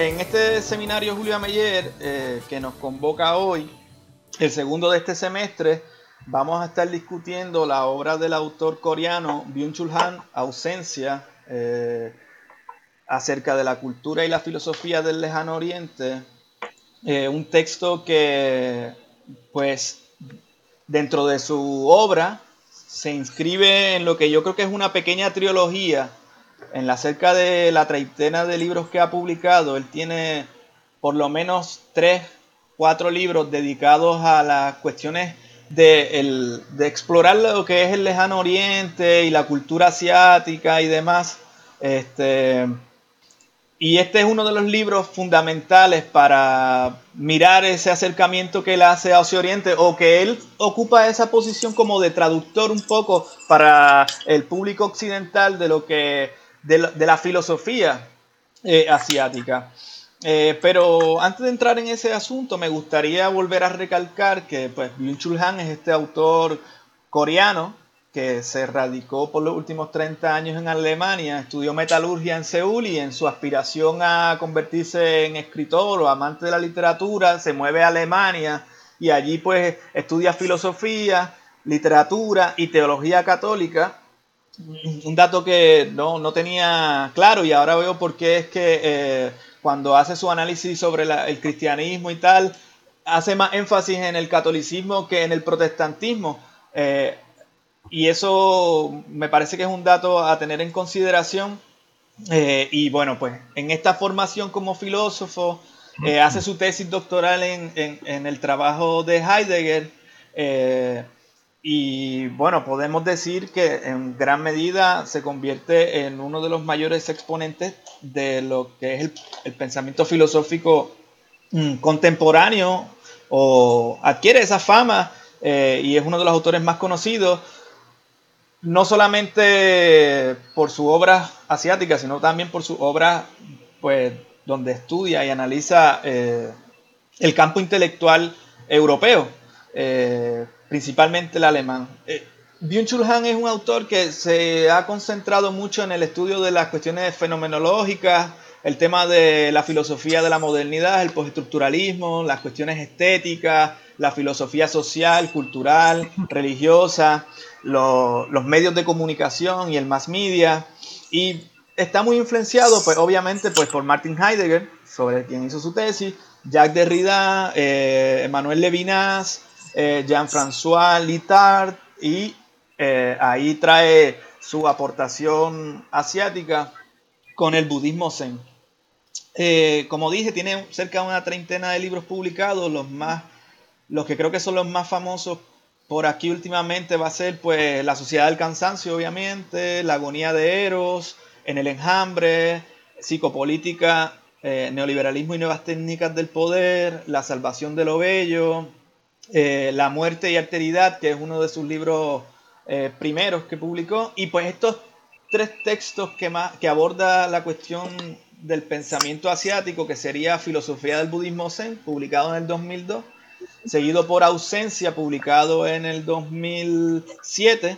en este seminario Julio Ameyer, eh, que nos convoca hoy, el segundo de este semestre, vamos a estar discutiendo la obra del autor coreano Byung-Chul Han, Ausencia, eh, acerca de la cultura y la filosofía del lejano oriente. Eh, un texto que, pues, dentro de su obra, se inscribe en lo que yo creo que es una pequeña trilogía en la cerca de la treintena de libros que ha publicado, él tiene por lo menos tres, cuatro libros dedicados a las cuestiones de, explorar lo que es el lejano oriente y la cultura asiática y demás. Este, y este es uno de los libros fundamentales para mirar ese acercamiento que él hace a Oriente o que él ocupa esa posición como de traductor un poco para el público occidental de lo que de la, filosofía eh, asiática. Eh, pero antes de entrar en ese asunto, me gustaría volver a recalcar que pues, Byung-Chul Han es este autor coreano que se radicó por los últimos 30 años en Alemania, estudió metalurgia en Seúl y en su aspiración a convertirse en escritor o amante de la literatura, se mueve a Alemania y allí pues estudia filosofía, literatura y teología católica un dato que no, tenía claro y ahora veo por qué es que eh, cuando hace su análisis sobre el cristianismo y tal, hace más énfasis en el catolicismo que en el protestantismo. Eh, y eso me parece que es un dato a tener en consideración. Eh, y bueno, pues en esta formación como filósofo, hace su tesis doctoral en, en, el trabajo de Heidegger. Y bueno, podemos decir que en gran medida se convierte en uno de los mayores exponentes de lo que es el, pensamiento filosófico mm, contemporáneo o adquiere esa fama eh, y es uno de los autores más conocidos, no solamente por su obra asiática, sino también por su obra pues, donde estudia y analiza eh, el campo intelectual europeo. Eh, principalmente el alemán. Eh, Byung-Chul es un autor que se ha concentrado mucho en el estudio de las cuestiones fenomenológicas, el tema de la filosofía de la modernidad, el postestructuralismo, las cuestiones estéticas, la filosofía social, cultural, religiosa, los medios de comunicación y el mass media. Y está muy influenciado, pues obviamente, pues, por Martin Heidegger, sobre quien hizo su tesis, Jacques Derrida, eh, Emmanuel Levinas, eh, Jean-François Litard y eh, ahí trae su aportación asiática con el budismo zen. Eh, como dije, tiene cerca de una treintena de libros publicados, los más, los que creo que son los más famosos por aquí últimamente va a ser pues La Sociedad del Cansancio, obviamente, La Agonía de Eros, En el Enjambre, Psicopolítica, Neoliberalismo y Nuevas Técnicas del Poder, La Salvación de lo Bello, eh, La muerte y alteridad, que es uno de sus libros eh, primeros que publicó. Y pues estos tres textos que, más, que aborda la cuestión del pensamiento asiático, que sería Filosofía del Budismo Zen, publicado en el 2002, seguido por Ausencia, publicado en el 2007,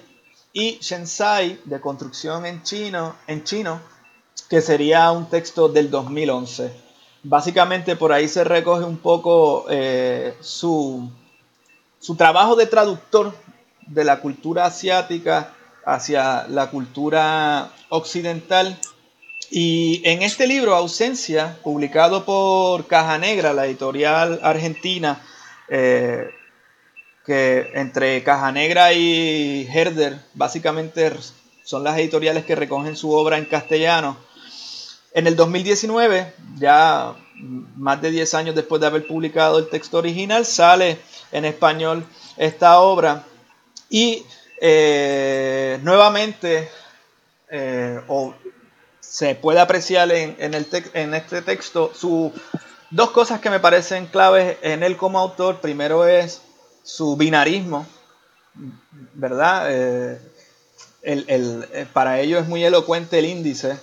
y Shensai, de construcción en chino, en chino que sería un texto del 2011. Básicamente por ahí se recoge un poco eh, su, su trabajo de traductor de la cultura asiática hacia la cultura occidental. Y en este libro, Ausencia, publicado por Caja Negra, la editorial argentina, eh, que entre Caja Negra y Herder básicamente son las editoriales que recogen su obra en castellano. En el 2019, ya más de 10 años después de haber publicado el texto original, sale en español esta obra. Y eh, nuevamente, eh, se puede apreciar en, el en este texto su, dos cosas que me parecen claves en él como autor. Primero es su binarismo, ¿verdad? Eh, eh, para ello es muy elocuente el índice.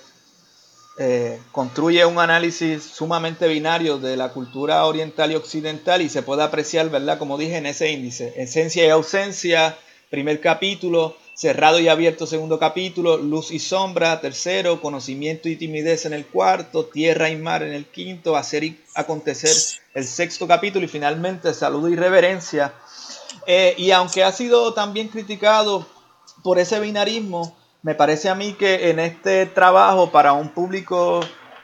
Eh, construye un análisis sumamente binario de la cultura oriental y occidental y se puede apreciar, ¿verdad? Como dije en ese índice, esencia y ausencia, primer capítulo, cerrado y abierto segundo capítulo, luz y sombra tercero, conocimiento y timidez en el cuarto, tierra y mar en el quinto, hacer y acontecer el sexto capítulo y finalmente salud y reverencia. Eh, y aunque ha sido también criticado por ese binarismo, me parece a mí que en este trabajo para un público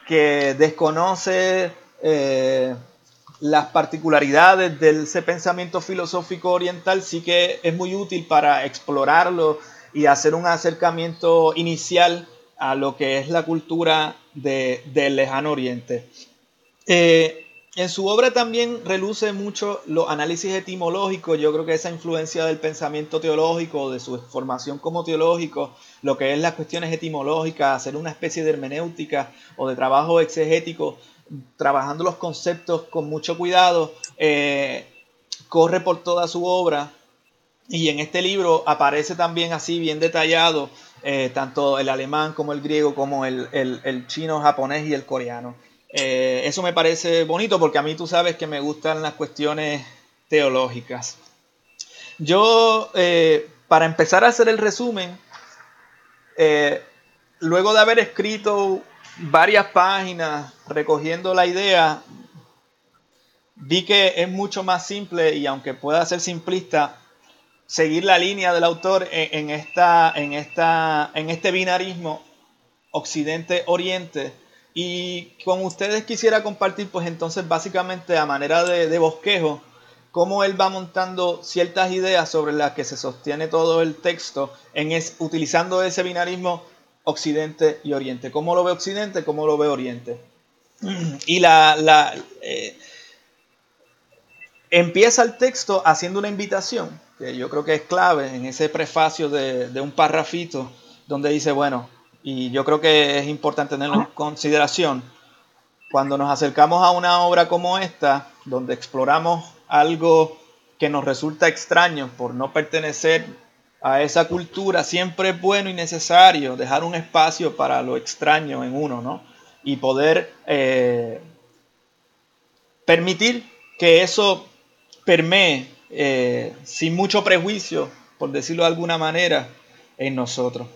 que desconoce eh, las particularidades de ese pensamiento filosófico oriental sí que es muy útil para explorarlo y hacer un acercamiento inicial a lo que es la cultura del lejano oriente. Eh, en su obra también reluce mucho los análisis etimológicos. Yo creo que esa influencia del pensamiento teológico, de su formación como teológico, lo que es las cuestiones etimológicas, hacer una especie de hermenéutica o de trabajo exegético, trabajando los conceptos con mucho cuidado, eh, corre por toda su obra. Y en este libro aparece también así bien detallado eh, tanto el alemán como el griego, como el, el chino, japonés y el coreano. Eh, eso me parece bonito porque a mí tú sabes que me gustan las cuestiones teológicas. Yo, eh, para empezar a hacer el resumen, eh, luego de haber escrito varias páginas recogiendo la idea, vi que es mucho más simple y aunque pueda ser simplista, seguir la línea del autor en, esta, en, esta, en este binarismo occidente-oriente y con ustedes quisiera compartir, pues entonces básicamente a manera de, bosquejo, cómo él va montando ciertas ideas sobre las que se sostiene todo el texto, en utilizando ese binarismo Occidente y Oriente. ¿Cómo lo ve Occidente? ¿Cómo lo ve Oriente? Y la, eh, empieza el texto haciendo una invitación, que yo creo que es clave en ese prefacio de, de un parrafito, donde dice, bueno, y yo creo que es importante tenerlo en consideración. Cuando nos acercamos a una obra como esta, donde exploramos algo que nos resulta extraño por no pertenecer a esa cultura, siempre es bueno y necesario dejar un espacio para lo extraño en uno, ¿no? Y poder eh, permitir que eso permee eh, sin mucho prejuicio, por decirlo de alguna manera, en nosotros.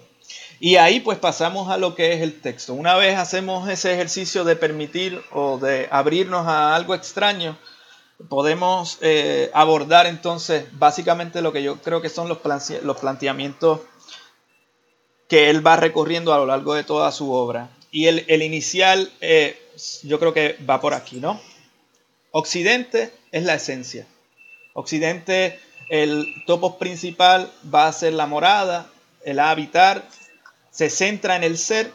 Y ahí pues pasamos a lo que es el texto. Una vez hacemos ese ejercicio de permitir o de abrirnos a algo extraño, podemos eh, abordar entonces básicamente lo que yo creo que son los, los planteamientos que él va recorriendo a lo largo de toda su obra. Y el, inicial eh, yo creo que va por aquí, ¿no? Occidente es la esencia. Occidente, el topo principal va a ser la morada, el habitar, se centra en el ser.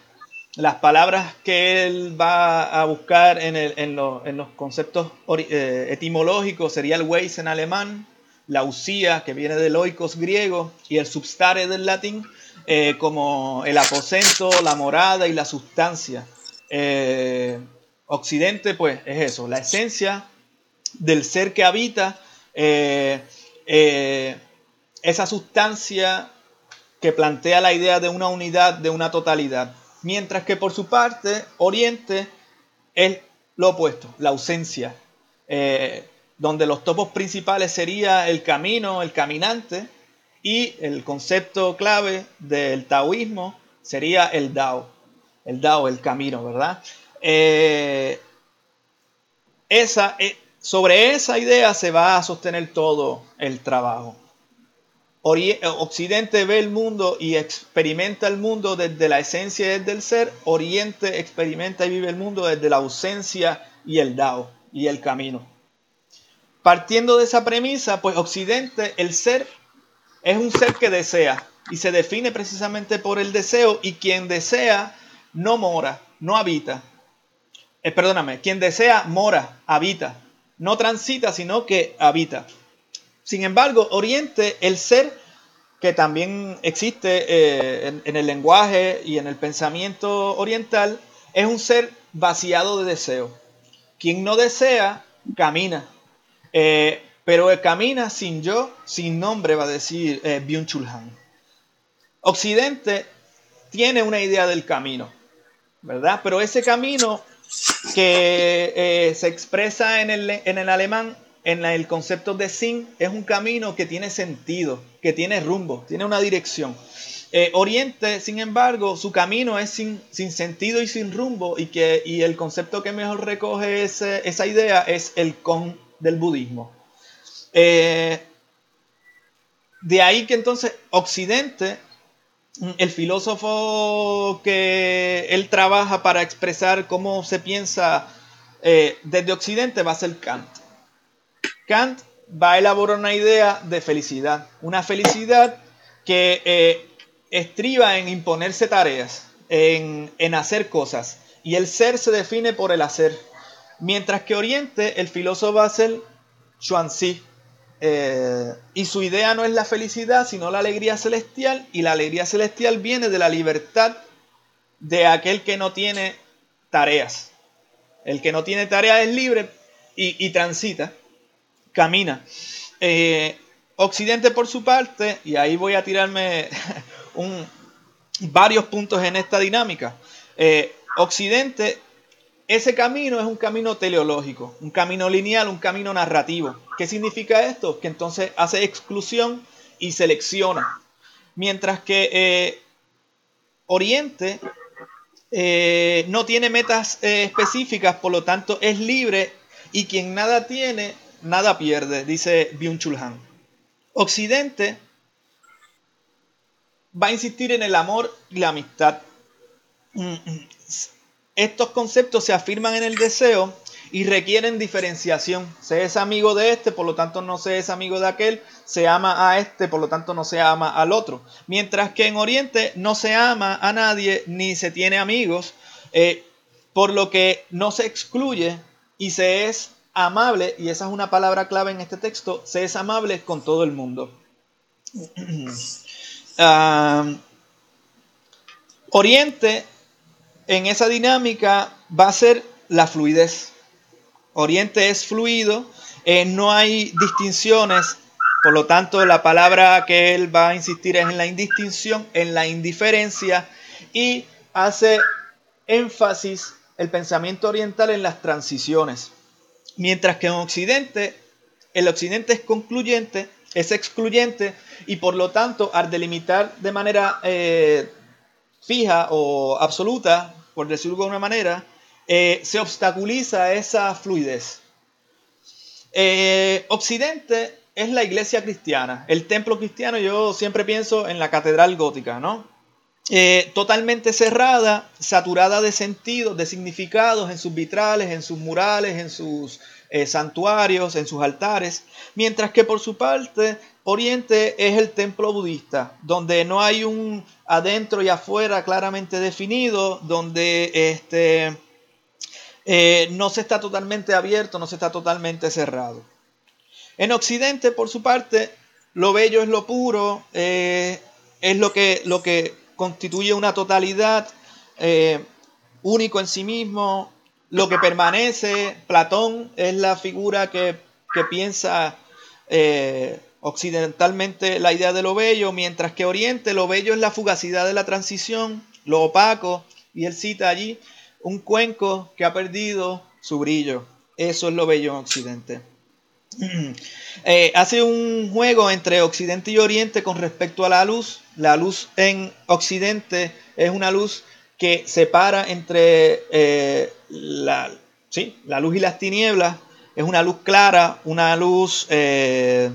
Las palabras que él va a buscar en, los conceptos eh, etimológicos sería el Weis en alemán, la usía, que viene del oikos griego, y el substare del latín, eh, como el aposento, la morada y la sustancia. Eh, occidente, pues, es eso, la esencia del ser que habita, esa sustancia que plantea la idea de una unidad, de una totalidad. Mientras que por su parte, Oriente es lo opuesto, la ausencia, eh, donde los topos principales sería el camino, el caminante, y el concepto clave del taoísmo sería el Dao, el Dao, el camino, ¿verdad? Eh, esa, eh, sobre esa idea se va a sostener todo el trabajo. Occidente ve el mundo y experimenta el mundo desde la esencia del ser, Oriente experimenta y vive el mundo desde la ausencia y el Dao y el camino. Partiendo de esa premisa, pues Occidente, el ser, es un ser que desea y se define precisamente por el deseo y quien desea no mora, no habita. Eh, perdóname, quien desea mora, habita, no transita, sino que habita. Sin embargo, Oriente, el ser que también existe eh, en, el lenguaje y en el pensamiento oriental, es un ser vaciado de deseo. Quien no desea, camina. Eh, pero camina sin yo, sin nombre, va a decir eh, Han. Occidente tiene una idea del camino, ¿verdad? Pero ese camino que eh, se expresa en el, en el alemán en el concepto de sin es un camino que tiene sentido, que tiene rumbo, tiene una dirección. Eh, Oriente, sin embargo, su camino es sin, sin, sentido y sin rumbo y, que, y el concepto que mejor recoge esa idea es el con del budismo. Eh, de ahí que entonces Occidente, el filósofo que él trabaja para expresar cómo se piensa eh, desde Occidente va a ser Kant. Kant va a elaborar una idea de felicidad, una felicidad que eh, estriba en imponerse tareas, en, hacer cosas, y el ser se define por el hacer, mientras que Oriente, el filósofo va a ser Xuanzi, eh, y su idea no es la felicidad, sino la alegría celestial, y la alegría celestial viene de la libertad de aquel que no tiene tareas. El que no tiene tareas es libre y transita camina. Eh, Occidente por su parte, y ahí voy a tirarme varios puntos en esta dinámica. Eh, Occidente, ese camino es un camino teleológico, un camino lineal, un camino narrativo. ¿Qué significa esto? Que entonces hace exclusión y selecciona. Mientras que eh, Oriente no tiene metas específicas, por lo tanto es libre y quien nada tiene nada pierde, dice Byung-Chul Han. Occidente va a insistir en el amor y la amistad. Estos conceptos se afirman en el deseo y requieren diferenciación. Se es amigo de este, por lo tanto no se es amigo de aquel. Se ama a este, por lo tanto no se ama al otro. Mientras que en Oriente no se ama a nadie ni se tiene amigos, eh, por lo que no se excluye y se es amable, y esa es una palabra clave en este texto, se es amable con todo el mundo. Oriente en esa dinámica va a ser la fluidez. Oriente es fluido, eh, no hay distinciones, por lo tanto la palabra que él va a insistir es en la indistinción, en la indiferencia y hace énfasis el pensamiento oriental en las transiciones. Mientras que en Occidente, el Occidente es concluyente, es excluyente y por lo tanto al delimitar de manera eh, fija o absoluta, por decirlo de alguna manera, eh, se obstaculiza esa fluidez. Eh, Occidente es la iglesia cristiana, el templo cristiano, yo siempre pienso en la catedral gótica, ¿no? Eh, totalmente cerrada, saturada de sentidos, de significados en sus vitrales, en sus murales, en sus eh, santuarios, en sus altares, mientras que por su parte Oriente es el templo budista, donde no hay un adentro y afuera claramente definido, donde este, eh, no se está totalmente abierto, no se está totalmente cerrado. En Occidente, por su parte, lo bello es lo puro, es lo que, lo que constituye una totalidad eh, único en sí mismo. Lo que permanece, Platón es la figura que, piensa eh, occidentalmente la idea de lo bello, mientras que Oriente lo bello es la fugacidad de la transición, lo opaco, y él cita allí un cuenco que ha perdido su brillo. Eso es lo bello en Occidente. Eh, hace un juego entre Occidente y Oriente con respecto a la luz. La luz en Occidente es una luz que separa entre eh, la, ¿sí? la, luz y las tinieblas. Es una luz clara, una luz eh,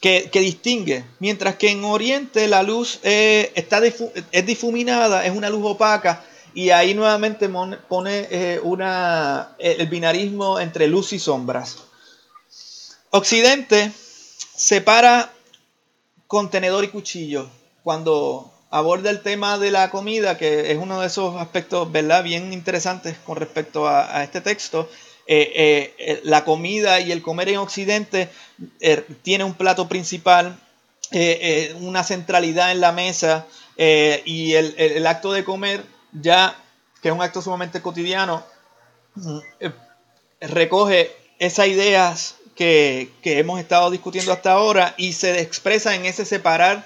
que, distingue. Mientras que en Oriente la luz está es difuminada, es una luz opaca. Y ahí nuevamente pone una, el binarismo entre luz y sombras. Occidente separa contenedor y cuchillo cuando aborda el tema de la comida, que es uno de esos aspectos ¿verdad? bien interesantes con respecto a, este texto. Eh, eh, eh, la comida y el comer en Occidente tiene un plato principal, una centralidad en la mesa y el, acto de comer ya, que es un acto sumamente cotidiano, mm, recoge esas ideas que, hemos estado discutiendo hasta ahora y se expresa en ese separar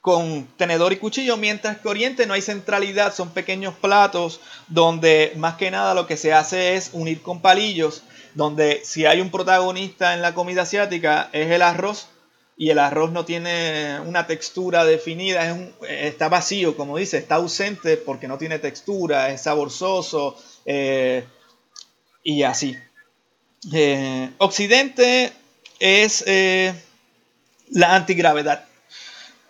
con tenedor y cuchillo, mientras que Oriente no hay centralidad, son pequeños platos donde más que nada lo que se hace es unir con palillos, donde si hay un protagonista en la comida asiática es el arroz y el arroz no tiene una textura definida, es está vacío, como dice, está ausente porque no tiene textura, es saborzoso eh, y así. Eh, Occidente es eh, la antigravedad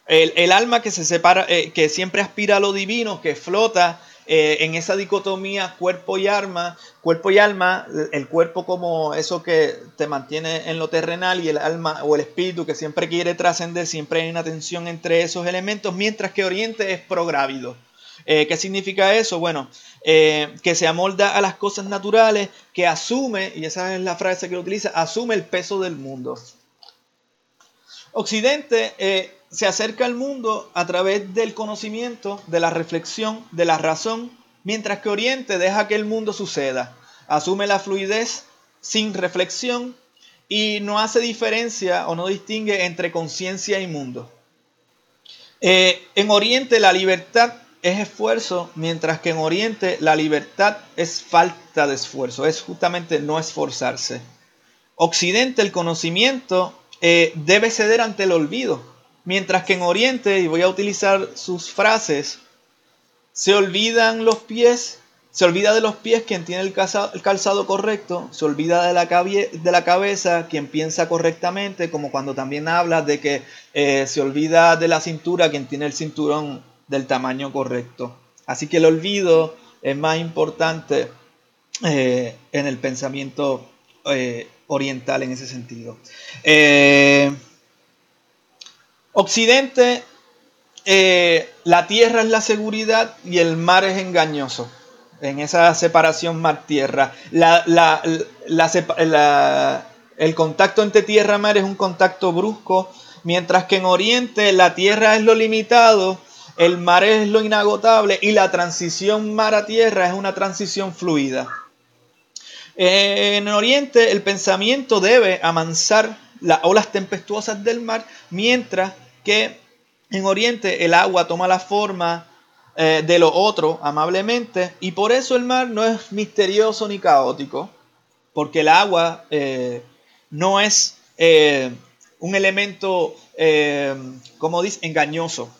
el, alma que se separa, eh, que siempre aspira a lo divino, que flota en esa dicotomía cuerpo y alma, cuerpo y alma, el cuerpo como eso que te mantiene en lo terrenal y el alma o el espíritu que siempre quiere trascender, siempre hay una tensión entre esos elementos, mientras que Oriente es prográvido. Eh, ¿Qué significa eso? Bueno, que se amolda a las cosas naturales, que asume, y esa es la frase que lo utiliza, asume el peso del mundo. Occidente se acerca al mundo a través del conocimiento, de la reflexión, de la razón, mientras que Oriente deja que el mundo suceda, asume la fluidez sin reflexión y no hace diferencia o no distingue entre conciencia y mundo. Eh, en Oriente la libertad es esfuerzo, mientras que en Oriente la libertad es falta de esfuerzo, es justamente no esforzarse. Occidente el conocimiento eh, debe ceder ante el olvido, Mientras que en Oriente, y voy a utilizar sus frases, se olvidan los pies, se olvida de los pies quien tiene el calzado, correcto, se olvida de la, cabeza quien piensa correctamente, como cuando también habla de que eh, se olvida de la cintura quien tiene el cinturón del tamaño correcto. Así que el olvido es más importante eh, en el pensamiento eh, oriental en ese sentido. Occidente, eh, la tierra es la seguridad y el mar es engañoso. En esa separación mar-tierra. el contacto entre tierra y mar es un contacto brusco, mientras que en Oriente la tierra es lo limitado, el mar es lo inagotable y la transición mar a tierra es una transición fluida. En Oriente el pensamiento debe amansar las olas tempestuosas del mar, mientras que en Oriente el agua toma la forma eh, de lo otro amablemente y por eso el mar no es misterioso ni caótico, porque el agua eh, no es eh, un elemento, como dice, engañoso.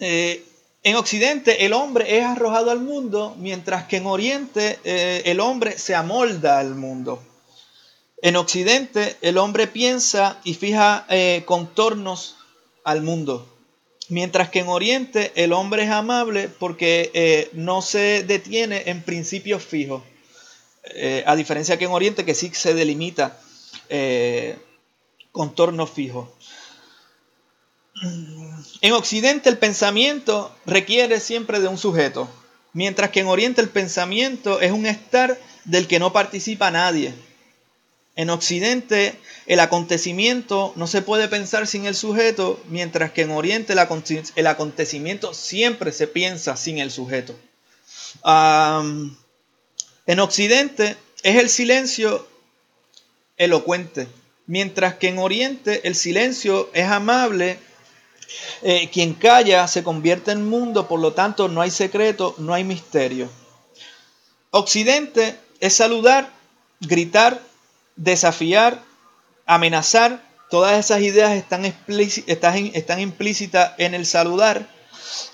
En Occidente el hombre es arrojado al mundo, mientras que en Oriente el hombre se amolda al mundo. En Occidente el hombre piensa y fija eh, contornos al mundo, mientras que en Oriente el hombre es amable porque eh, no se detiene en principios fijos, eh, a diferencia que en Oriente que sí se delimita contornos fijos. En Occidente el pensamiento requiere siempre de un sujeto, mientras que en Oriente el pensamiento es un estar del que no participa nadie. En Occidente el acontecimiento no se puede pensar sin el sujeto, mientras que en Oriente el acontecimiento siempre se piensa sin el sujeto. en Occidente es el silencio elocuente, mientras que en Oriente el silencio es amable. Eh, quien calla se convierte en mundo, por lo tanto no hay secreto, no hay misterio. Occidente es saludar, gritar desafiar, amenazar, todas esas ideas están, implícitas en el saludar.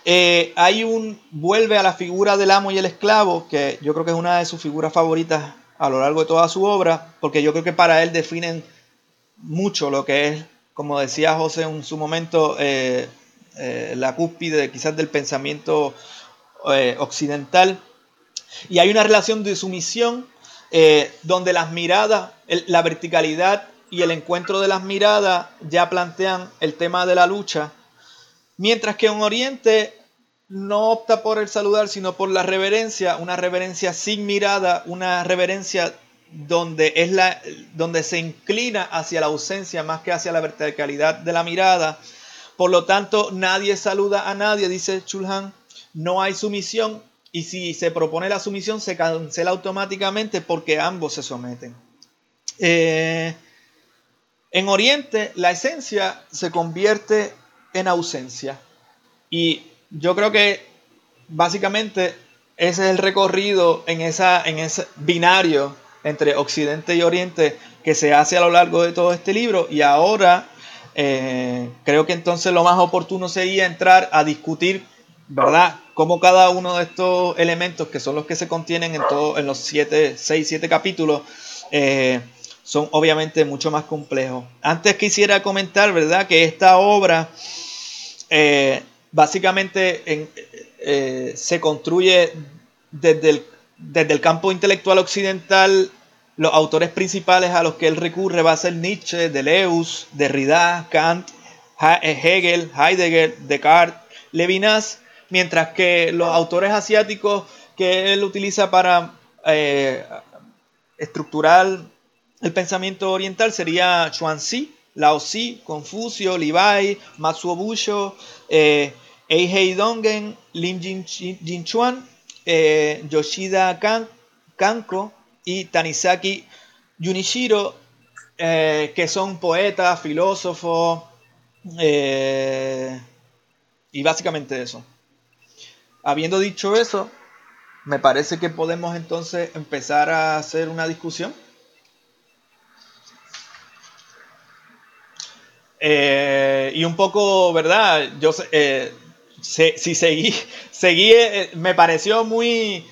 Eh, hay un vuelve a la figura del amo y el esclavo, que yo creo que es una de sus figuras favoritas a lo largo de toda su obra, porque yo creo que para él definen mucho lo que es, como decía José en su momento, eh, eh, la cúspide quizás del pensamiento occidental. Y hay una relación de sumisión eh, donde las miradas, la verticalidad y el encuentro de las miradas ya plantean el tema de la lucha, mientras que en Oriente no opta por el saludar, sino por la reverencia, una reverencia sin mirada, una reverencia donde, es la, donde se inclina hacia la ausencia más que hacia la verticalidad de la mirada. Por lo tanto, nadie saluda a nadie, dice Chulhan. No hay sumisión y si se propone la sumisión se cancela automáticamente porque ambos se someten. Eh, en Oriente, la esencia se convierte en ausencia. Y yo creo que básicamente ese es el recorrido en, esa, en ese binario entre Occidente y Oriente que se hace a lo largo de todo este libro. Y ahora eh, creo que entonces lo más oportuno sería entrar a discutir, ¿verdad? Cómo cada uno de estos elementos, que son los que se contienen en, todo, en los siete, seis, siete capítulos, eh, son obviamente mucho más complejos. Antes quisiera comentar, ¿verdad? Que esta obra eh, básicamente se construye desde el, desde el campo intelectual occidental. Los autores principales a los que él recurre va a ser Nietzsche, Deleuze, Derrida, Kant, eh, Hegel, Heidegger, Descartes, Levinas, mientras que los autores asiáticos que él utiliza para estructurar el pensamiento oriental sería Xuanzi, Lao Tzu, Confucio, Levi, Matsuo Busho, eh, Eihei Dongen, Lin Jinchuan, eh, Yoshida Kanko y Tanizaki Junichiro, eh, que son poetas, filósofos eh, y básicamente eso. Habiendo dicho eso, me parece que podemos entonces empezar a hacer una discusión. Eh, y un poco, ¿verdad? Yo eh, si seguí, seguí me pareció muy...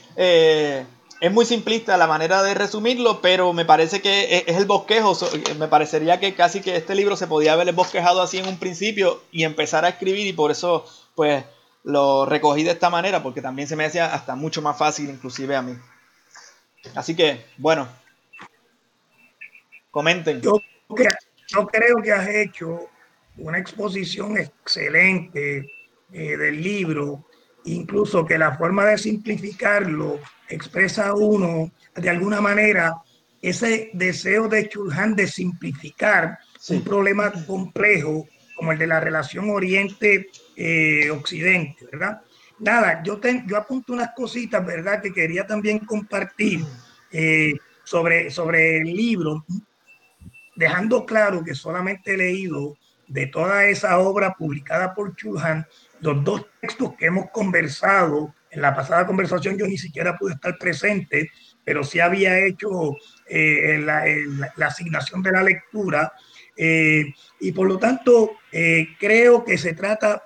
es muy simplista la manera de resumirlo, pero me parece que es, el bosquejo. Me parecería que casi que este libro se podía haber bosquejado así en un principio y empezar a escribir y por eso pues lo recogí de esta manera porque también se me hacía hasta mucho más fácil inclusive a mí. Así que, bueno, comenten. Yo, yo creo que has hecho una exposición excelente eh, del libro, incluso que la forma de simplificarlo expresa uno de alguna manera ese deseo de Chulhan de simplificar un problema complejo como el de la relación Oriente-Occidente, eh, ¿verdad? Nada, yo, yo apunto unas cositas, ¿verdad? Que quería también compartir eh, sobre, sobre el libro dejando claro que solamente he leído de toda esa obra publicada por Chulhan los dos textos que hemos conversado. En la pasada conversación yo ni siquiera pude estar presente, pero sí había hecho eh, la, asignación de la lectura. Eh, y por lo tanto, eh, creo que se trata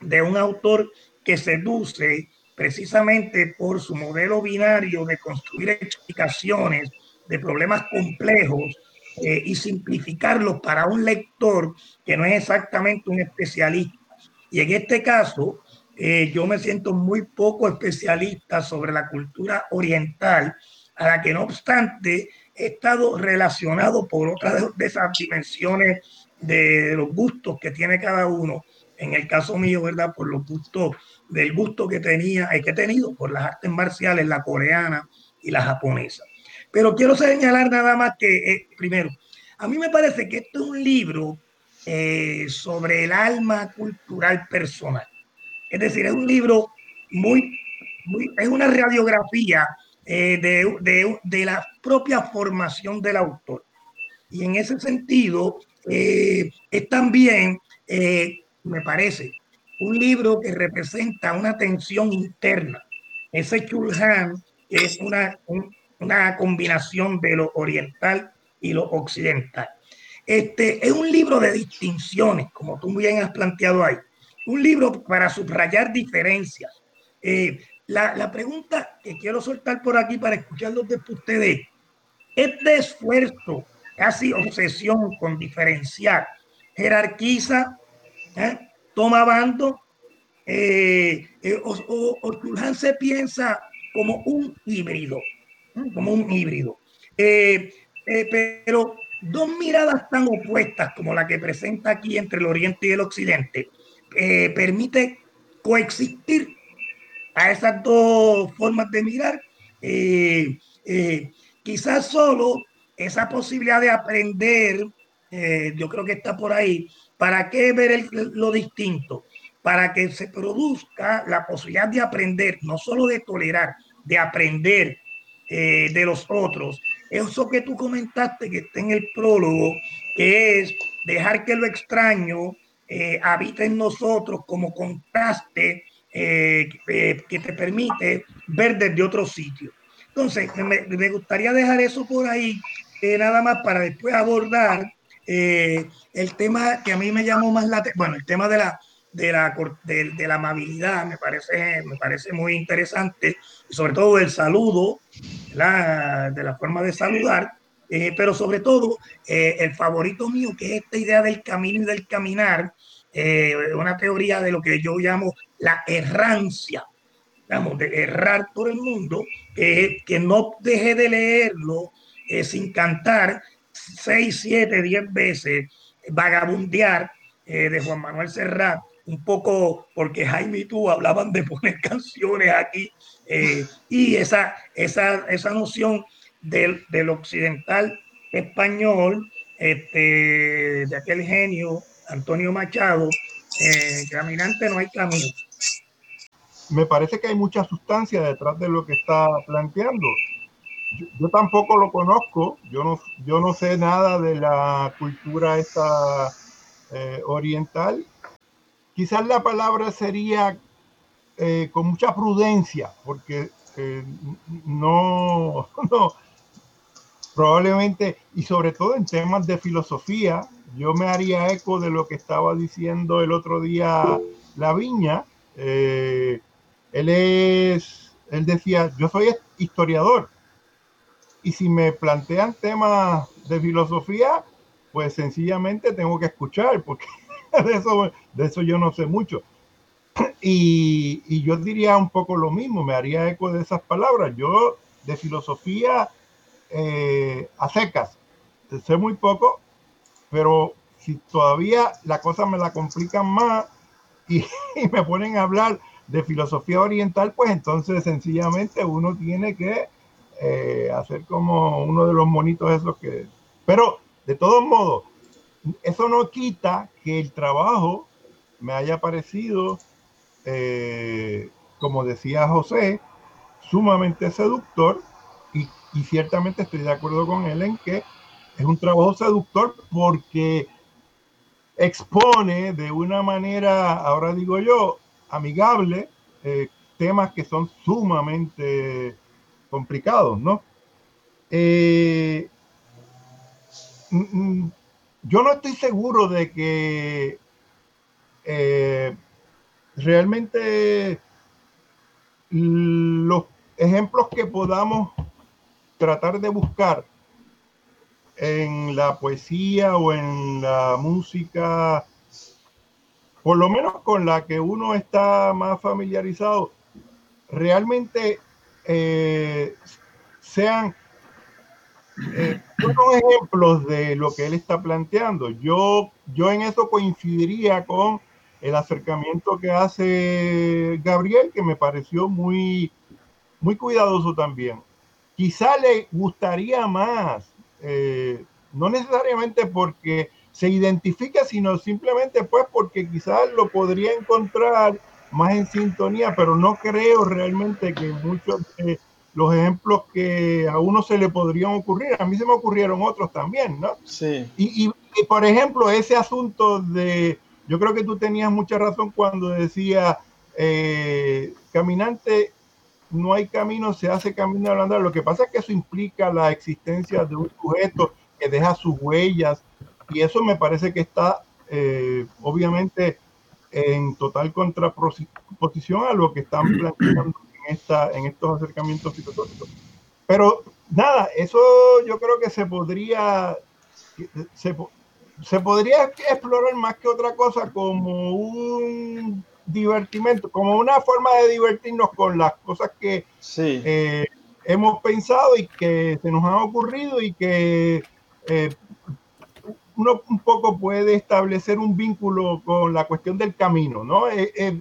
de un autor que seduce precisamente por su modelo binario de construir explicaciones de problemas complejos eh, y simplificarlo para un lector que no es exactamente un especialista. Y en este caso, eh, yo me siento muy poco especialista sobre la cultura oriental, a la que no obstante he estado relacionado por otras de esas dimensiones de los gustos que tiene cada uno. En el caso mío, ¿verdad? Por los gustos, del gusto que tenía, y que he tenido por las artes marciales, la coreana y la japonesa. Pero quiero señalar nada más que, eh, primero, a mí me parece que esto es un libro eh, sobre el alma cultural personal. Es decir, es un libro muy, es una radiografía eh, de, la propia formación del autor. Y en ese sentido, es también, me parece, un libro que representa una tensión interna. Ese Chulhan es una, una combinación de lo oriental y lo occidental. Este es un libro de distinciones, como tú bien has planteado ahí. Un libro para subrayar diferencias. Eh, la, la, pregunta que quiero soltar por aquí para escucharlos de ustedes, este esfuerzo, casi obsesión con diferenciar, jerarquiza, ¿eh? toma bando, eh, o, o, se piensa como un híbrido como un híbrido. Eh, eh, pero dos miradas tan opuestas como la que presenta aquí entre el Oriente y el Occidente eh, permite coexistir a esas dos formas de mirar quizás solo esa posibilidad de aprender, eh, yo creo que está por ahí, ¿para qué ver lo distinto? Para que se produzca la posibilidad de aprender, no solo de tolerar, de aprender eh, de los otros. Eso que tú comentaste que está en el prólogo, que es dejar que lo extraño eh, habita en nosotros como contraste eh, que te permite ver desde otro sitio. Entonces, me, gustaría dejar eso por ahí, nada más para después abordar el tema que a mí me llamó más la bueno, el tema de la de la, de, la amabilidad me parece, me parece muy interesante, sobre todo el saludo, la, de la forma de saludar, eh, pero sobre todo eh, el favorito mío, que es esta idea del camino y del caminar, eh, una teoría de lo que yo llamo la errancia, digamos, de errar por el mundo, que no deje de leerlo sin cantar seis, siete, diez veces, vagabundear de Juan Manuel Serrat, un poco porque Jaime y tú hablaban de poner canciones aquí eh, y esa, esa, esa noción del, del occidental español, este, de aquel genio Antonio Machado, eh, caminante no hay camino. Me parece que hay mucha sustancia detrás de lo que está planteando. Yo, tampoco lo conozco, yo no, yo no sé nada de la cultura esta eh, oriental quizás la palabra sería eh, con mucha prudencia, porque eh, no, no, probablemente, y sobre todo en temas de filosofía, yo me haría eco de lo que estaba diciendo el otro día La Viña. Eh, él es, él decía, yo soy historiador, y si me plantean temas de filosofía, pues sencillamente tengo que escuchar, porque de, eso, de eso yo no sé mucho. Y, y, yo diría un poco lo mismo, me haría eco de esas palabras. Yo de filosofía eh, a secas, sé muy poco, pero si todavía la cosa me la complican más y, me ponen a hablar de filosofía oriental, pues entonces sencillamente uno tiene que eh, hacer como uno de los monitos esos que... Pero de todos modos, eso no quita que el trabajo me haya parecido, eh, como decía José, sumamente seductor y, ciertamente estoy de acuerdo con él en que es un trabajo seductor porque expone de una manera, ahora digo yo, amigable, eh, temas que son sumamente complicados, ¿no? Eh, yo no estoy seguro de que eh, realmente los ejemplos que podamos tratar de buscar en la poesía o en la música, por lo menos con la que uno está más familiarizado, realmente eh, sean eh, ejemplos de lo que él está planteando. Yo, yo en eso coincidiría con el acercamiento que hace Gabriel, que me pareció muy, muy cuidadoso también. Quizá le gustaría más, eh, no necesariamente porque se identifica, sino simplemente pues porque quizás lo podría encontrar más en sintonía, pero no creo realmente que muchos de los ejemplos que a uno se le podrían ocurrir. A mí se me ocurrieron otros también, ¿no? Sí. Y, y, por ejemplo, ese asunto de, yo creo que tú tenías mucha razón cuando decía, eh, caminante, no hay camino, se hace camino al andar. Lo que pasa es que eso implica la existencia de un sujeto que deja sus huellas y eso me parece que está, eh, obviamente, en total contraposición a lo que están planteando esta, en estos acercamientos filosóficos. Pero nada, eso yo creo que se podría, se, se podría explorar más que otra cosa como un divertimento, como una forma de divertirnos con las cosas que sí. eh, hemos pensado y que se nos han ocurrido y que eh, uno un poco puede establecer un vínculo con la cuestión del camino, ¿no? Eh,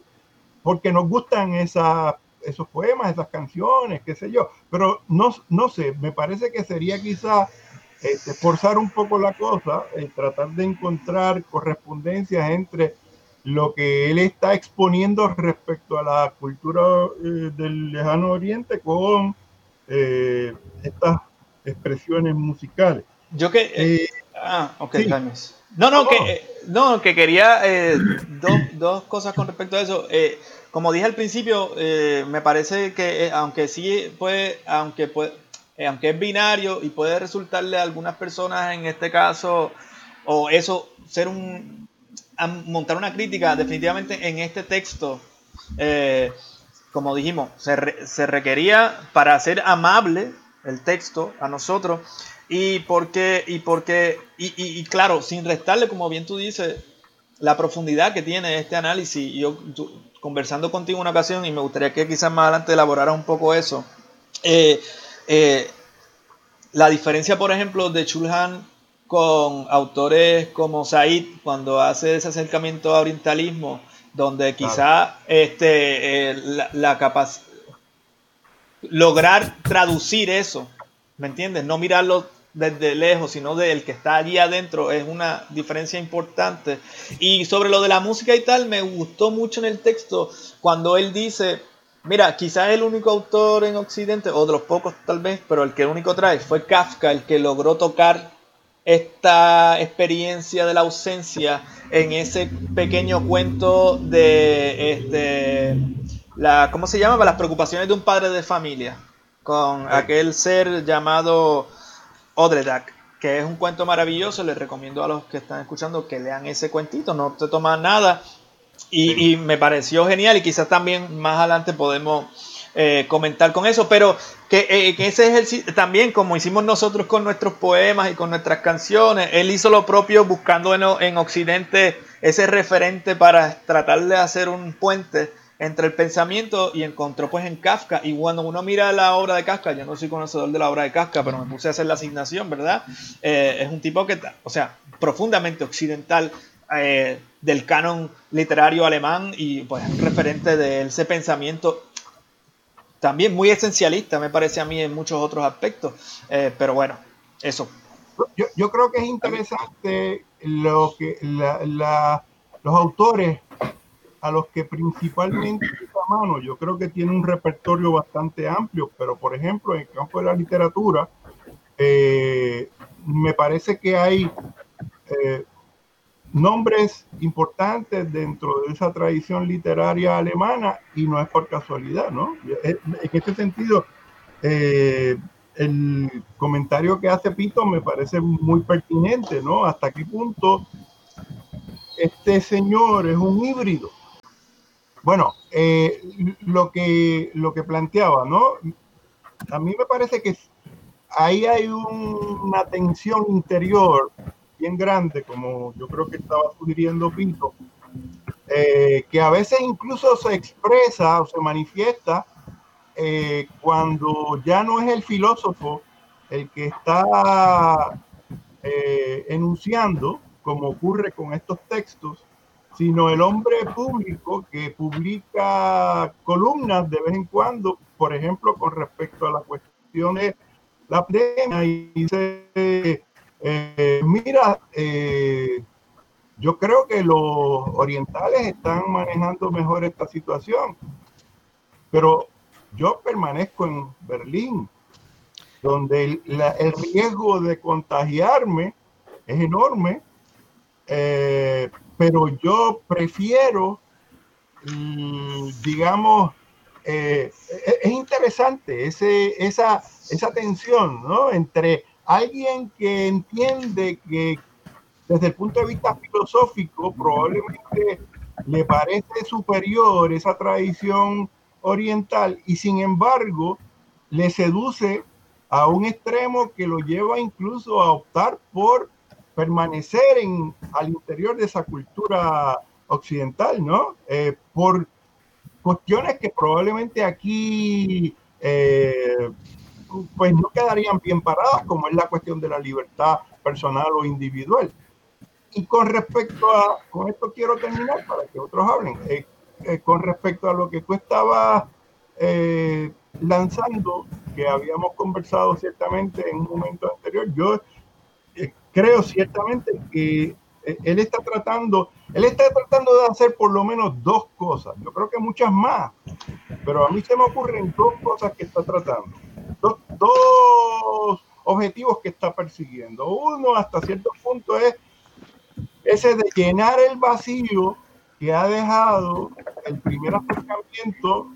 porque nos gustan esas esos poemas, esas canciones, qué sé yo. Pero no, no sé, me parece que sería quizá este, forzar un poco la cosa, eh, tratar de encontrar correspondencias entre lo que él está exponiendo respecto a la cultura eh, del lejano oriente con eh, estas expresiones musicales. Yo que... ah, ok, No, no, que, no, que quería dos, dos, cosas con respecto a eso. como dije al principio, me parece que aunque sí puede, aunque puede, eh, aunque es binario y puede resultarle a algunas personas en este caso, o eso, ser un, montar una crítica, definitivamente en este texto, eh, como dijimos, se, requería para hacer amable el texto a nosotros y porque, y porque, y, claro, sin restarle, como bien tú dices, la profundidad que tiene este análisis. Yo, conversando contigo una ocasión y me gustaría que quizás más adelante elaborara un poco eso. Eh, eh, la diferencia, por ejemplo, de Chulhan con autores como Said, cuando hace ese acercamiento a orientalismo, donde quizá este, eh, la, la capacidad lograr traducir eso, ¿me entiendes? No mirarlo desde lejos, sino del que está allí adentro, es una diferencia importante. Y sobre lo de la música y tal, me gustó mucho en el texto cuando él dice, Mira, quizás el único autor en Occidente, o de los pocos tal vez, pero el que el único trae fue Kafka, el que logró tocar esta experiencia de la ausencia en ese pequeño cuento de este la ¿cómo se llama? las preocupaciones de un padre de familia con aquel ser llamado Odredak que es un cuento maravilloso. Les recomiendo a los que están escuchando que lean ese cuentito no te toma nada. Y, me pareció genial y quizás también más adelante podemos eh, comentar con eso, pero que, eh, que, ese ejercicio, también como hicimos nosotros con nuestros poemas y con nuestras canciones, él hizo lo propio buscando en, en Occidente ese referente para tratar de hacer un puente entre el pensamiento y encontró pues en Kafka. Y cuando uno mira la obra de Kafka, yo no soy conocedor de la obra de Kafka, pero me puse a hacer la asignación, ¿verdad? Eh, es un tipo que, o sea, profundamente occidental, eh, del canon literario alemán y pues referente de ese pensamiento también muy esencialista, me parece a mí en muchos otros aspectos. Eh, pero bueno, eso. Yo, yo, creo que es interesante lo que los autores a los que principalmente a mano, yo creo que tiene un repertorio bastante amplio, pero por ejemplo, en el campo de la literatura, eh, me parece que hay nombres importantes dentro de esa tradición literaria alemana y no es por casualidad, ¿no? En este sentido, eh, el comentario que hace Pito me parece muy pertinente, ¿no? Hasta qué punto este señor es un híbrido. Bueno, eh, lo, que, lo que planteaba, ¿no? A mí me parece que ahí hay una tensión interior bien grande, como yo creo que estaba sugiriendo Pinto, eh, que a veces incluso se expresa o se manifiesta eh, cuando ya no es el filósofo el que está enunciando, como ocurre con estos textos, sino el hombre público que publica columnas de vez en cuando, por ejemplo, con respecto a la cuestión de la pandemia y dice eh, mira, eh, yo creo que los orientales están manejando mejor esta situación, pero yo permanezco en Berlín, donde el, riesgo de contagiarme es enorme, eh, pero yo prefiero, mm, digamos, es interesante ese, esa, esa tensión ¿no? entre alguien que entiende que desde el punto de vista filosófico probablemente le parece superior esa tradición oriental y sin embargo le seduce a un extremo que lo lleva incluso a optar por permanecer en, al interior de esa cultura occidental, ¿no? Eh, por cuestiones que probablemente aquí eh, pues no quedarían bien paradas, como es la cuestión de la libertad personal o individual. Y con respecto a, con esto quiero terminar para que otros hablen, eh, eh, con respecto a lo que tú estabas lanzando, que habíamos conversado ciertamente en un momento anterior, yo creo ciertamente que eh, él está tratando, él está tratando de hacer por lo menos dos cosas. Yo creo que muchas más, pero a mí se me ocurren dos cosas que está tratando. Dos, objetivos que está persiguiendo. Uno, hasta cierto punto, es ese de llenar el vacío que ha dejado el primer acercamiento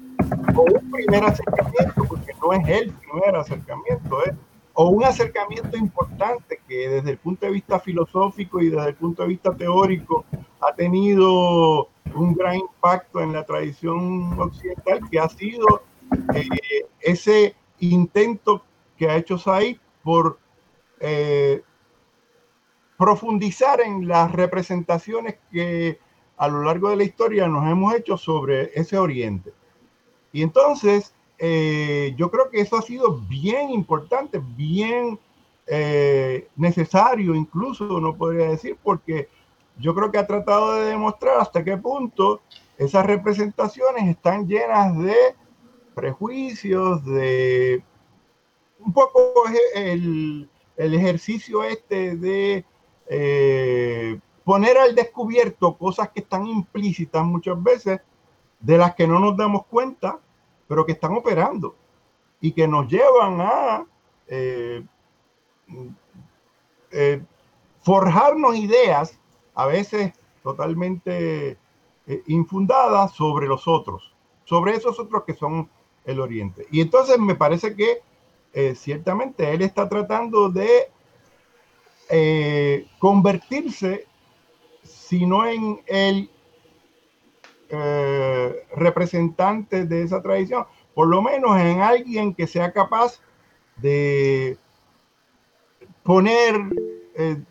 o un primer acercamiento, porque no es el primer acercamiento, es o un acercamiento importante que desde el punto de vista filosófico y desde el punto de vista teórico ha tenido un gran impacto en la tradición occidental, que ha sido eh, ese intento que ha hecho Said por eh, profundizar en las representaciones que a lo largo de la historia nos hemos hecho sobre ese oriente. Y entonces, eh, yo creo que eso ha sido bien importante, bien eh, necesario, incluso no podría decir, porque yo creo que ha tratado de demostrar hasta qué punto esas representaciones están llenas de prejuicios, de un poco el, el ejercicio este de eh, poner al descubierto cosas que están implícitas muchas veces, de las que no nos damos cuenta, pero que están operando y que nos llevan a eh, eh, forjarnos ideas, a veces totalmente eh, infundadas, sobre los otros, sobre esos otros que son el Oriente. Y entonces me parece que ciertamente él está tratando de convertirse, si no en el eh, representantes de esa tradición, por lo menos en alguien que sea capaz de poner, eh,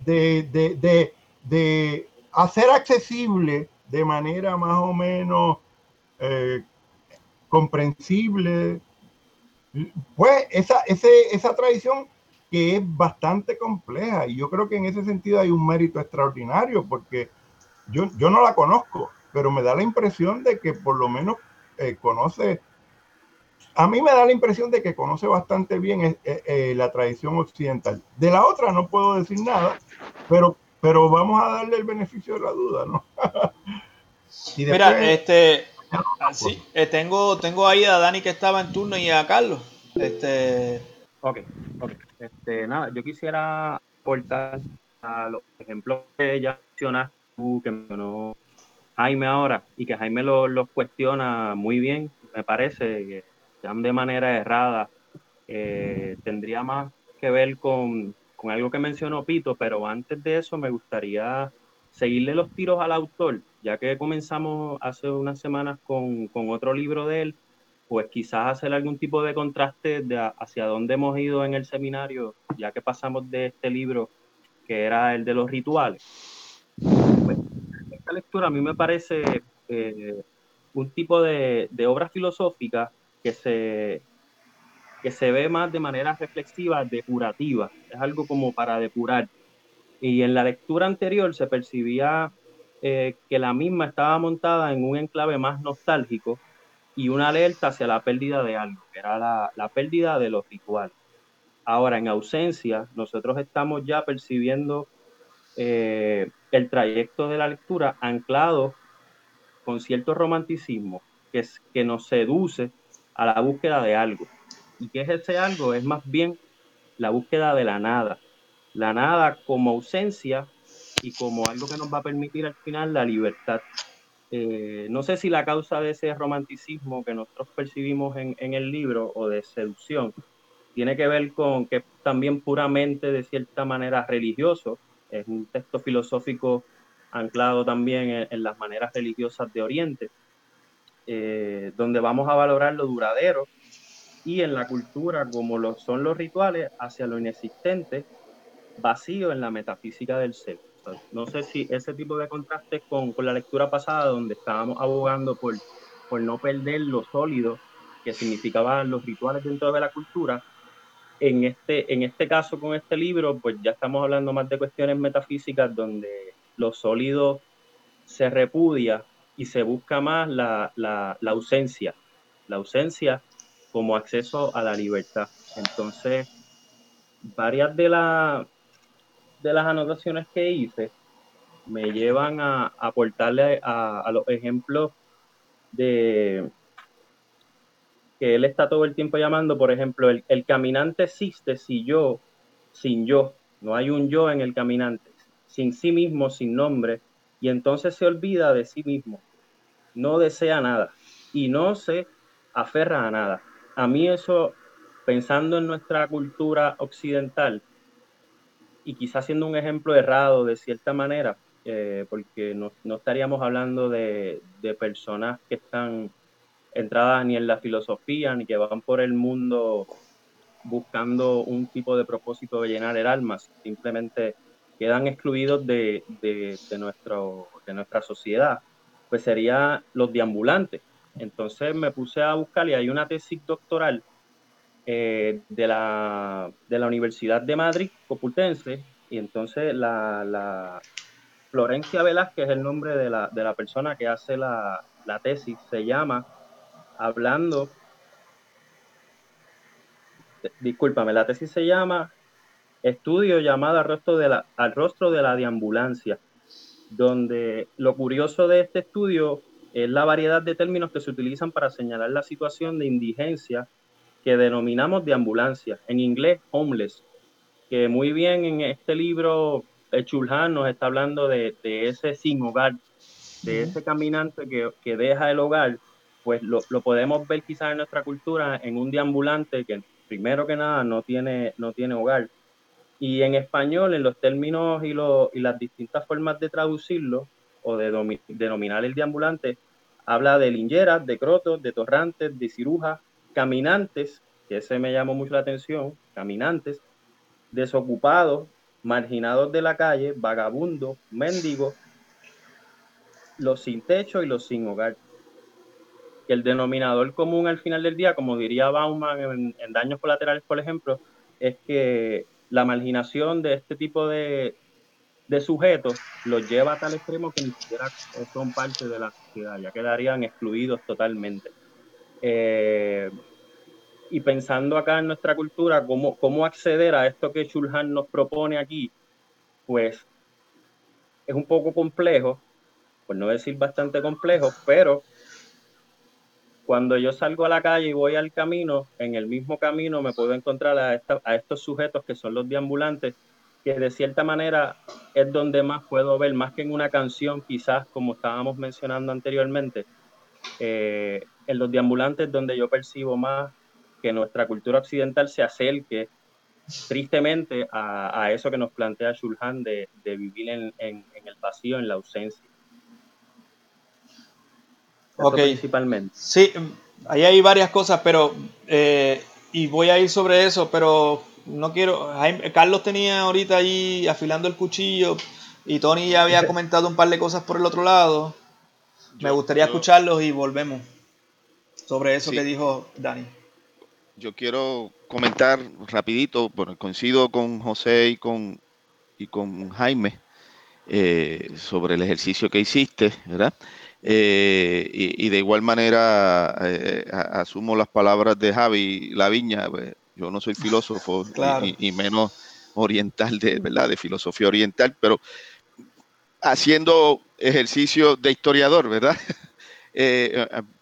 de, de, hacer accesible de manera más o menos eh, comprensible, pues esa, esa tradición que es bastante compleja. Y yo creo que en ese sentido hay un mérito extraordinario porque yo, yo no la conozco, pero me da la impresión de que por lo menos eh, conoce, a mí me da la impresión de que conoce bastante bien eh, eh, la tradición occidental. De la otra no puedo decir nada, pero, pero vamos a darle el beneficio de la duda, ¿no? Mira, este, sí, tengo, tengo ahí a Dani que estaba en turno y a Carlos. Este... Ok, ok. Este, nada, yo quisiera aportar a los ejemplos que ya mencionaste que mencionó Jaime ahora y que Jaime los lo cuestiona muy bien, me parece que están de manera errada. Eh, tendría más que ver con, con, algo que mencionó Pito, pero antes de eso me gustaría seguirle los tiros al autor, ya que comenzamos hace unas semanas con, con otro libro de él, pues quizás hacer algún tipo de contraste de hacia dónde hemos ido en el seminario, ya que pasamos de este libro que era el de los rituales lectura a mí me parece eh, un tipo de, obra filosófica que se, que se ve más de manera reflexiva, depurativa. Es algo como para depurar. Y en la lectura anterior se percibía eh, que la misma estaba montada en un enclave más nostálgico y una alerta hacia la pérdida de algo, que era la, la pérdida de los rituales. Ahora, en ausencia, nosotros estamos ya percibiendo eh, el trayecto de la lectura anclado con cierto romanticismo que, que nos seduce a la búsqueda de algo. ¿Y qué es ese algo? Es más bien la búsqueda de la nada. La nada como ausencia y como algo que nos va a permitir al final la libertad. Eh, no sé si la causa de ese romanticismo que nosotros percibimos en, en, el libro o de seducción tiene que ver con que también puramente de cierta manera religioso es un texto filosófico anclado también en, las maneras religiosas de Oriente, eh, donde vamos a valorar lo duradero y en la cultura, como lo son los rituales, hacia lo inexistente, vacío en la metafísica del ser. no sé si ese tipo de contraste con, con, la lectura pasada, donde estábamos abogando por, por no perder lo sólido que significaban los rituales dentro de la cultura, en este, en este caso, con este libro, pues ya estamos hablando más de cuestiones metafísicas donde lo sólido se repudia y se busca más la, la, la ausencia, la ausencia como acceso a la libertad. Entonces, varias de, la, de las anotaciones que hice me llevan a aportarle a, los ejemplos de que él está todo el tiempo llamando, por ejemplo, el, el, caminante existe si yo, sin yo, no hay un yo en el caminante, sin sí mismo, sin nombre, y entonces se olvida de sí mismo, no desea nada y no se aferra a nada. A mí eso, pensando en nuestra cultura occidental, y quizás siendo un ejemplo errado de cierta manera, eh, porque no, estaríamos hablando de, personas que están entradas ni en la filosofía, ni que van por el mundo buscando un tipo de propósito de llenar el alma, simplemente quedan excluidos de, nuestro, de nuestra sociedad, pues serían los deambulantes. Entonces me puse a buscar y hay una tesis doctoral eh, de, la, de la Universidad de Madrid, Complutense, y entonces la, Florencia Velázquez es el nombre de la, de la persona que hace la, tesis, se llama Hablando, discúlpame, la tesis se llama Estudio llamado al rostro de la, al rostro de la deambulancia, donde lo curioso de este estudio es la variedad de términos que se utilizan para señalar la situación de indigencia que denominamos deambulancia, en inglés homeless, que muy bien en este libro Chulhan nos está hablando de, ese sin hogar, de ese caminante que, deja el hogar, pues lo, podemos ver quizás en nuestra cultura en un deambulante que primero que nada no tiene, no tiene hogar. Y en español, en los términos y, y las distintas formas de traducirlo o de denominar el deambulante, habla de lingeras, de crotos, de torrantes, de cirujas, caminantes, que ese me llamó mucho la atención, caminantes, desocupados, marginados de la calle, vagabundos, mendigos, los sin techo y los sin hogar. El denominador común al final del día, como diría Bauman en, daños colaterales, por ejemplo, es que la marginación de este tipo de, sujetos los lleva a tal extremo que ni siquiera son parte de la sociedad, ya quedarían excluidos totalmente. Eh, y pensando acá en nuestra cultura, cómo, cómo acceder a esto que Shulhan nos propone aquí, pues es un poco complejo, por no decir bastante complejo, pero cuando yo salgo a la calle y voy al camino, en el mismo camino me puedo encontrar a, estos sujetos que son los deambulantes, que de cierta manera es donde más puedo ver, más que en una canción, quizás como estábamos mencionando anteriormente, eh, en los deambulantes donde yo percibo más que nuestra cultura occidental se acerque tristemente a, eso que nos plantea Shulhan de, vivir en, el vacío, en la ausencia. Ok. Principalmente. Sí, ahí hay varias cosas, pero. Eh, y voy a ir sobre eso, pero no quiero. Carlos tenía ahorita ahí afilando el cuchillo y Tony ya había comentado un par de cosas por el otro lado. Me gustaría escucharlos y volvemos sobre eso que dijo Dani yo quiero comentar rapidito, bueno, coincido con José y con, y con Jaime eh, sobre el ejercicio que hiciste, ¿verdad? Eh, y, de igual manera eh, asumo las palabras de Javi Laviña, pues, yo no soy filósofo y, menos oriental, de, ¿verdad? De filosofía oriental, pero haciendo ejercicio de historiador, ¿verdad?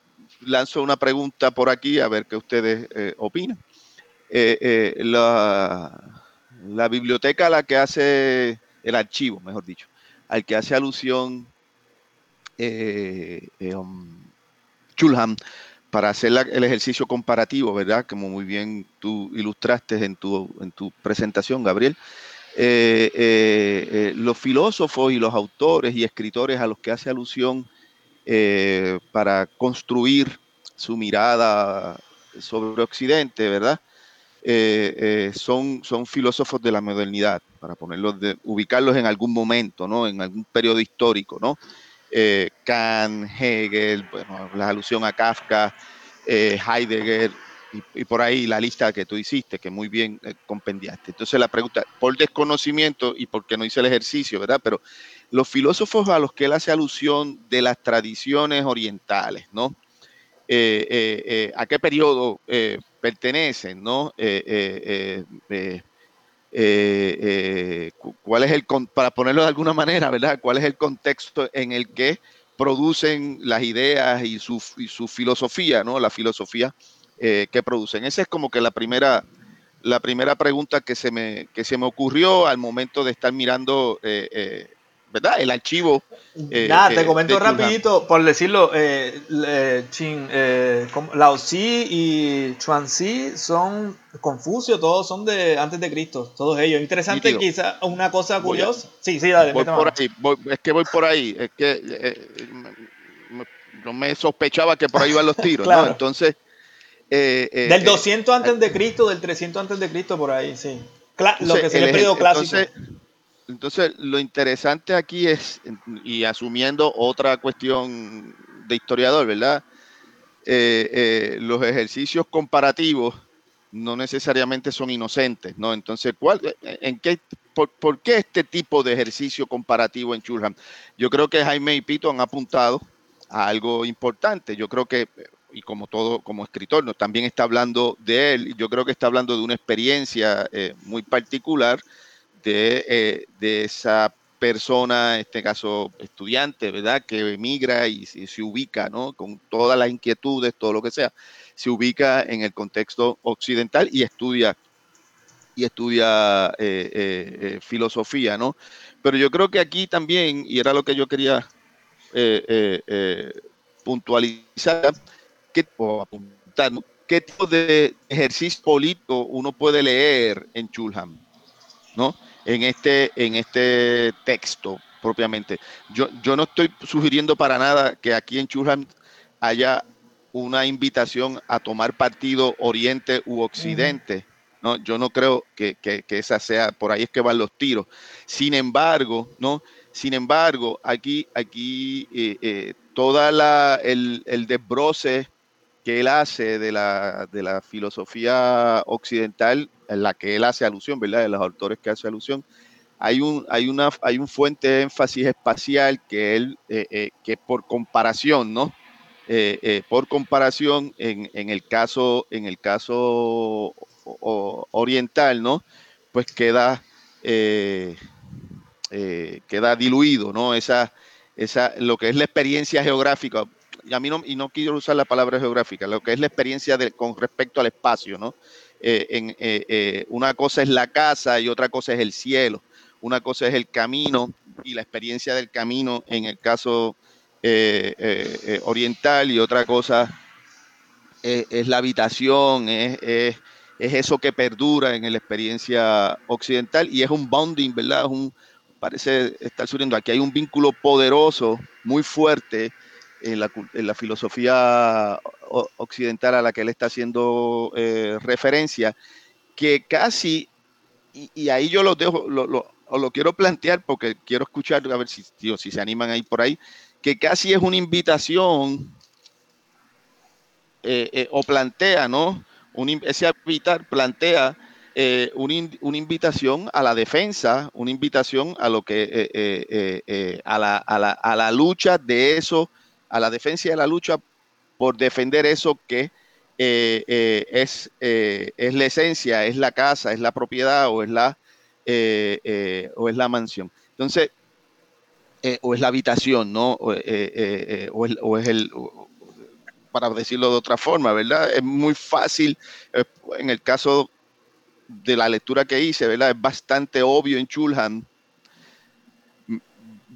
lanzo una pregunta por aquí a ver qué ustedes eh, opinan. Eh, eh, la, la, biblioteca a la que hace, el archivo, mejor dicho, al que hace alusión um, Chulhan para hacer el ejercicio comparativo, ¿verdad? Como muy bien tú ilustraste en tu, en tu presentación, Gabriel. los filósofos y los autores y escritores a los que hace alusión eh, para construir su mirada sobre Occidente, ¿verdad? Eh, eh, son, son filósofos de la modernidad, para ponerlos, de, ubicarlos en algún momento, ¿no? En algún periodo histórico, ¿no? Kant, Hegel, bueno, la alusión a Kafka, Heidegger, y, por ahí la lista que tú hiciste, que muy bien compendiaste. Entonces la pregunta, por desconocimiento y porque no hice el ejercicio, ¿verdad? Pero los filósofos a los que él hace alusión de las tradiciones orientales, ¿no? a qué periodo pertenecen, ¿no? Cuál es el, para ponerlo de alguna manera, ¿verdad? ¿Cuál es el contexto en el que producen las ideas y su, filosofía, ¿no? La filosofía que producen. Esa es como que la primera, la primera pregunta que se me, que se me ocurrió al momento de estar mirando eh, eh, ¿verdad? El archivo. Eh, Nada, te comento rapidito, por decirlo, eh, Chin, Lao Tzu y Chuan Tzu son Confucio, todos son de antes de Cristo, todos ellos. Interesante, quizá una cosa curiosa. sí, sí, dale. Voy por ahí, es que voy por ahí, es que no me sospechaba que por ahí iban los tiros, ¿no? Entonces, eh, eh, del 200 eh, antes de Cristo, del 300 antes de Cristo, por ahí, sí. lo que se le pedido clásico. Entonces, lo interesante aquí es, y asumiendo otra cuestión de historiador, ¿verdad? los ejercicios comparativos no necesariamente son inocentes, ¿no? Entonces, ¿cuál, en qué, por, qué este tipo de ejercicio comparativo en Chulham? Yo creo que Jaime y Pito han apuntado a algo importante. Yo creo que y como todo, como escritor, ¿no? también está hablando de él, yo creo que está hablando de una experiencia eh, muy particular de, eh, de, esa persona, en este caso estudiante, ¿verdad? Que emigra y, se ubica, ¿no? Con todas las inquietudes, todo lo que sea, se ubica en el contexto occidental y estudia y estudia eh, filosofía, ¿no? Pero yo creo que aquí también, y era lo que yo quería puntualizar, qué, qué tipo de ejercicio político uno puede leer en Chulham, ¿no? En este, en este texto propiamente. Yo, yo no estoy sugiriendo para nada que aquí en Chulham haya una invitación a tomar partido Oriente u Occidente. No, yo no creo que, esa sea, por ahí es que van los tiros. Sin embargo, ¿no? Sin embargo, aquí, aquí eh, eh, toda la, el, el desbroce que él hace de la, de la filosofía occidental, en la que él hace alusión, ¿verdad? De los autores que hace alusión, hay un, hay una, hay un fuente de énfasis espacial que él, eh, eh, que por comparación, ¿no? Eh, por comparación, en, en, el caso, en el caso oriental, ¿no? Pues queda, queda diluido, ¿no? Esa, esa, lo que es la experiencia geográfica, y a mí no, y no quiero usar la palabra geográfica, lo que es la experiencia de, con respecto al espacio, ¿no? Eh, eh, eh, una cosa es la casa y otra cosa es el cielo, una cosa es el camino y la experiencia del camino en el caso oriental y otra cosa es la habitación, es, es, eso que perdura en la experiencia occidental y es un bonding, ¿verdad? parece estar subiendo aquí, hay un vínculo poderoso, muy fuerte en la, filosofía occidental a la que él está haciendo eh, referencia, que casi, y, ahí yo lo dejo, lo, lo, quiero plantear porque quiero escuchar, a ver si, si se animan ahí por ahí, que casi es una invitación eh, eh, o plantea, ¿no? Ese habitar plantea una, invitación a la defensa, una invitación a lo que a la, a, la, a, la, lucha de eso a la defensa y a la lucha por defender eso que eh, eh, es, eh, es la esencia, es la casa, es la propiedad o es la, o es la mansión. Entonces, o es la habitación, ¿no? O, es, el, para decirlo de otra forma, ¿verdad? Es muy fácil, en el caso de la lectura que hice, ¿verdad? Es bastante obvio en Chulhan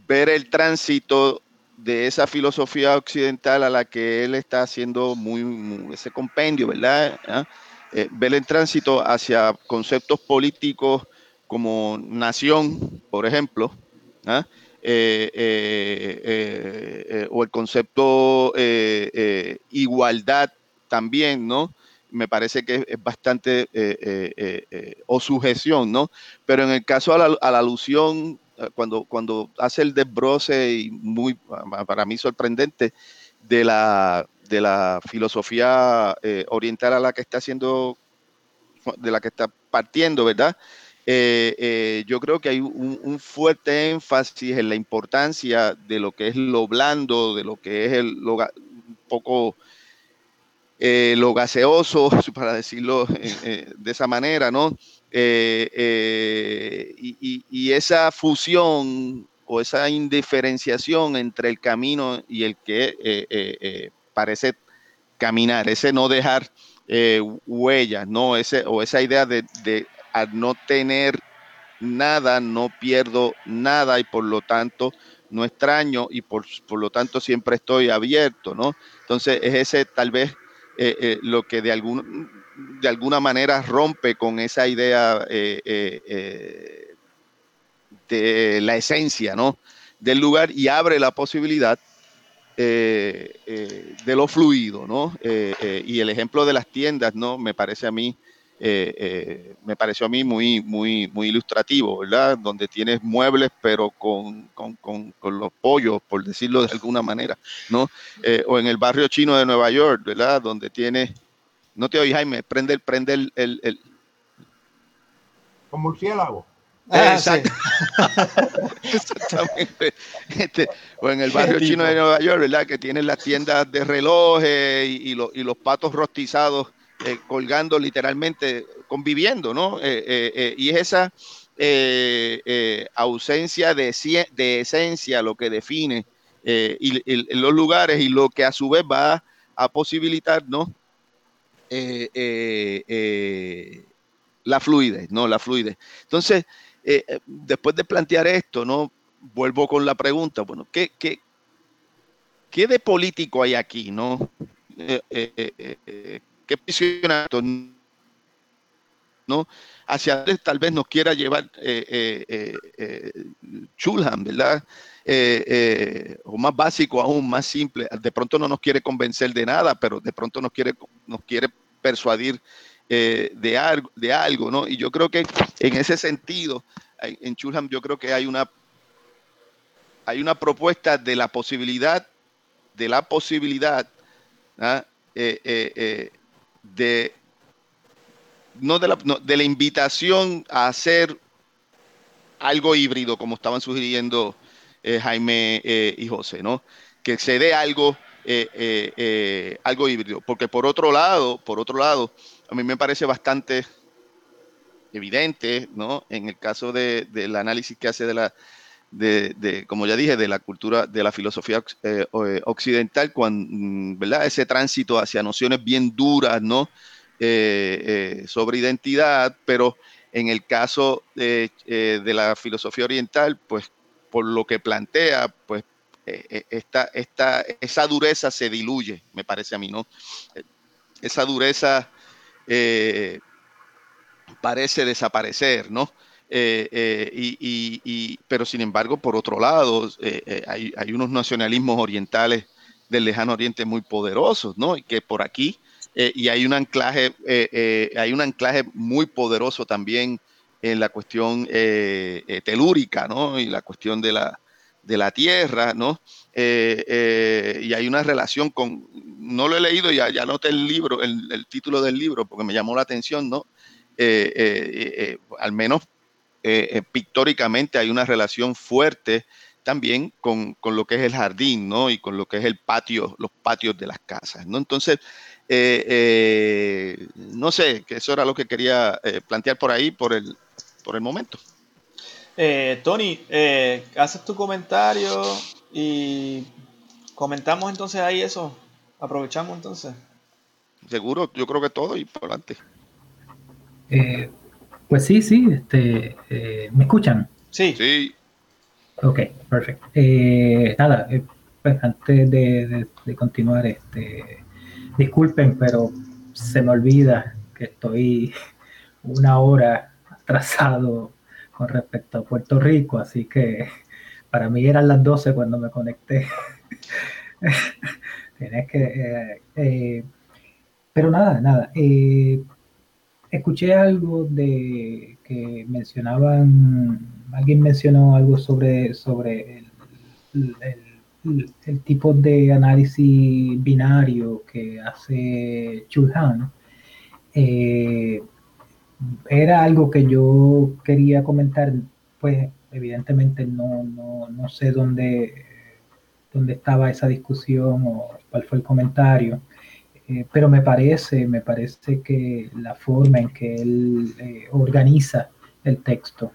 ver el tránsito de esa filosofía occidental a la que él está haciendo muy, ese compendio, ¿verdad? ¿Ah? Eh, ver el tránsito hacia conceptos políticos como nación, por ejemplo, ¿ah? eh, eh, o el concepto igualdad también, ¿no? Me parece que es bastante, o sujeción, ¿no? Pero en el caso a la, alusión cuando, cuando hace el desbroce y muy, para mí sorprendente, de la, de la filosofía eh, oriental a la que está haciendo, de la que está partiendo, ¿verdad? Eh, yo creo que hay un, fuerte énfasis en la importancia de lo que es lo blando, de lo que es el, lo, un poco eh, lo gaseoso, para decirlo de esa manera, ¿no? Y, y, esa fusión o esa indiferenciación entre el camino y el que parece caminar, ese no dejar huellas, ¿no? Ese, o esa idea de, de no tener nada, no pierdo nada y por lo tanto no extraño y por, lo tanto siempre estoy abierto, ¿no? Entonces es ese tal vez eh, eh, lo que de, algún, de alguna manera rompe con esa idea eh, de la esencia, ¿no? Del lugar y abre la posibilidad de lo fluido, ¿no? y el ejemplo de las tiendas, ¿no? Me parece a mí eh, eh, me pareció a mí muy, muy, muy ilustrativo, ¿verdad? Donde tienes muebles, pero con, con, con, los pollos, por decirlo de alguna manera, ¿no? Eh, o en el barrio chino de Nueva York, ¿verdad? Donde tienes, no te oí, Jaime, prende el, prende el, el, el... Con murciélago. Ah, Exacto. Exactamente. Este, o en el barrio chino de Nueva York, ¿verdad? Que tienen las tiendas de relojes y, y, y los patos rostizados eh, colgando literalmente, conviviendo, ¿no? Eh, eh, y es esa ausencia de, de, esencia lo que define y, los lugares y lo que a su vez va a posibilitar, ¿no? La fluidez, ¿no? La fluidez. Entonces, después de plantear esto, ¿no? Vuelvo con la pregunta, bueno, ¿qué, qué, qué de político hay aquí, ¿no? qué prisionato ¿no? Hacia tal vez nos quiera llevar eh, eh, eh, ¿verdad? O más básico aún, más simple. De pronto no nos quiere convencer de nada, pero de pronto nos quiere, nos quiere persuadir de, algo, de algo, ¿no? Y yo creo que en ese sentido, en Chulhan yo creo que hay una, hay una propuesta de la posibilidad, de la posibilidad, ¿ah? de, no de, la, de la invitación a hacer algo híbrido, como estaban sugiriendo eh, Jaime eh, y José, ¿no? Que se dé algo, eh, algo híbrido. Porque por otro lado, por otro lado, a mí me parece bastante evidente, ¿no? En el caso de, del análisis que hace de la, de, como ya dije, de la cultura, de la filosofía eh, eh, occidental, cuando, ¿verdad? Ese tránsito hacia nociones bien duras, ¿no? Eh, sobre identidad, pero en el caso de, la filosofía oriental, pues por lo que plantea, pues esta, esta, esa dureza se diluye, me parece a mí, ¿no? Esa dureza parece desaparecer, ¿no? Eh, eh, y, pero sin embargo, por otro lado, eh, hay, hay, unos nacionalismos orientales del lejano oriente muy poderosos, ¿no? Y que por aquí, y hay un anclaje, hay un anclaje muy poderoso también en la cuestión telúrica, ¿no? Y la cuestión de la, de la tierra, ¿no? y hay una relación con, no lo he leído, ya, ya noté el libro, el, el título del libro, porque me llamó la atención, ¿no? al menos eh, eh, pictóricamente hay una relación fuerte también con, lo que es el jardín, ¿no? Y con lo que es el patio, los patios de las casas, ¿no? Entonces, eh, no sé, que eso era lo que quería plantear por ahí, por el, por el momento. Tony, haces tu comentario y comentamos entonces ahí eso. Aprovechamos entonces. Seguro, yo creo que todo y por adelante. Pues sí, sí, este, eh, ¿me escuchan? Sí. Sí. Ok, perfecto. Eh, nada, eh, pues antes de, continuar, este, disculpen, pero se me olvida que estoy una hora atrasado con respecto a Puerto Rico, así que para mí eran las 12 cuando me conecté. Tienes que... pero nada, nada escuché algo de que mencionaban, alguien mencionó algo sobre, sobre el, tipo de análisis binario que hace Chulhan. Eh, era algo que yo quería comentar, pues evidentemente no, no, sé dónde, dónde estaba esa discusión o cuál fue el comentario. pero me parece, me parece que la forma en que él organiza el texto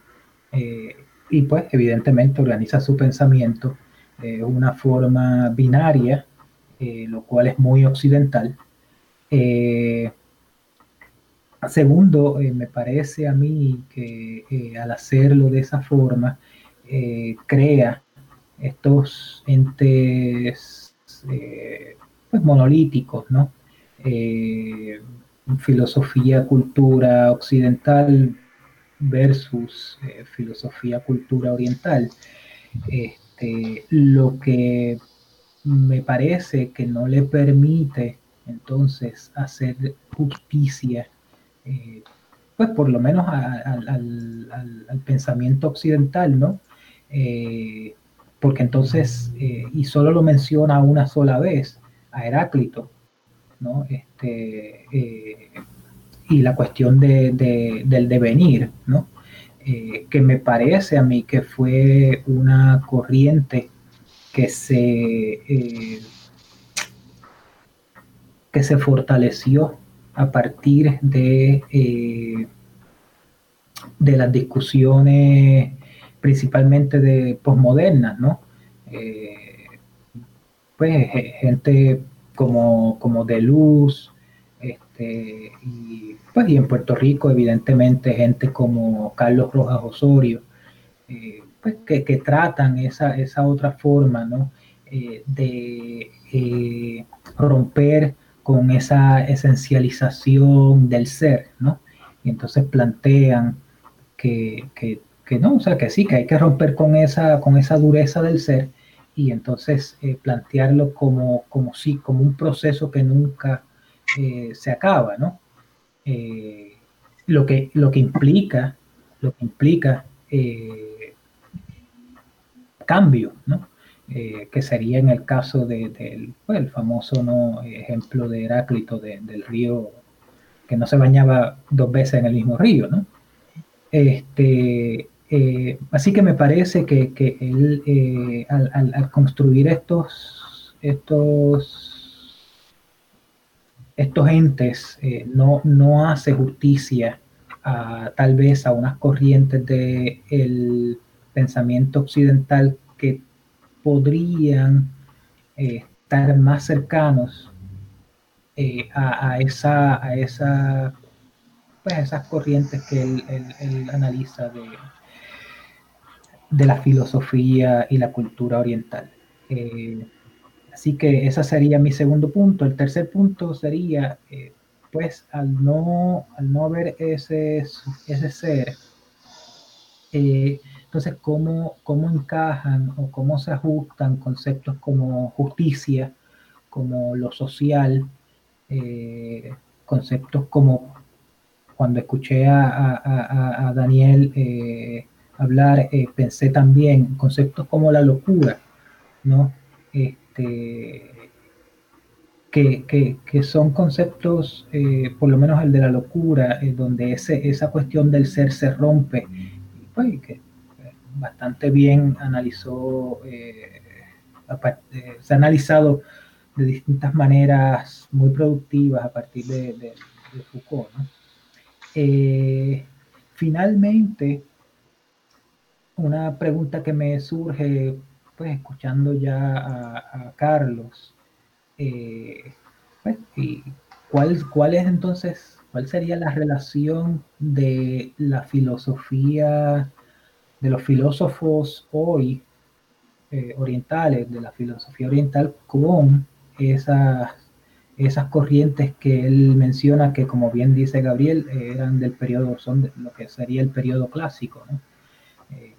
y pues evidentemente organiza su pensamiento de una forma binaria, lo cual es muy occidental. Segundo, eh, me parece a mí que eh, al hacerlo de esa forma, eh, crea estos entes pues, monolíticos, ¿no? filosofía, cultura occidental versus filosofía, cultura oriental. Este, lo que me parece que no le permite entonces hacer justicia eh, pues por lo menos al, pensamiento occidental, ¿no? Eh, porque entonces, eh, y solo lo menciona una sola vez, a Heráclito, ¿no? Este, y la cuestión de, del devenir, ¿no? que me parece a mí que fue una corriente que se, que se fortaleció a partir de, eh, de las discusiones principalmente de posmodernas, ¿no? Eh, pues gente como, como de luz, este, y, pues, y en Puerto Rico evidentemente gente como Carlos Rojas Osorio, eh, pues, que, que, tratan esa, esa otra forma ¿no? de romper con esa esencialización del ser, ¿no? Y entonces plantean que, no, o sea, que sí, que hay que romper con esa, con esa dureza del ser y entonces eh, plantearlo como, como sí, como un proceso que nunca eh, se acaba, ¿no? Eh, lo, que, lo que implica, lo que implica cambio, ¿no? Eh, que sería en el caso del de, pues, famoso ¿no? ejemplo de Heráclito del río que no se bañaba dos veces en el mismo río, ¿no? Este, eh, así que me parece que, que él, eh, al, construir estos, estos, estos entes, no, no hace justicia a, tal vez a unas corrientes del pensamiento occidental que podrían eh, estar más cercanos eh, a, esa, a esa, pues, esas corrientes que él, analiza de, de, la filosofía y la cultura oriental. Eh, así que ese sería mi segundo punto. El tercer punto sería, pues, al no, al no ver ese, ese ser, entonces, ¿cómo, ¿cómo encajan o cómo se ajustan conceptos como justicia, como lo social, eh, conceptos como cuando escuché a, Daniel eh, hablar, eh, pensé también conceptos como la locura, ¿no? Este, que, son conceptos, por lo menos el de la locura, donde ese, esa cuestión del ser se rompe, pues, que bastante bien analizó, eh, eh, se ha analizado de distintas maneras muy productivas a partir de, Foucault. Eh, finalmente, una pregunta que me surge, pues escuchando ya a, Carlos, pues, y ¿cuál, ¿cuál es entonces, cuál sería la relación de la filosofía de los filósofos hoy eh, orientales, de la filosofía oriental, con esas, esas corrientes que él menciona que, como bien dice Gabriel, eran del periodo, son de lo que sería el periodo clásico. Eh,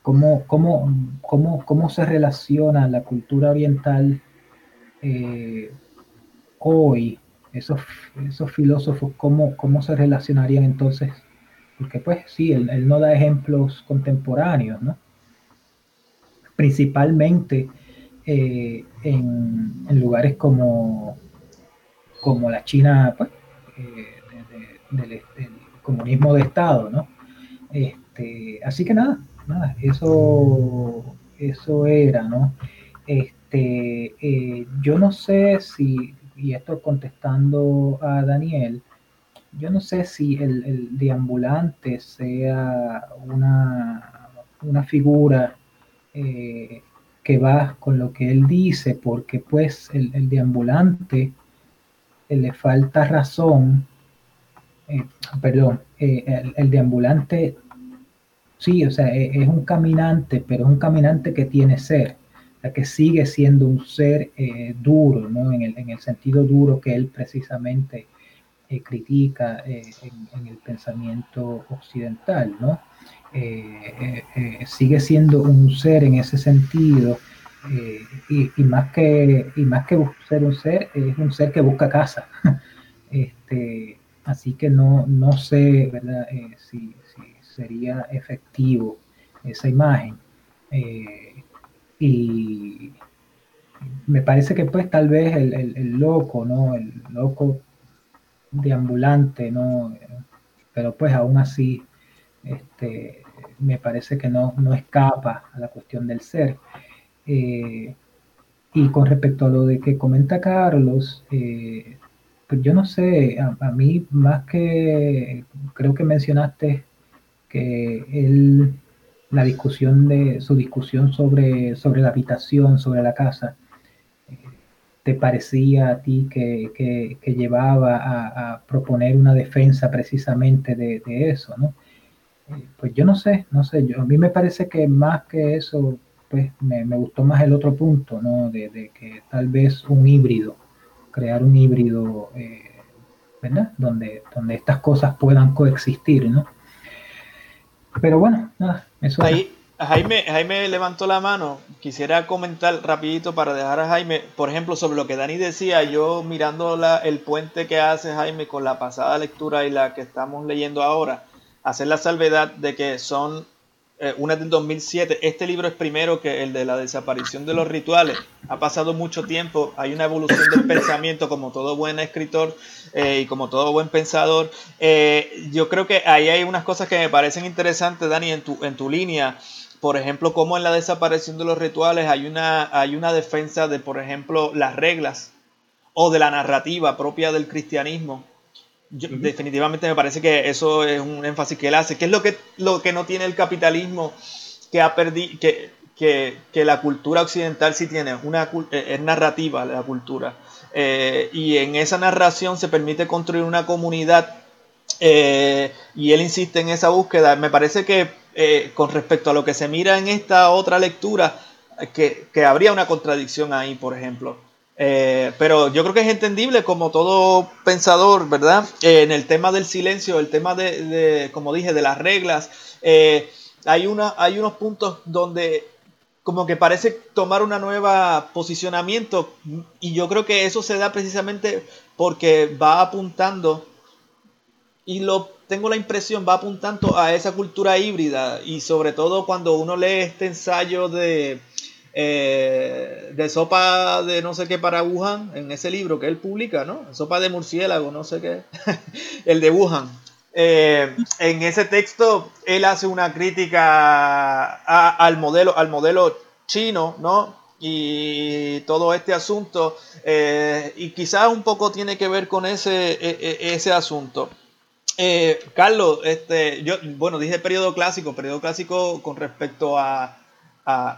¿cómo, cómo, se relaciona la cultura oriental eh, hoy? Esos, esos filósofos, ¿cómo, ¿cómo se relacionarían entonces porque pues sí, él, no da ejemplos contemporáneos, ¿no? Principalmente eh, en, lugares como, como la China, pues, eh, del, comunismo de Estado, ¿no? Este, así que nada, nada, eso, eso era, ¿no? Este, eh, yo no sé si, y esto contestando a Daniel, yo no sé si el, deambulante sea una, una figura eh, que va con lo que él dice, porque pues el, deambulante eh, le falta razón, eh, perdón, el, el, deambulante, sí, o sea, es, un caminante, pero es un caminante que tiene ser, que sigue siendo un ser duro, ¿no? En el, en el sentido duro que él precisamente critica eh, en, el pensamiento occidental, ¿no? Eh, eh, sigue siendo un ser en ese sentido y, más que, y más que ser un ser, es un ser que busca casa. este, así que no, no sé ¿verdad? Si, sería efectivo esa imagen. y me parece que pues tal vez el, el, el loco, ¿no? El loco ambulante, ¿no? Pero pues aún así, este, me parece que no, no escapa a la cuestión del ser. Eh, y con respecto a lo de que comenta Carlos, eh, pues yo no sé, a, mí más que creo que mencionaste que él, la discusión de su discusión sobre, sobre la habitación, sobre la casa, te parecía a ti que, llevaba a, proponer una defensa precisamente de, eso, ¿no? Eh, pues yo no sé, no sé, yo, a mí me parece que más que eso, pues me, gustó más el otro punto, ¿no? De, que tal vez un híbrido, crear un híbrido, eh, ¿verdad? Donde, donde estas cosas puedan coexistir, ¿no? Pero bueno, nada, eso... Ahí, Jaime, Jaime levantó la mano. Quisiera comentar rapidito para dejar a Jaime, por ejemplo, sobre lo que Dani decía, yo mirando el puente que hace Jaime con la pasada lectura y la que estamos leyendo ahora, hacer la salvedad de que son eh, una del 2007. Este libro es primero que el de la desaparición de los rituales. Ha pasado mucho tiempo, hay una evolución del pensamiento como todo buen escritor eh, y como todo buen pensador. Eh, yo creo que ahí hay unas cosas que me parecen interesantes, Dani, en tu, en tu línea por ejemplo, como en la desaparición de los rituales hay una, hay una defensa de, por ejemplo, las reglas o de la narrativa propia del cristianismo. Definitivamente me parece que eso es un énfasis que él hace. ¿Qué es lo que, lo que no tiene el capitalismo que ha perdido, que, que, la cultura occidental sí tiene? Una, eh, es narrativa la cultura. Eh, y en esa narración se permite construir una comunidad eh, y él insiste en esa búsqueda. Me parece que eh, con respecto a lo que se mira en esta otra lectura, que, habría una contradicción ahí, por ejemplo. Eh, pero yo creo que es entendible como todo pensador, ¿verdad? Eh, en el tema del silencio, el tema de, como dije, de las reglas, hay, una, hay unos puntos donde como que parece tomar una nueva posicionamiento y yo creo que eso se da precisamente porque va apuntando y lo tengo la impresión va apuntando a esa cultura híbrida y sobre todo cuando uno lee este ensayo de, eh, de sopa de no sé qué para Wuhan, en ese libro que él publica, ¿no? Sopa de murciélago, no sé qué, el de Wuhan. Eh, en ese texto él hace una crítica al modelo, al modelo chino, ¿no? Y todo este asunto, eh, y quizás un poco tiene que ver con ese, e, e, ese asunto. Eh, Carlos, este, yo, bueno, dije periodo clásico, periodo clásico con respecto a,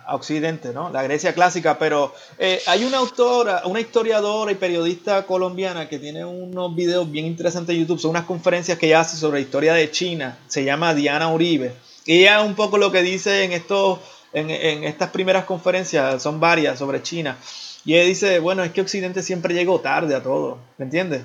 Occidente, ¿no? La Grecia clásica, pero eh, hay una autora, una historiadora y periodista colombiana que tiene unos videos bien interesantes en YouTube, son unas conferencias que ella hace sobre la historia de China, se llama Diana Uribe. Y ella un poco lo que dice en, estos, en, en estas primeras conferencias, son varias sobre China, y ella dice, bueno, es que Occidente siempre llegó tarde a todo, ¿me entiendes?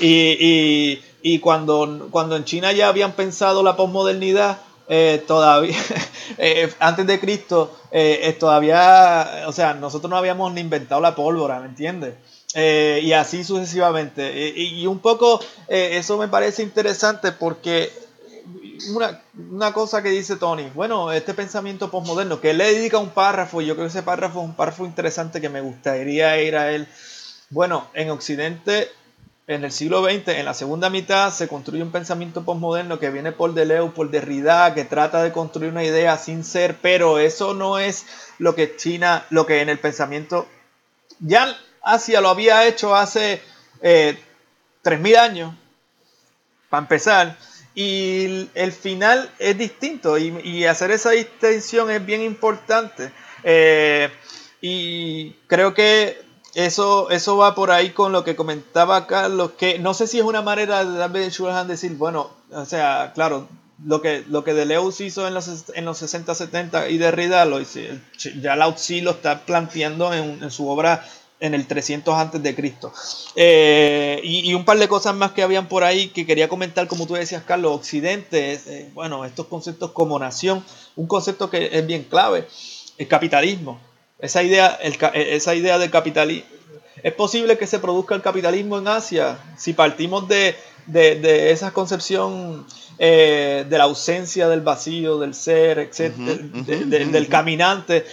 Y, y, cuando, cuando en China ya habían pensado la posmodernidad, eh, todavía, eh, antes de Cristo, eh, todavía, o sea, nosotros no habíamos ni inventado la pólvora, ¿me entiendes? y así sucesivamente. Y, un poco eso me parece interesante porque una, una, cosa que dice Tony, bueno, este pensamiento posmoderno, que él le dedica un párrafo, y yo creo que ese párrafo es un párrafo interesante que me gustaría ir a él. Bueno, en Occidente en el siglo XX, en la segunda mitad, se construye un pensamiento postmoderno que viene por Deleuze, por Derrida, que trata de construir una idea sin ser, pero eso no es lo que China, lo que en el pensamiento, ya Asia lo había hecho hace eh, 3.000 años, para empezar, y el final es distinto y, hacer esa distinción es bien importante. Eh, y creo que eso, eso va por ahí con lo que comentaba Carlos, que no sé si es una manera de David Shulhan decir, bueno, o sea, claro, lo que, lo que Deleuze hizo en los, en los 60, 70 y Derrida, lo, ya Lao lo está planteando en, en su obra en el 300 antes de Cristo. Eh, y, un par de cosas más que habían por ahí que quería comentar, como tú decías, Carlos, Occidente, eh, bueno, estos conceptos como nación, un concepto que es bien clave, el capitalismo. Esa idea, el, esa idea del capitalismo. ¿Es posible que se produzca el capitalismo en Asia si partimos de, de, esa concepción eh, de la ausencia del vacío, del ser, etcétera, del caminante?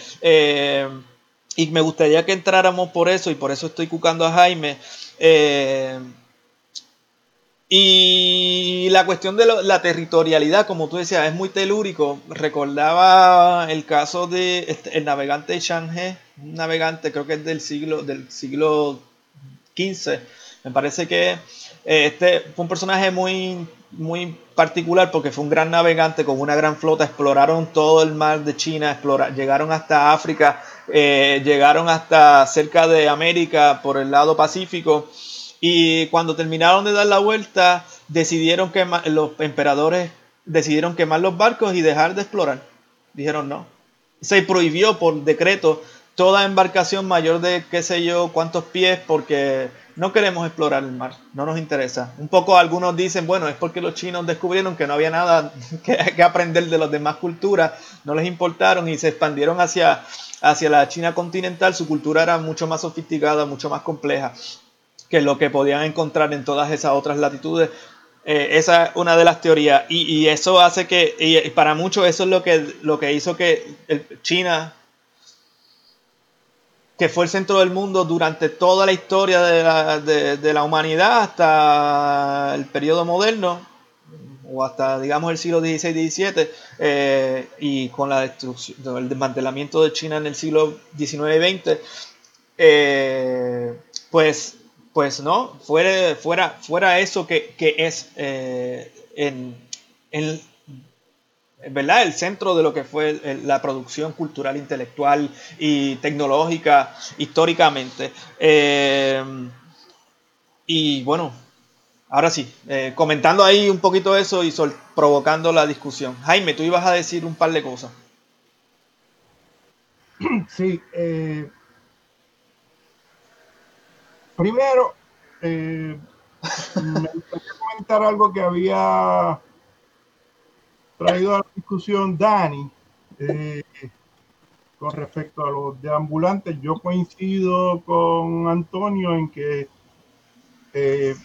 y me gustaría que entráramos por eso, y por eso estoy cucando a Jaime. Eh, y la cuestión de la territorialidad, como tú decías, es muy telúrico. Recordaba el caso de este, el navegante Shanghe, un navegante, creo que es del siglo, del siglo XV. Me parece que eh, este fue un personaje muy, muy particular porque fue un gran navegante con una gran flota. Exploraron todo el mar de China, llegaron hasta África eh, llegaron hasta cerca de América por el lado Pacífico y cuando terminaron de dar la vuelta decidieron que los emperadores decidieron quemar los barcos y dejar de explorar. Dijeron no. Se prohibió por decreto toda embarcación mayor de qué sé yo cuántos pies porque no queremos explorar el mar, no nos interesa. Un poco algunos dicen, bueno, es porque los chinos descubrieron que no había nada que, aprender de las demás culturas, no les importaron y se expandieron hacia, hacia la China continental. Su cultura era mucho más sofisticada, mucho más compleja que lo que podían encontrar en todas esas otras latitudes. Eh, esa es una de las teorías y, eso hace que, para muchos eso es lo que, lo que hizo que China que fue el centro del mundo durante toda la historia de la, humanidad hasta el periodo moderno, o hasta digamos el siglo XVI XVII, eh, y con la destrucción, el desmantelamiento de China en el siglo XIX y XX, eh, pues, pues no, fuera, fuera, fuera eso que, es eh, en, ¿verdad? el centro de lo que fue la producción cultural, intelectual y tecnológica históricamente. Eh, y bueno, ahora sí, eh, comentando ahí un poquito eso y provocando la discusión. Jaime, tú ibas a decir un par de cosas. Sí. Primero, me gustaría comentar algo que había traído a la discusión Dani eh, con respecto a los deambulantes. Yo coincido con Antonio en que eh,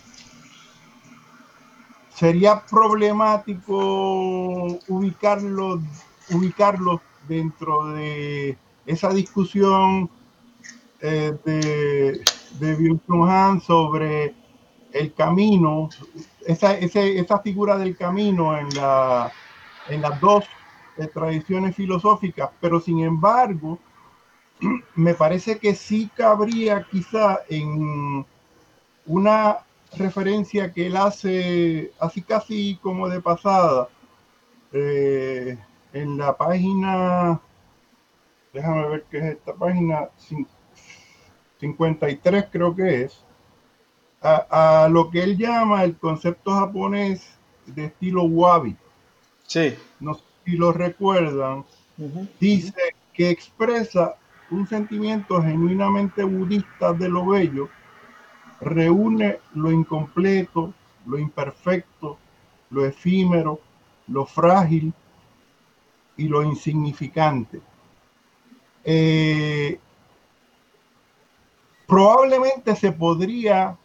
sería problemático ubicarlos ubicarlo dentro de esa discusión eh, de, de Han sobre el camino, esa, esa figura del camino en la en las dos eh, tradiciones filosóficas, pero sin embargo, me parece que sí cabría quizá en una referencia que él hace así casi como de pasada eh, en la página déjame ver qué es esta página 53 creo que es a, a, lo que él llama el concepto japonés de estilo wabi Sí. No sé si lo recuerdan. Dice que expresa un sentimiento genuinamente budista de lo bello, reúne lo incompleto, lo imperfecto, lo efímero, lo frágil y lo insignificante. Eh, probablemente se podría,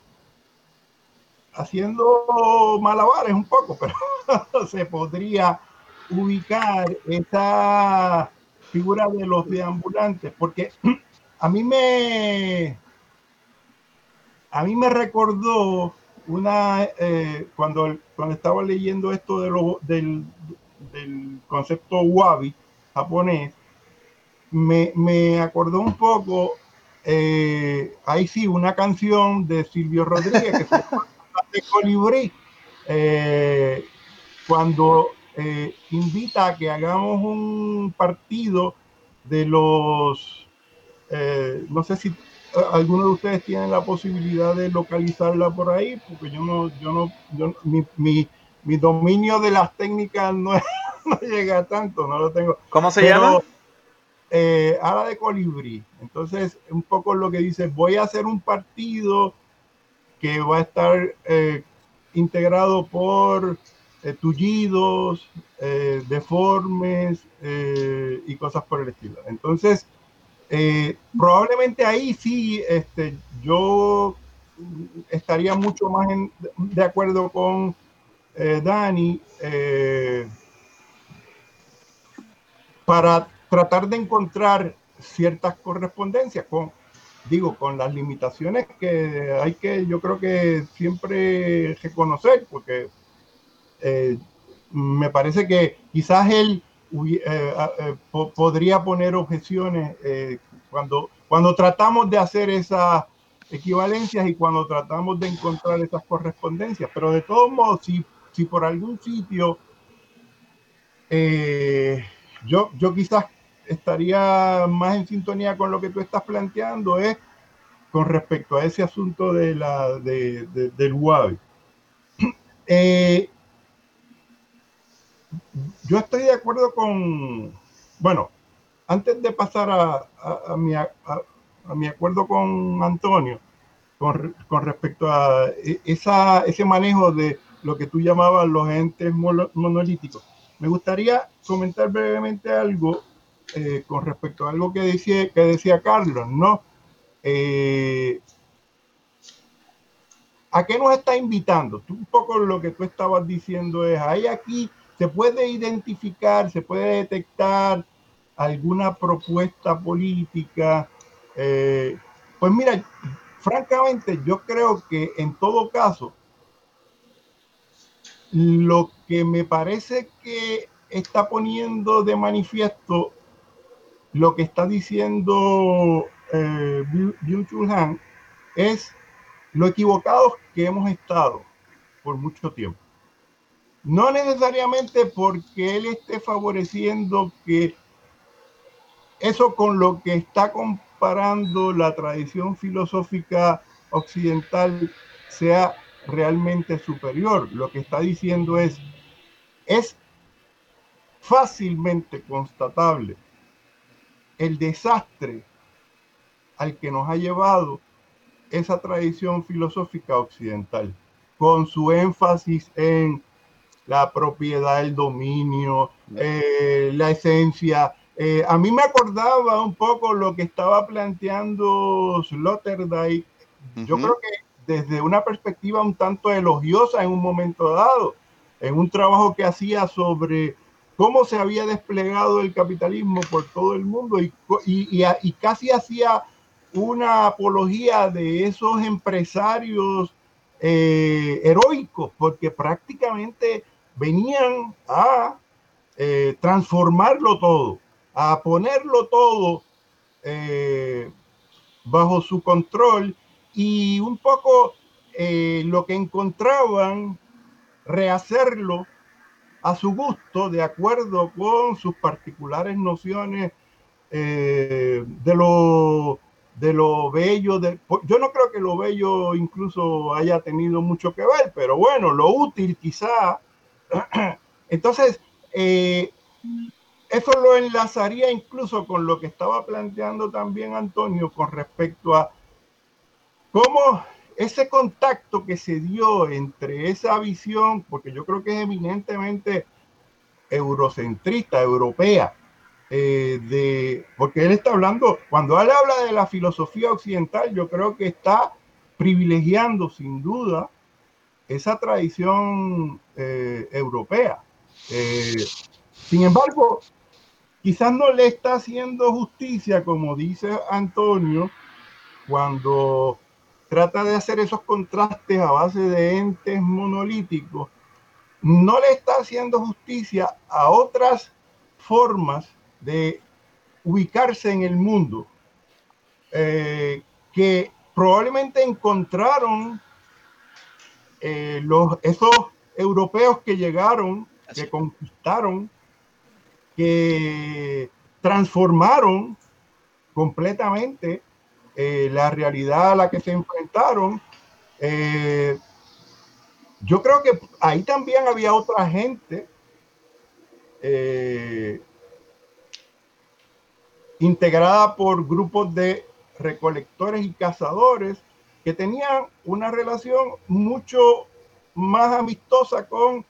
haciendo malabares un poco, pero se podría ubicar esa figura de los deambulantes, porque a mí me a mí me recordó una eh, cuando, cuando estaba leyendo esto de del, del concepto wabi japonés, me, me acordó un poco eh, ahí sí, una canción de Silvio Rodríguez que se llama de Colibrí, eh, cuando eh, invita a que hagamos un partido de los, no sé si alguno de ustedes tienen la posibilidad de localizarla por ahí, porque yo no, yo no, yo, mi, mi, mi dominio de las técnicas no, no, llega tanto, no lo tengo. ¿Cómo se llama? Eh, ala de colibrí. Entonces, un poco lo que dice, voy a hacer un partido que va a estar eh, integrado por eh, tullidos, eh, deformes eh, y cosas por el estilo. Entonces, probablemente ahí sí este, yo estaría mucho más en, de acuerdo con Dani para tratar de encontrar ciertas correspondencias con, digo, con las limitaciones que hay que, yo creo que siempre reconocer, porque eh, me parece que quizás él eh, eh, po podría poner objeciones cuando, cuando tratamos de hacer esas equivalencias y cuando tratamos de encontrar esas correspondencias, pero de todos modos, si, si por algún sitio yo, yo quizás estaría más en sintonía con lo que tú estás planteando es con respecto a ese asunto de la, de, de, del UAVI. Eh, yo estoy de acuerdo con, bueno, antes de pasar a, a, a, mi, a, mi, acuerdo con Antonio, con, con respecto a esa, ese manejo de lo que tú llamabas los entes monolíticos, me gustaría comentar brevemente algo eh, con respecto a algo que decía, que decía Carlos, ¿no? Eh, ¿A qué nos está invitando? Tú, un poco lo que tú estabas diciendo es, hay aquí, se puede identificar, se puede detectar alguna propuesta política. Eh, pues mira, francamente, yo creo que en todo caso, lo que me parece que está poniendo de manifiesto lo que está diciendo eh, Byung-Chul Han es lo equivocados que hemos estado por mucho tiempo. No necesariamente porque él esté favoreciendo que eso con lo que está comparando la tradición filosófica occidental sea realmente superior. Lo que está diciendo es, es fácilmente constatable el desastre al que nos ha llevado esa tradición filosófica occidental, con su énfasis en la propiedad, el dominio, eh, la esencia. Eh, a mí me acordaba un poco lo que estaba planteando Sloterdijk. Uh -huh. Yo creo que desde una perspectiva un tanto elogiosa en un momento dado, en un trabajo que hacía sobre cómo se había desplegado el capitalismo por todo el mundo y, casi hacía una apología de esos empresarios eh, heroicos, porque prácticamente venían a eh, transformarlo todo, a ponerlo todo eh, bajo su control y un poco lo que encontraban, rehacerlo a su gusto, de acuerdo con sus particulares nociones eh, de lo de lo bello, de, yo no creo que lo bello incluso haya tenido mucho que ver, pero bueno, lo útil quizá. Entonces, eh, eso lo enlazaría incluso con lo que estaba planteando también Antonio con respecto a cómo ese contacto que se dio entre esa visión, porque yo creo que es eminentemente eurocentrista, europea, eh, de, porque él está hablando, cuando él habla de la filosofía occidental, yo creo que está privilegiando sin duda esa tradición eh, europea. Eh, sin embargo, quizás no le está haciendo justicia, como dice Antonio, cuando trata de hacer esos contrastes a base de entes monolíticos, no le está haciendo justicia a otras formas de ubicarse en el mundo eh, que probablemente encontraron eh, los, esos europeos que llegaron, que conquistaron, que transformaron completamente eh, la realidad a la que se enfrentaron. Eh, yo creo que ahí también había otra gente eh, integrada por grupos de recolectores y cazadores que tenían una relación mucho más amistosa con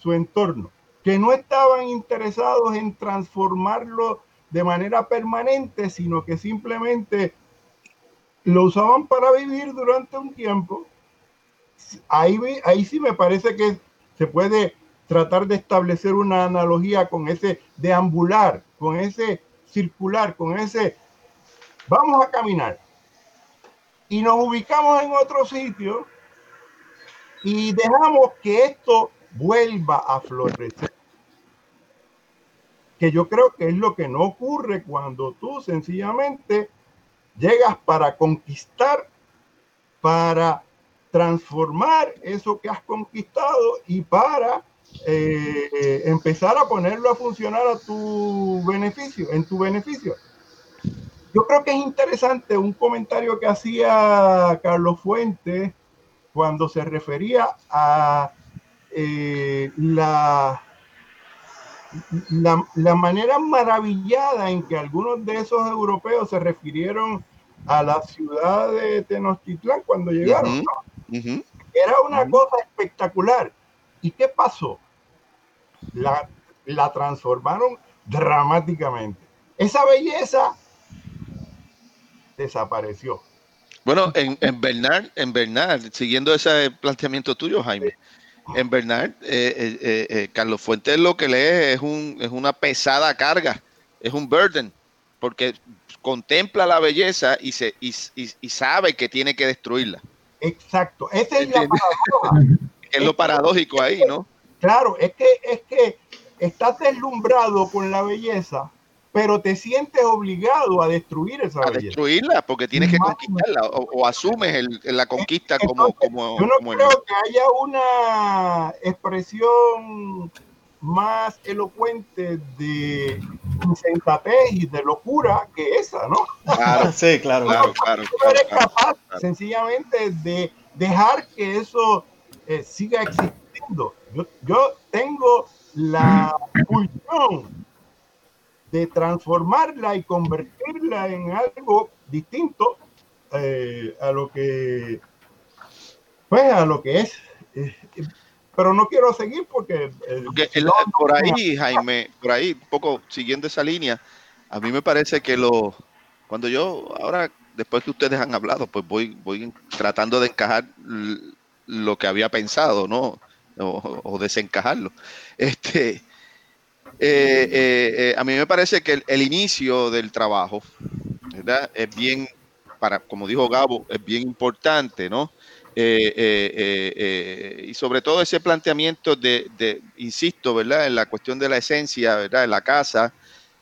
su entorno, que no estaban interesados en transformarlo de manera permanente, sino que simplemente lo usaban para vivir durante un tiempo. Ahí, ahí sí me parece que se puede tratar de establecer una analogía con ese deambular, con ese circular, con ese vamos a caminar y nos ubicamos en otro sitio y dejamos que esto vuelva a florecer. Que yo creo que es lo que no ocurre cuando tú sencillamente llegas para conquistar, para transformar eso que has conquistado y para eh, empezar a ponerlo a funcionar a tu beneficio, en tu beneficio. Yo creo que es interesante un comentario que hacía Carlos Fuentes cuando se refería a eh, la, la, manera maravillada en que algunos de esos europeos se refirieron a la ciudad de Tenochtitlán cuando llegaron. Era una cosa espectacular. ¿Y qué pasó? La, la transformaron dramáticamente. Esa belleza desapareció. Bueno, en, en Bernard, en Bernard, siguiendo ese planteamiento tuyo, Jaime, en Bernard, eh, eh, eh, Carlos Fuentes lo que lee es, un, es una pesada carga, es un burden, porque contempla la belleza y, se, y, y, sabe que tiene que destruirla. Exacto, esa es la Es lo paradójico ahí, ¿no? Claro, es que, es que estás deslumbrado con la belleza, pero te sientes obligado a destruir esa a destruirla porque tienes que conquistarla o, asumes la conquista como, como yo no creo que haya una expresión más elocuente de insensatez y de locura que esa, ¿no? Claro, sí, claro, claro, claro, tú eres capaz sencillamente de dejar que eso eh, siga existiendo. Yo, yo tengo la pulsión de transformarla y convertirla en algo distinto eh, a lo que pues a lo que es eh, pero no quiero seguir porque, eh, por ahí Jaime por ahí un poco siguiendo esa línea a mí me parece que lo cuando yo ahora después que ustedes han hablado pues voy voy tratando de encajar lo que había pensado no o, o desencajarlo. Este eh, eh, eh, a mí me parece que el, inicio del trabajo, ¿verdad? Es bien, para, como dijo Gabo, es bien importante, ¿no? y sobre todo ese planteamiento de, insisto, ¿verdad? En la cuestión de la esencia, ¿verdad? De la casa.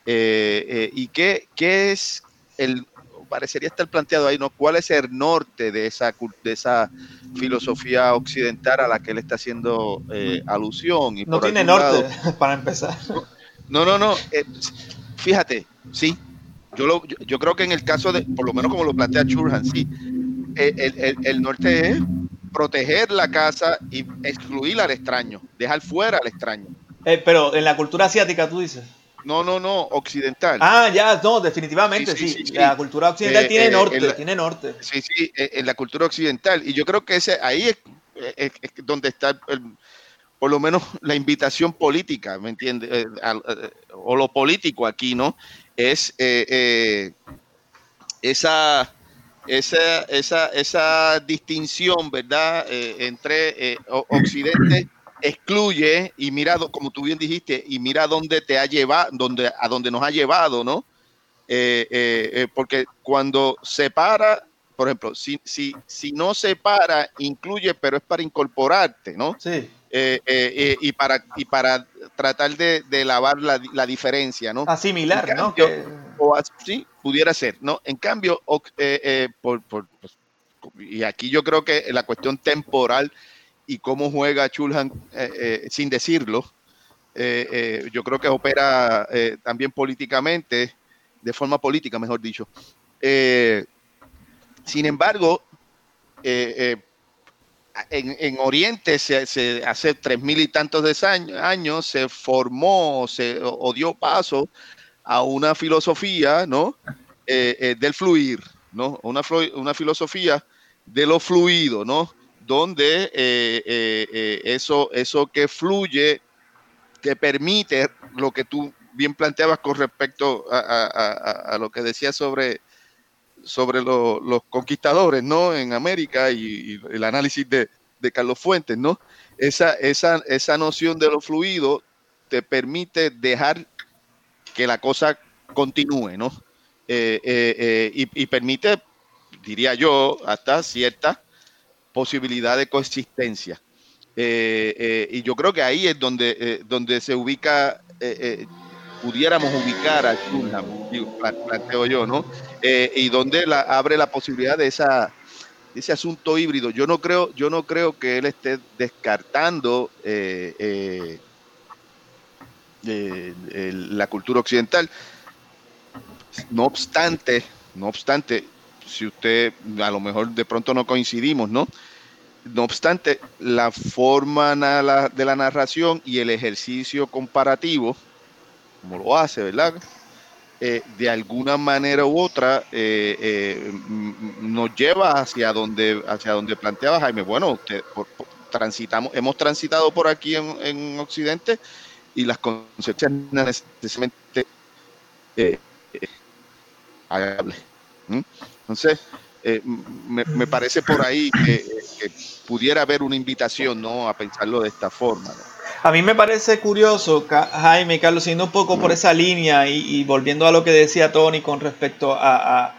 y qué, qué es el, parecería estar planteado ahí, ¿no? ¿Cuál es el norte de esa, de esa filosofía occidental a la que él está haciendo eh, alusión? Y no tiene norte, para empezar. No, no, no. Eh, fíjate, sí. Yo, lo, yo, creo que en el caso de, por lo menos como lo plantea Churhan, sí. El, el, norte es proteger la casa y excluir al extraño, dejar fuera al extraño. Eh, pero en la cultura asiática, tú dices. No, no, no, occidental. Ah, ya, no, definitivamente, sí. La cultura occidental eh, tiene eh, norte, tiene norte. Sí, sí, eh, en la cultura occidental. Y yo creo que ese ahí es, donde está, por lo menos, la invitación política, ¿me entiendes? o lo político aquí, ¿no? Es esa, esa, esa, esa distinción, ¿verdad? entre Occidente excluye y mira, como tú bien dijiste, y mira dónde te ha llevado, dónde, a dónde nos ha llevado, ¿no? Eh, eh, eh, porque cuando separa, por ejemplo, si, si, si no separa, incluye, pero es para incorporarte, ¿no? Sí. y, para, y para tratar de, de lavar la, la, diferencia, ¿no? Asimilar, ¿no? o así pudiera ser, ¿no? En cambio, eh, eh, por, pues, y aquí yo creo que la cuestión temporal y cómo juega Chulhan eh, sin decirlo, yo creo que opera también políticamente, de forma política, mejor dicho. sin embargo, en, Oriente se, hace tres mil y tantos de años, se formó se, o dio paso a una filosofía, ¿no? Eh, eh, del fluir, ¿no? Una, una filosofía de lo fluido, ¿no? Donde eh, eso, eso que fluye, que permite lo que tú bien planteabas con respecto a, lo que decías sobre, sobre los conquistadores, ¿no? En América y, el análisis de, de, Carlos Fuentes, ¿no? Esa, esa, esa noción de lo fluido te permite dejar que la cosa continúe, ¿no? Eh, eh, eh, y, permite, diría yo, hasta cierta posibilidad de coexistencia. y yo creo que ahí es donde, donde se ubica, pudiéramos ubicar a Chulham, planteo yo, ¿no? y donde la, abre la posibilidad de esa ese asunto híbrido. Yo no creo, yo no creo que él esté descartando la cultura occidental. No obstante, no obstante, si usted a lo mejor de pronto no coincidimos, ¿no? No obstante, la forma de la narración y el ejercicio comparativo, como lo hace, ¿verdad? Eh, de alguna manera u otra eh, eh, nos lleva hacia donde, hacia donde planteaba Jaime. Bueno, transitamos, hemos transitado por aquí en, en Occidente y las consecuencias necesariamente eh Entonces, eh, me, parece por ahí que, pudiera haber una invitación ¿no? a pensarlo de esta forma. A mí me parece curioso, Jaime, Carlos, siendo un poco por esa línea y, volviendo a lo que decía Tony con respecto a,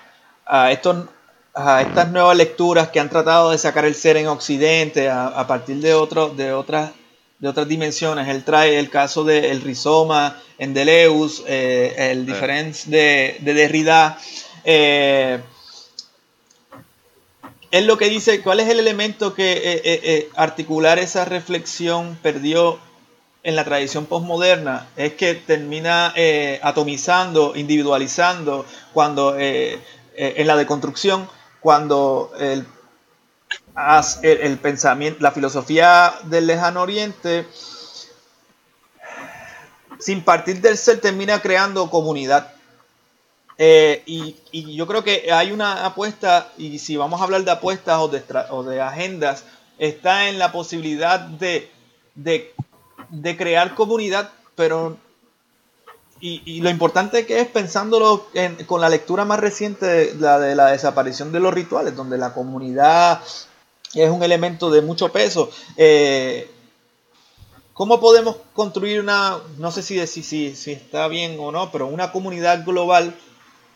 estos, a estas nuevas lecturas que han tratado de sacar el ser en Occidente a, partir de, otro, de otras de otras dimensiones. Él trae el caso del rizoma en Deleuze, eh, el diference de, Derrida. Eh, es lo que dice, ¿cuál es el elemento que eh, articular esa reflexión perdió en la tradición postmoderna? Es que termina atomizando, individualizando, cuando en la deconstrucción, cuando el, pensamiento, la filosofía del lejano oriente, sin partir del ser, termina creando comunidad. Eh, y, yo creo que hay una apuesta, y si vamos a hablar de apuestas o de, o de agendas, está en la posibilidad de, de, crear comunidad, pero y, lo importante que es pensándolo con la lectura más reciente, la de la desaparición de los rituales, donde la comunidad es un elemento de mucho peso. Eh, ¿Cómo podemos construir una, no sé si, si, si, está bien o no, pero una comunidad global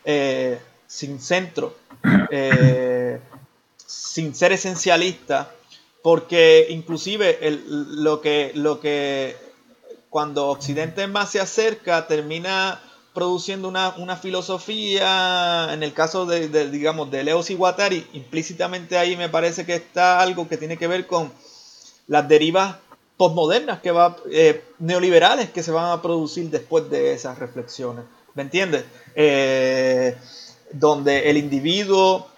eh, sin centro, eh, sin ser esencialista? Porque inclusive lo, que, cuando Occidente más se acerca termina produciendo una, filosofía, en el caso de, digamos, de Leo Guattari, implícitamente ahí me parece que está algo que tiene que ver con las derivas postmodernas que va, eh, neoliberales que se van a producir después de esas reflexiones. ¿Me entiendes? Eh, donde el individuo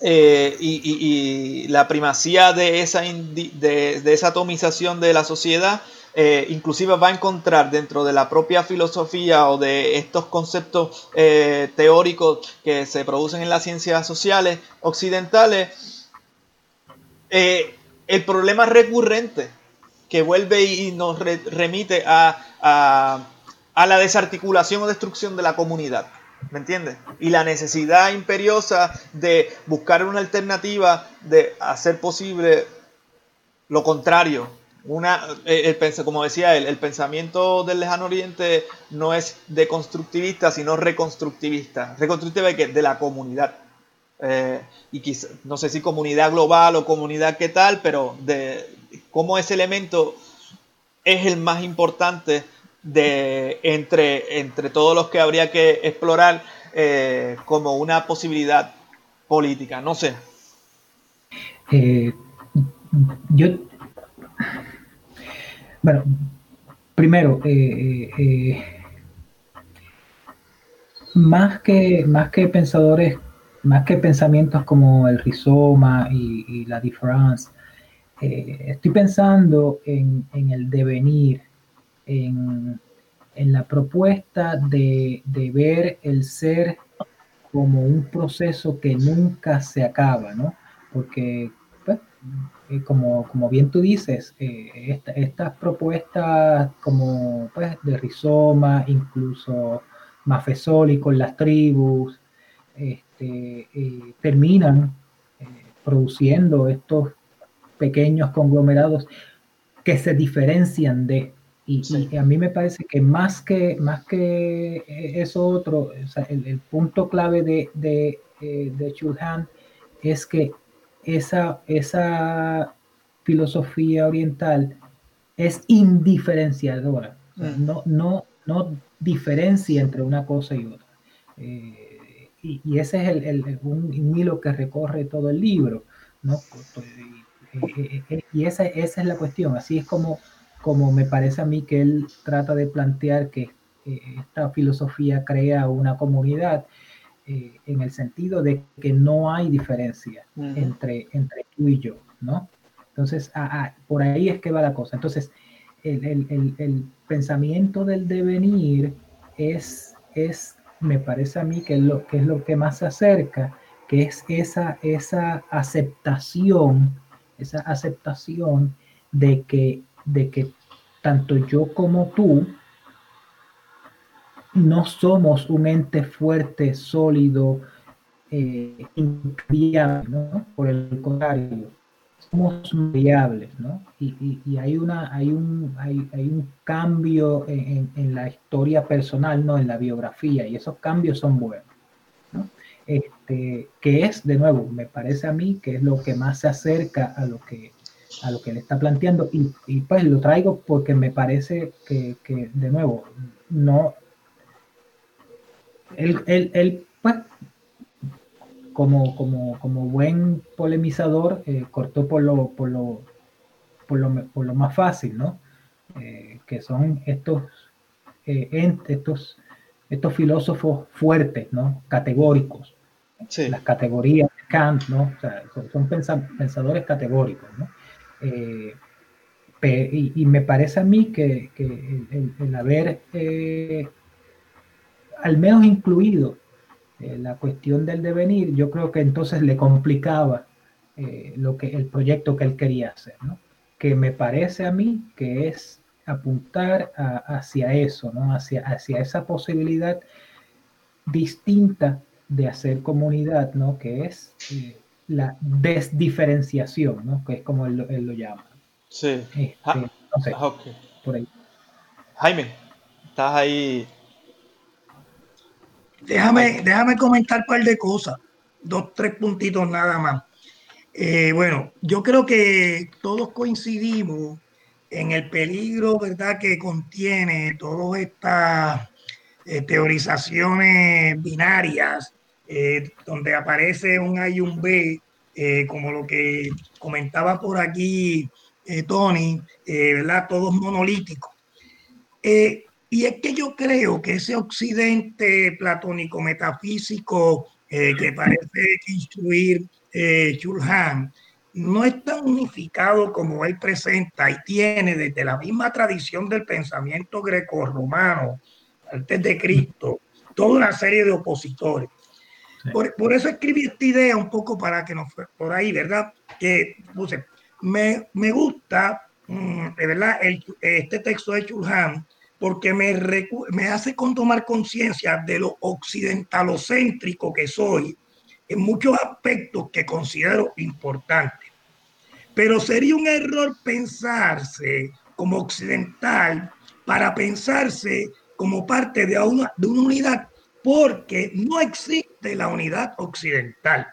eh, y, la primacía de esa, de esa atomización de la sociedad eh, inclusive va a encontrar dentro de la propia filosofía o de estos conceptos teóricos que se producen en las ciencias sociales occidentales, el problema recurrente que vuelve y nos remite a, la desarticulación o destrucción de la comunidad. ¿Me entiendes? Y la necesidad imperiosa de buscar una alternativa de hacer posible lo contrario, una, el, como decía él, el pensamiento del lejano oriente no es deconstructivista, sino reconstructivista. Reconstructiva de, de la comunidad. Eh, y quizá, no sé si comunidad global o comunidad qué tal, pero de cómo ese elemento es el más importante de entre, entre todos los que habría que explorar eh, como una posibilidad política. No sé. Eh, yo, bueno, primero, eh, más, que, más que pensadores, más que pensamientos como el rizoma y, la diferencia, estoy pensando en, en el devenir, en, en la propuesta de, ver el ser como un proceso que nunca se acaba, ¿no? Porque, pues, eh, como, como, bien tú dices, eh, estas propuestas como pues, de rizoma, incluso Mafesoli con las tribus, este, eh, terminan produciendo estos pequeños conglomerados que se diferencian de, y, a mí me parece que más que, más que eso otro, el, punto clave de, de, eh, de Chulhan es que esa, esa filosofía oriental es indiferenciadora, mm. no, no, no diferencia entre una cosa y otra. Eh, y, ese es el, un hilo que recorre todo el libro, ¿no? Eh, y esa, esa es la cuestión, así es como como me parece a mí que él trata de plantear que eh, esta filosofía crea una comunidad eh, en el sentido de que no hay diferencia entre, entre tú y yo, ¿no? Entonces, por ahí es que va la cosa. Entonces, el, pensamiento del devenir es, es, me parece a mí que es lo que, es lo que más se acerca, que es esa, esa aceptación, esa aceptación de que de que tanto yo como tú no somos un ente fuerte, sólido, eh, ¿no? Por el contrario, somos variables, ¿no? Y, hay, una, hay, un, hay, un cambio en, la historia personal, ¿no? En la biografía, y esos cambios son buenos, ¿no? Este, que es, de nuevo, me parece a mí que es lo que más se acerca a lo que a lo que él está planteando y, pues lo traigo porque me parece que, de nuevo, no, él, pues, como, como, como buen polemizador, eh, cortó por lo, por lo, por lo, por lo más fácil, ¿no? Eh, que son estos, eh, estos, estos filósofos fuertes, ¿no? Categóricos. Las categorías de Kant, ¿no? son pensadores categóricos, ¿no? Eh, y, me parece a mí que, el, haber eh, al menos incluido eh, la cuestión del devenir, yo creo que entonces le complicaba lo que el proyecto que él quería hacer, que me parece a mí que es apuntar hacia eso, ¿no? hacia, hacia esa posibilidad distinta de hacer comunidad, ¿no? que es la desdiferenciación, ¿no? que es como él, lo llama. Sí. Este, no sé, ah, por ahí. Jaime, estás ahí. Déjame, déjame comentar un par de cosas, dos, tres puntitos nada más. Eh, bueno, yo creo que todos coincidimos en el peligro, ¿verdad?, que contiene todas estas eh, teorizaciones binarias eh, donde aparece un A y un B, eh, como lo que comentaba por aquí eh, Tony, ¿verdad? Todos monolíticos. y es que yo creo que ese occidente platónico metafísico que parece instruir Chulhan no es tan unificado como él presenta y tiene desde la misma tradición del pensamiento greco-romano antes de Cristo toda una serie de opositores. Por, eso escribí esta idea un poco para que nos por ahí, ¿verdad? Que puse, me, me gusta, mm, de verdad, este texto de Chulhan, porque me, me hace con tomar conciencia de lo occidentalocéntrico que soy en muchos aspectos que considero importantes. Pero sería un error pensarse como occidental para pensarse como parte de una, de una unidad porque no existe la unidad occidental.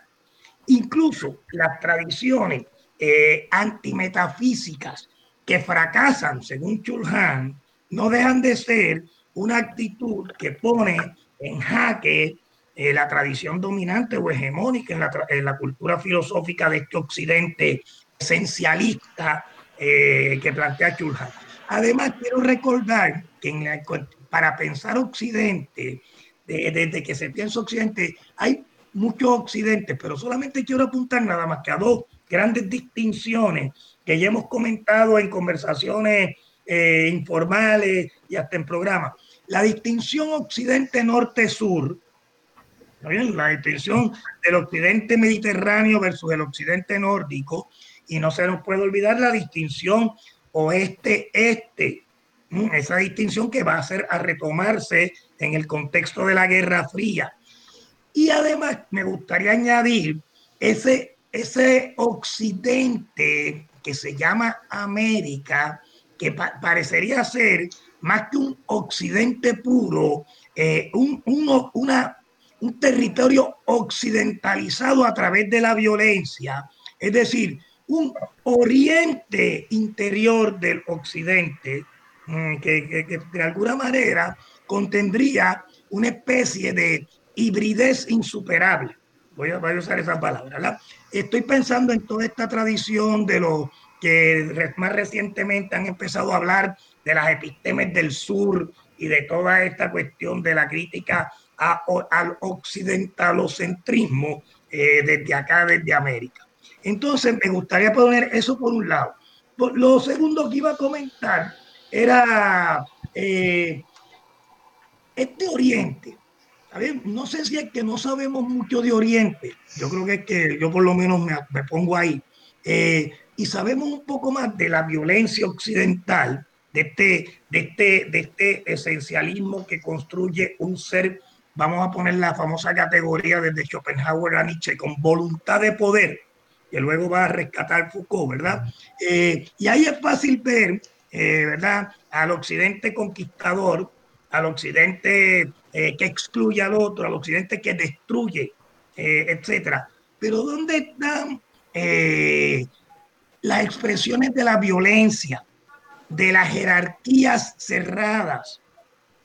Incluso las tradiciones eh, antimetafísicas que fracasan, según Chulhan, no dejan de ser una actitud que pone en jaque eh, la tradición dominante o hegemónica en la, cultura filosófica de este occidente esencialista eh, que plantea Chulhan. Además, quiero recordar que para pensar occidente, desde que se piensa occidente, hay muchos occidentes, pero solamente quiero apuntar nada más que a dos grandes distinciones que ya hemos comentado en conversaciones eh, informales y hasta en programas. La distinción occidente-norte-sur, la distinción del occidente mediterráneo versus el occidente nórdico, y no se nos puede olvidar la distinción oeste-este, esa distinción que va a ser a retomarse en el contexto de la Guerra Fría. Y además me gustaría añadir ese, ese occidente que se llama América, que parecería ser más que un occidente puro, eh, un, una, un territorio occidentalizado a través de la violencia, es decir, un oriente interior del occidente mm, que, de alguna manera contendría una especie de hibridez insuperable. Voy a, usar esa palabra. Estoy pensando en toda esta tradición de los que más recientemente han empezado a hablar de las epistemes del sur y de toda esta cuestión de la crítica al occidentalocentrismo eh, desde acá, desde América. Entonces, me gustaría poner eso por un lado. Lo segundo que iba a comentar era eh, este Oriente. No sé si es que no sabemos mucho de Oriente. Yo creo que es que yo por lo menos me, pongo ahí. Eh, y sabemos un poco más de la violencia occidental, de este, de este, de este esencialismo que construye un ser, vamos a poner la famosa categoría desde Schopenhauer a Nietzsche, con voluntad de poder, que luego va a rescatar Foucault, ¿verdad? Eh, y ahí es fácil ver, eh, ¿verdad? Al occidente conquistador, al occidente eh, que excluye al otro, al occidente que destruye, etcétera. Pero ¿dónde están las expresiones de la violencia, de las jerarquías cerradas,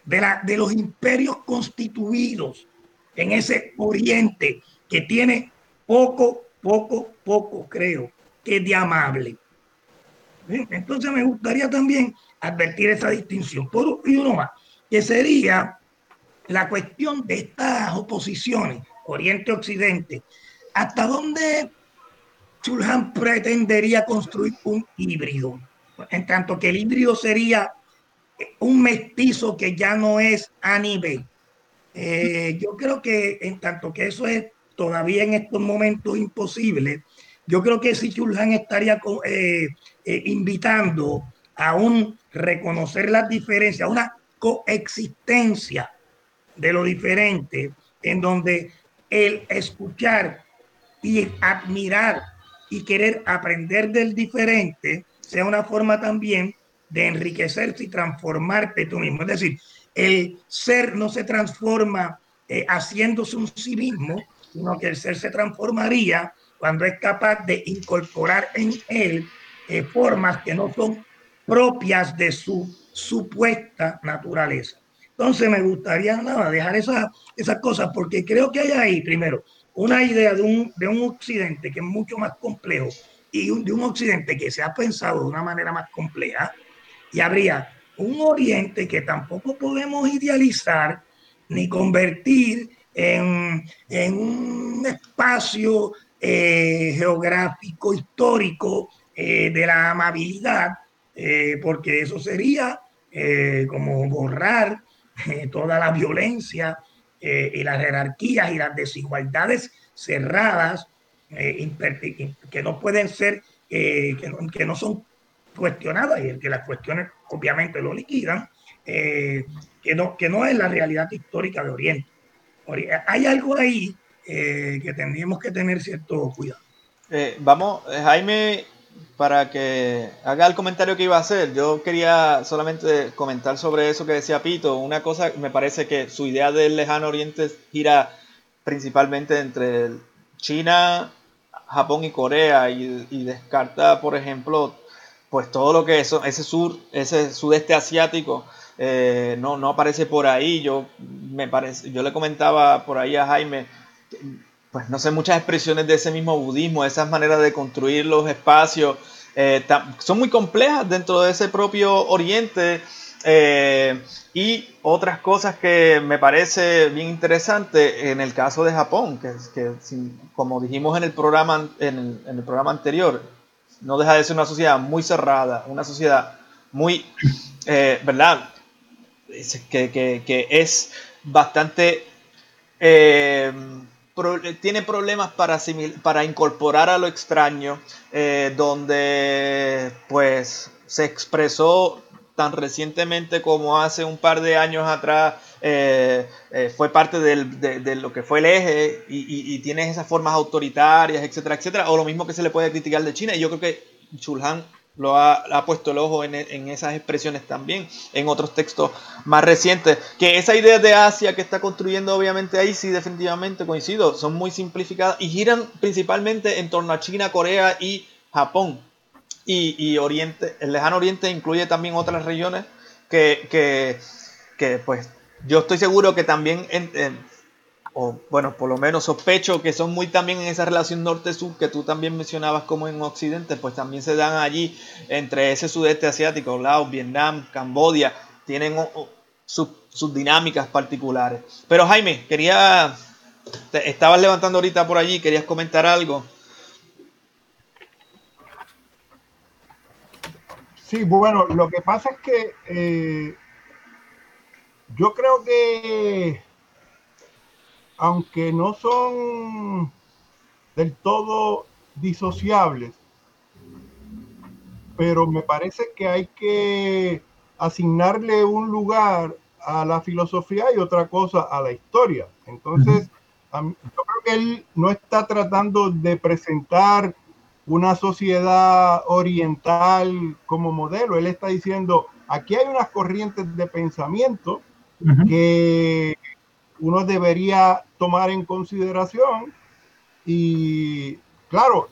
de, la, de los imperios constituidos en ese oriente que tiene poco poco, poco creo que de amable. Entonces me gustaría también advertir esa distinción. Por, y uno más, que sería la cuestión de estas oposiciones, Oriente-Occidente. ¿Hasta dónde Chulhan pretendería construir un híbrido? En tanto que el híbrido sería un mestizo que ya no es a nivel. Eh, yo creo que en tanto que eso es todavía en estos momentos imposible, yo creo que si Chulhan estaría eh, eh, invitando a un reconocer las diferencias, una coexistencia de lo diferente, en donde el escuchar y admirar y querer aprender del diferente sea una forma también de enriquecerse y transformarte tú mismo. Es decir, el ser no se transforma eh, haciéndose un sí mismo, sino que el ser se transformaría cuando es capaz de incorporar en él eh, formas que no son propias de su supuesta naturaleza. Entonces me gustaría nada dejar esas, esas cosas porque creo que hay ahí, primero, una idea de un, de un occidente que es mucho más complejo y de un occidente que se ha pensado de una manera más compleja y habría un oriente que tampoco podemos idealizar ni convertir en, un espacio eh, geográfico, histórico eh, de la amabilidad, eh, porque eso sería como borrar toda la violencia y las jerarquías y las desigualdades cerradas que no pueden ser, que no, son cuestionadas y que las cuestiones obviamente lo liquidan, que, no, que no es la realidad histórica de Oriente hay algo ahí eh, que tendríamos que tener cierto cuidado. Eh, vamos, eh, Jaime, para que haga el comentario que iba a hacer, yo quería solamente comentar sobre eso que decía Pito. Una cosa, me parece que su idea del lejano oriente gira principalmente entre China, Japón y Corea y, descarta, por ejemplo, pues todo lo que es ese sur, ese sudeste asiático eh, no, no aparece por ahí. Yo, me parece, yo le comentaba por ahí a Jaime, pues no sé, muchas expresiones de ese mismo budismo, esas maneras de construir los espacios, eh, son muy complejas dentro de ese propio oriente. Eh, y otras cosas que me parece bien interesante en el caso de Japón, que, que como dijimos en el, programa, en el, programa anterior, no deja de ser una sociedad muy cerrada, una sociedad muy, eh, ¿verdad? Que, que, es bastante... tiene problemas para, para incorporar a lo extraño, eh, donde pues se expresó tan recientemente como hace un par de años atrás eh, eh, fue parte de, lo que fue el eje y, y, tienes esas formas autoritarias, etcétera, etcétera, o lo mismo que se le puede criticar de China. Y yo creo que Chulhan lo ha, puesto el ojo en, en, esas expresiones también, en otros textos más recientes. Que esa idea de Asia que está construyendo obviamente ahí, sí definitivamente coincido, son muy simplificadas y giran principalmente en torno a China, Corea y Japón y, Oriente, el lejano Oriente incluye también otras regiones que, que, pues yo estoy seguro que también, o bueno, por lo menos sospecho que son muy también en esa relación norte-sur que tú también mencionabas como en Occidente, pues también se dan allí entre ese sudeste asiático, Laos, Vietnam, Cambodia, tienen sus, dinámicas particulares. Pero Jaime, quería, te estabas levantando ahorita por allí, querías comentar algo. Sí, bueno, lo que pasa es que eh, yo creo que aunque no son del todo disociables, pero me parece que hay que asignarle un lugar a la filosofía y otra cosa a la historia. Entonces, yo creo que él no está tratando de presentar una sociedad oriental como modelo. Él está diciendo, aquí hay unas corrientes de pensamiento que uno debería tomar en consideración y claro,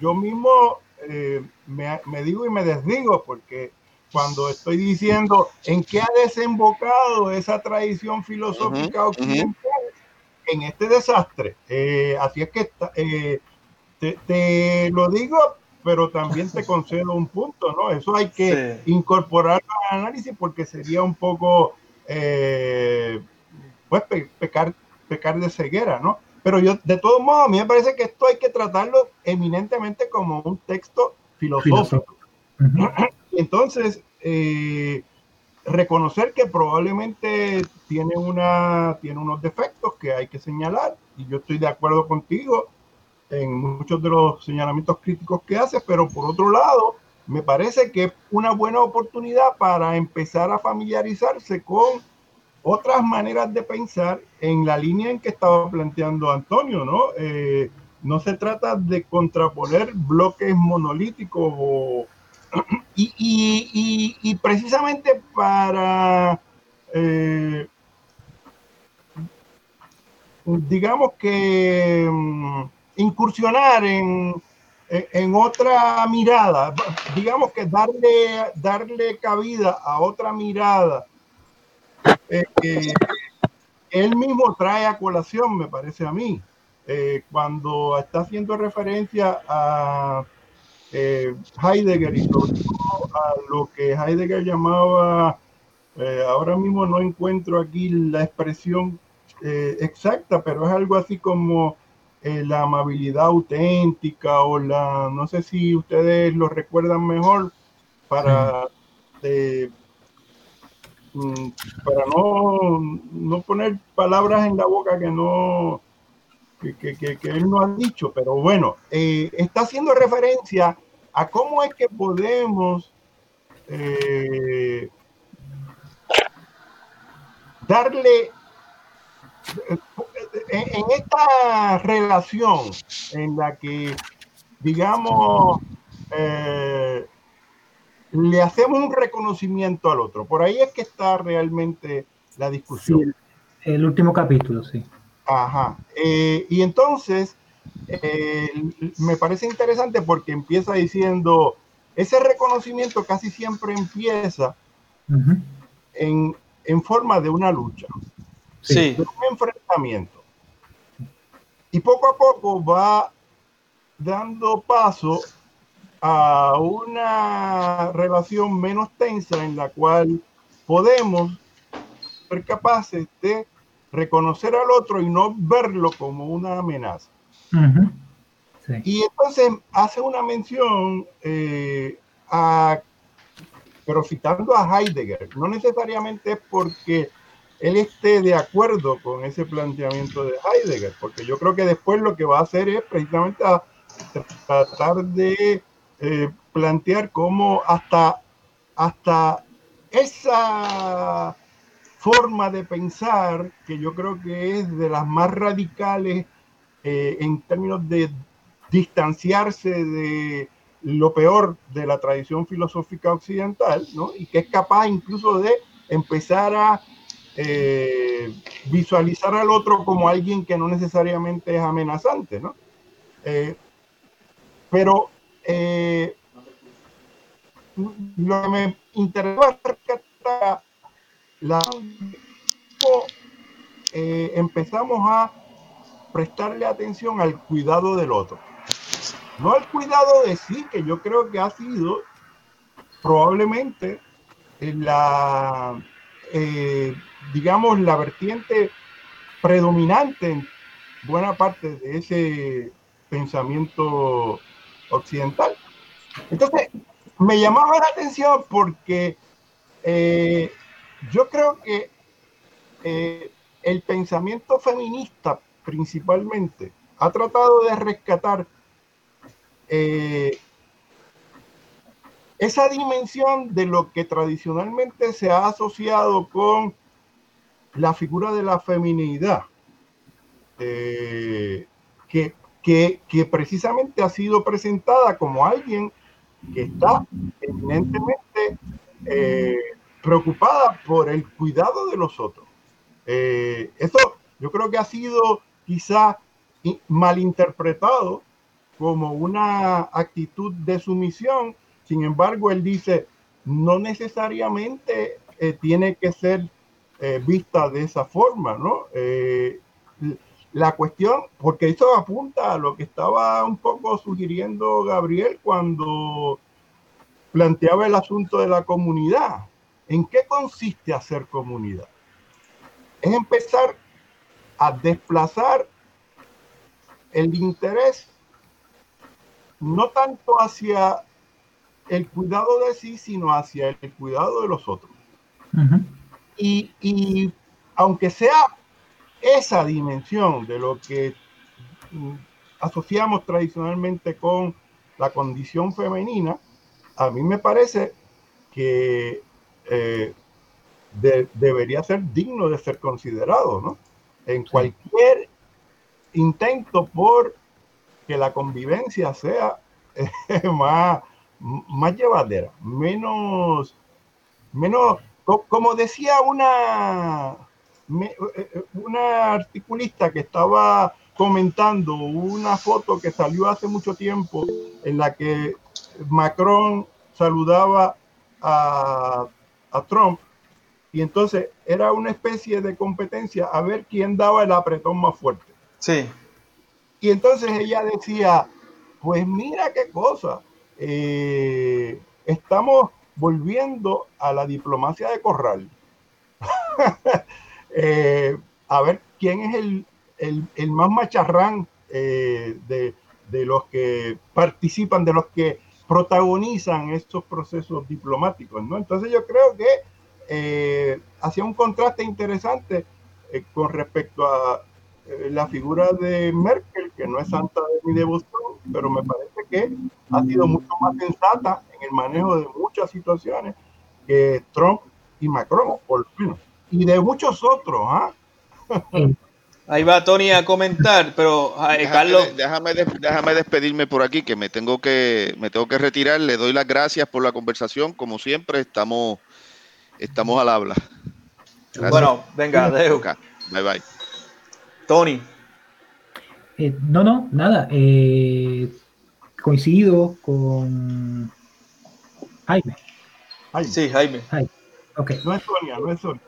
yo mismo eh, me, digo y me desdigo porque cuando estoy diciendo en qué ha desembocado esa tradición filosófica occidental en este desastre. Eh, así es que eh, te, lo digo, pero también te concedo un punto, ¿no? Eso hay que incorporarlo al análisis porque sería un poco, eh, pues, pecar, pecar de ceguera, ¿no? Pero yo, de todos modos, a mí me parece que esto hay que tratarlo eminentemente como un texto filosófico. Entonces, eh, reconocer que probablemente tiene, una, tiene unos defectos que hay que señalar, y yo estoy de acuerdo contigo en muchos de los señalamientos críticos que hace, pero por otro lado, me parece que es una buena oportunidad para empezar a familiarizarse con otras maneras de pensar en la línea en que estaba planteando Antonio, ¿no? Eh, no se trata de contraponer bloques monolíticos y, precisamente para, eh, digamos que mm, incursionar en, en, otra mirada, digamos que darle, darle cabida a otra mirada. Eh, él mismo trae a colación, me parece a mí, eh, cuando está haciendo referencia a eh, Heidegger y a lo que Heidegger llamaba, ahora mismo no encuentro aquí la expresión exacta, pero es algo así como eh, la amabilidad auténtica o la, no sé si ustedes lo recuerdan mejor para, mm, para no, no, poner palabras en la boca que no, que, él no ha dicho, pero bueno, eh, está haciendo referencia a cómo es que podemos eh, darle en, esta relación en la que, digamos, eh, le hacemos un reconocimiento al otro, por ahí es que está realmente la discusión. el último capítulo, sí. Ajá. Eh, y entonces, eh, me parece interesante porque empieza diciendo, ese reconocimiento casi siempre empieza en, en forma de una lucha, Sí. de un enfrentamiento. Y poco a poco va dando paso a una relación menos tensa en la cual podemos ser capaces de reconocer al otro y no verlo como una amenaza. Sí. Y entonces hace una mención eh, a, pero citando a Heidegger, no necesariamente es porque él esté de acuerdo con ese planteamiento de Heidegger, porque yo creo que después lo que va a hacer es precisamente a tratar de eh, plantear cómo hasta, hasta esa forma de pensar, que yo creo que es de las más radicales eh, en términos de distanciarse de lo peor de la tradición filosófica occidental, ¿no? Y que es capaz incluso de empezar a eh, visualizar al otro como alguien que no necesariamente es amenazante, ¿no? Pero eh, lo que me interesó la cómo, eh, empezamos a prestarle atención al cuidado del otro. No al cuidado de sí, que yo creo que ha sido probablemente la, eh, digamos, la vertiente predominante en buena parte de ese pensamiento occidental. Entonces, me llamaba la atención porque eh, yo creo que eh, el pensamiento feminista principalmente ha tratado de rescatar eh, esa dimensión de lo que tradicionalmente se ha asociado con la figura de la feminidad, que, que, precisamente ha sido presentada como alguien que está eminentemente eh, preocupada por el cuidado de los otros. Eh, eso yo creo que ha sido quizá malinterpretado como una actitud de sumisión. Sin embargo, él dice, no necesariamente eh, tiene que ser eh, vista de esa forma, ¿no? La cuestión, porque eso apunta a lo que estaba un poco sugiriendo Gabriel cuando planteaba el asunto de la comunidad. ¿En qué consiste hacer comunidad? Es empezar a desplazar el interés no tanto hacia el cuidado de sí, sino hacia el cuidado de los otros. Y, y aunque sea esa dimensión de lo que mm, asociamos tradicionalmente con la condición femenina, a mí me parece que eh, de- debería ser digno de ser considerado, ¿no? En cualquier intento por que la convivencia sea eh, más, más llevadera, menos, menos, co- como decía una, me- eh, eh, una articulista que estaba comentando una foto que salió hace mucho tiempo en la que Macron saludaba a, a Trump y entonces era una especie de competencia a ver quién daba el apretón más fuerte. Sí. Y entonces ella decía, pues mira qué cosa, eh, estamos volviendo a la diplomacia de corral. Eh, a ver quién es el, el- más macharrán eh, de, de los que participan, de los que protagonizan estos procesos diplomáticos, ¿no? Entonces yo creo que eh, hacía un contraste interesante eh, con respecto a la figura de Merkel, que no es santa de mi devoción, pero me parece que ha sido mucho más sensata en el manejo de muchas situaciones que Trump y Macron, por lo menos. Y de muchos otros, ¿ah? Ahí va Tony a comentar, pero eh, Déjame, Carlos, déjame, déjame despedirme por aquí, que me tengo que me tengo que retirar. Le doy las gracias por la conversación. Como siempre, estamos, estamos al habla. Gracias. bueno, venga, Deu. Ok, Bye bye. Tony. Eh, no, no, nada. eh, coincido con Jaime. Sí, Jaime. Okay. No es Sonia, no es Sonia.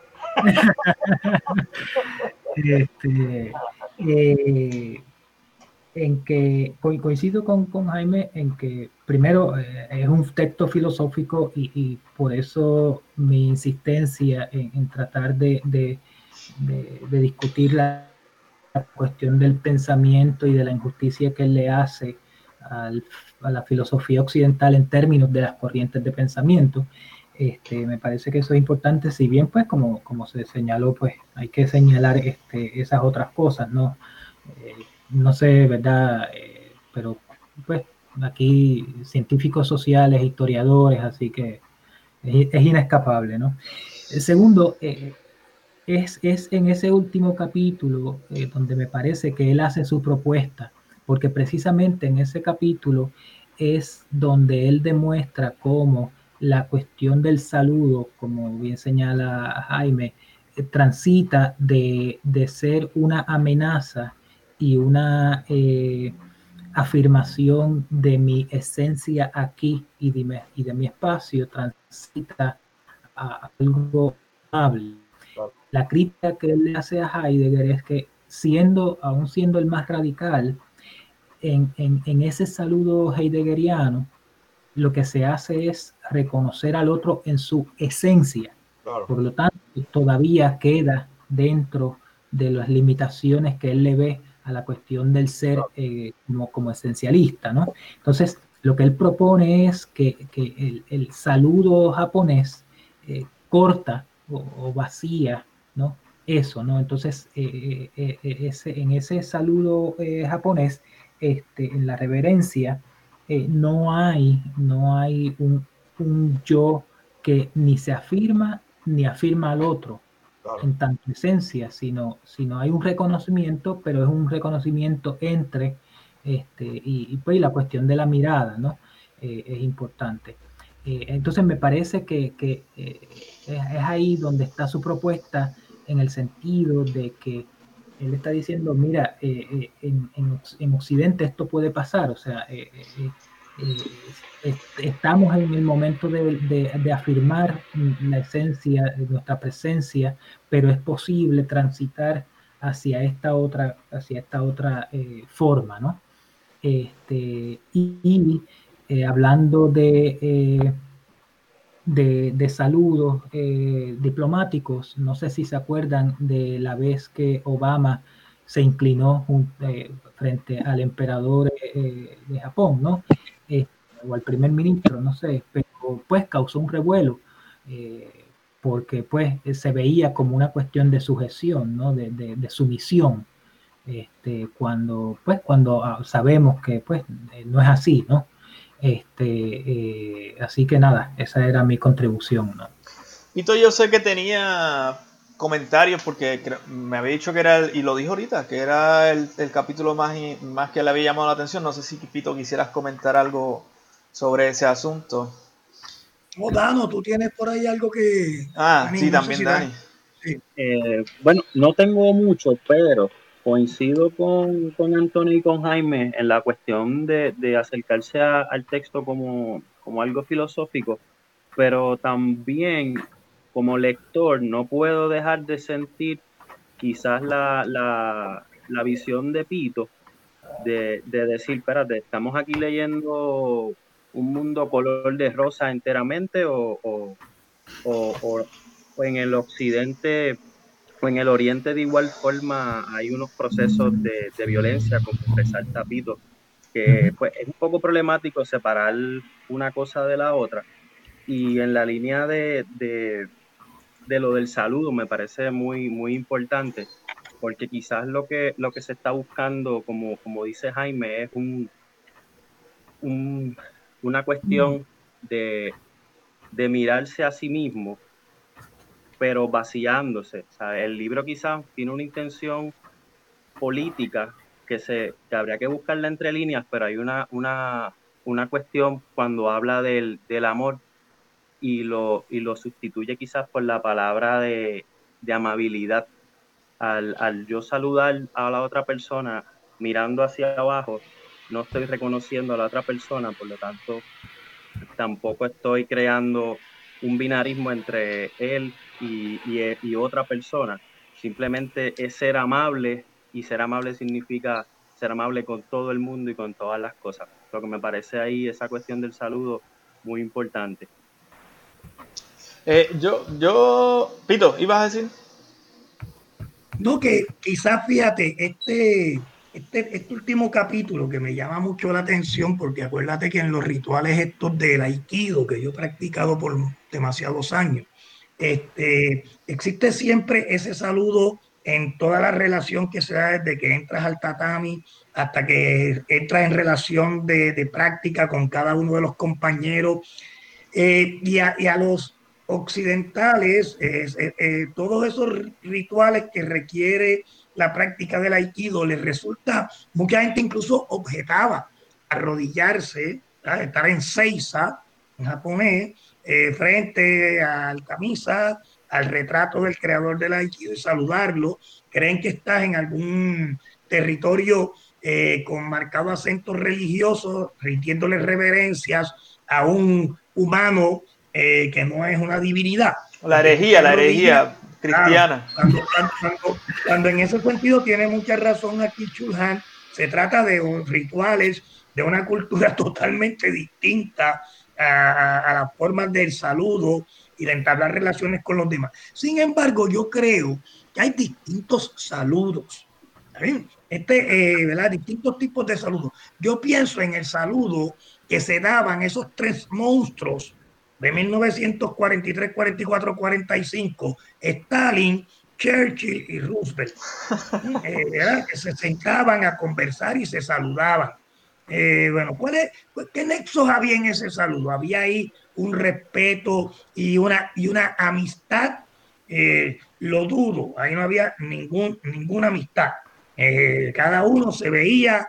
Este, eh, en que coincido con, Jaime en que primero eh, es un texto filosófico y, y, por eso mi insistencia en, tratar de, de, de, de discutir la, la, cuestión del pensamiento y de la injusticia que le hace a la filosofía occidental en términos de las corrientes de pensamiento. Este, me parece que eso es importante, si bien pues como, como se señaló, pues hay que señalar este, esas otras cosas, ¿no? Eh, no sé, ¿verdad? Eh, pero pues aquí científicos sociales, historiadores, así que es, es inescapable, ¿no? El segundo, eh, es, es, en ese último capítulo donde me parece que él hace su propuesta, porque precisamente en ese capítulo es donde él demuestra cómo la cuestión del saludo, como bien señala Jaime, eh, transita de, de, ser una amenaza y una eh, afirmación de mi esencia aquí y de, mi, y de mi espacio, transita a algo amable. La crítica que él le hace a Heidegger es que siendo, aún siendo el más radical, en, en, en ese saludo heideggeriano, lo que se hace es reconocer al otro en su esencia. Claro. Por lo tanto, todavía queda dentro de las limitaciones que él le ve a la cuestión del ser eh, como, como, esencialista, ¿no? Entonces, lo que él propone es que, que el, el, saludo japonés eh, corta o, o, vacía, ¿no? Eso, ¿no? Entonces, eh, ese, en ese saludo japonés, este, en la reverencia, no hay, no hay un, un, yo que ni se afirma ni afirma al otro claro. en tanto esencia, sino, sino hay un reconocimiento, pero es un reconocimiento entre este, y, y pues la cuestión de la mirada, ¿no? Eh, es importante. Eh, entonces me parece que, que eh, es, es ahí donde está su propuesta en el sentido de que él está diciendo, mira, en, en, en, Occidente esto puede pasar, o sea, eh, estamos en el momento de, afirmar la esencia de nuestra presencia, pero es posible transitar hacia esta otra, hacia esta otra forma, ¿no? Este, y, y hablando de de, saludos eh, diplomáticos. No sé si se acuerdan de la vez que Obama se inclinó eh, frente al emperador eh, de Japón, ¿no? O al primer ministro, no sé, pero pues causó un revuelo porque pues se veía como una cuestión de sujeción, ¿no? De, de, sumisión. Este, cuando pues cuando ah, sabemos que pues no es así, ¿no? Este, eh, así que nada, esa era mi contribución. ¿no? Pito, yo sé que tenía comentarios porque me había dicho que era, el, y lo dijo ahorita, que era el, el, capítulo más, más que le había llamado la atención. No sé si, Pito, quisieras comentar algo sobre ese asunto. Oh, Dano, tú tienes por ahí algo que... Ah, sí, no también, Dani. Sí. Eh, bueno, no tengo mucho, pero coincido con, con Antonio y con Jaime en la cuestión de, de acercarse a, al texto como, como algo filosófico, pero también como lector no puedo dejar de sentir quizás la, la, la visión de Pito de, de, decir, espérate, estamos aquí leyendo un mundo color de rosa enteramente o, o, o, o en el occidente o en el Oriente de igual forma hay unos procesos de, de violencia, como resalta Pito, que pues, es un poco problemático separar una cosa de la otra. Y en la línea de, de, de, lo del saludo me parece muy, muy importante, porque quizás lo que, lo que se está buscando, como, como dice Jaime, es un, un una cuestión de, de mirarse a sí mismo pero vaciándose. El libro quizás tiene una intención política que, se, que habría que buscarla entre líneas, pero hay una, una, una cuestión cuando habla del, del amor y lo, y lo sustituye quizás por la palabra de, de amabilidad. Al, al, yo saludar a la otra persona mirando hacia abajo, no estoy reconociendo a la otra persona, por lo tanto, tampoco estoy creando un binarismo entre él y, y, otra persona. Simplemente es ser amable y ser amable significa ser amable con todo el mundo y con todas las cosas. Lo que me parece ahí, esa cuestión del saludo, muy importante. Eh, yo, yo, Pito, ¿ibas a decir? No, que quizás fíjate, este, este, este, último capítulo que me llama mucho la atención, porque acuérdate que en los rituales estos del aikido que yo he practicado por demasiados años, este, existe siempre ese saludo en toda la relación que se da desde que entras al tatami hasta que entras en relación de, práctica con cada uno de los compañeros eh, y, a, los occidentales, eh, todos esos rituales que requiere la práctica del aikido les resulta, mucha gente incluso objetaba arrodillarse, estar en seiza, en japonés, eh, frente al camisa, al retrato del creador del aikido y saludarlo. Creen que estás en algún territorio eh, con marcado acento religioso, rindiéndole reverencias a un humano eh, que no es una divinidad. La herejía, la herejía cristiana. cuando, en ese sentido tiene mucha razón aquí Chulhan, se trata de rituales de una cultura totalmente distinta a, a, las formas del saludo y de entablar relaciones con los demás. Sin embargo, yo creo que hay distintos saludos. Este, eh, ¿verdad? Distintos tipos de saludos. Yo pienso en el saludo que se daban esos tres monstruos de 1943, 44, 45, Stalin, Churchill y Roosevelt, eh, que se sentaban a conversar y se saludaban. Eh, bueno, ¿cuál es, ¿qué nexos había en ese saludo? Había ahí un respeto y una, y una amistad. Eh, lo dudo, ahí no había ningún, ninguna amistad. cada uno se veía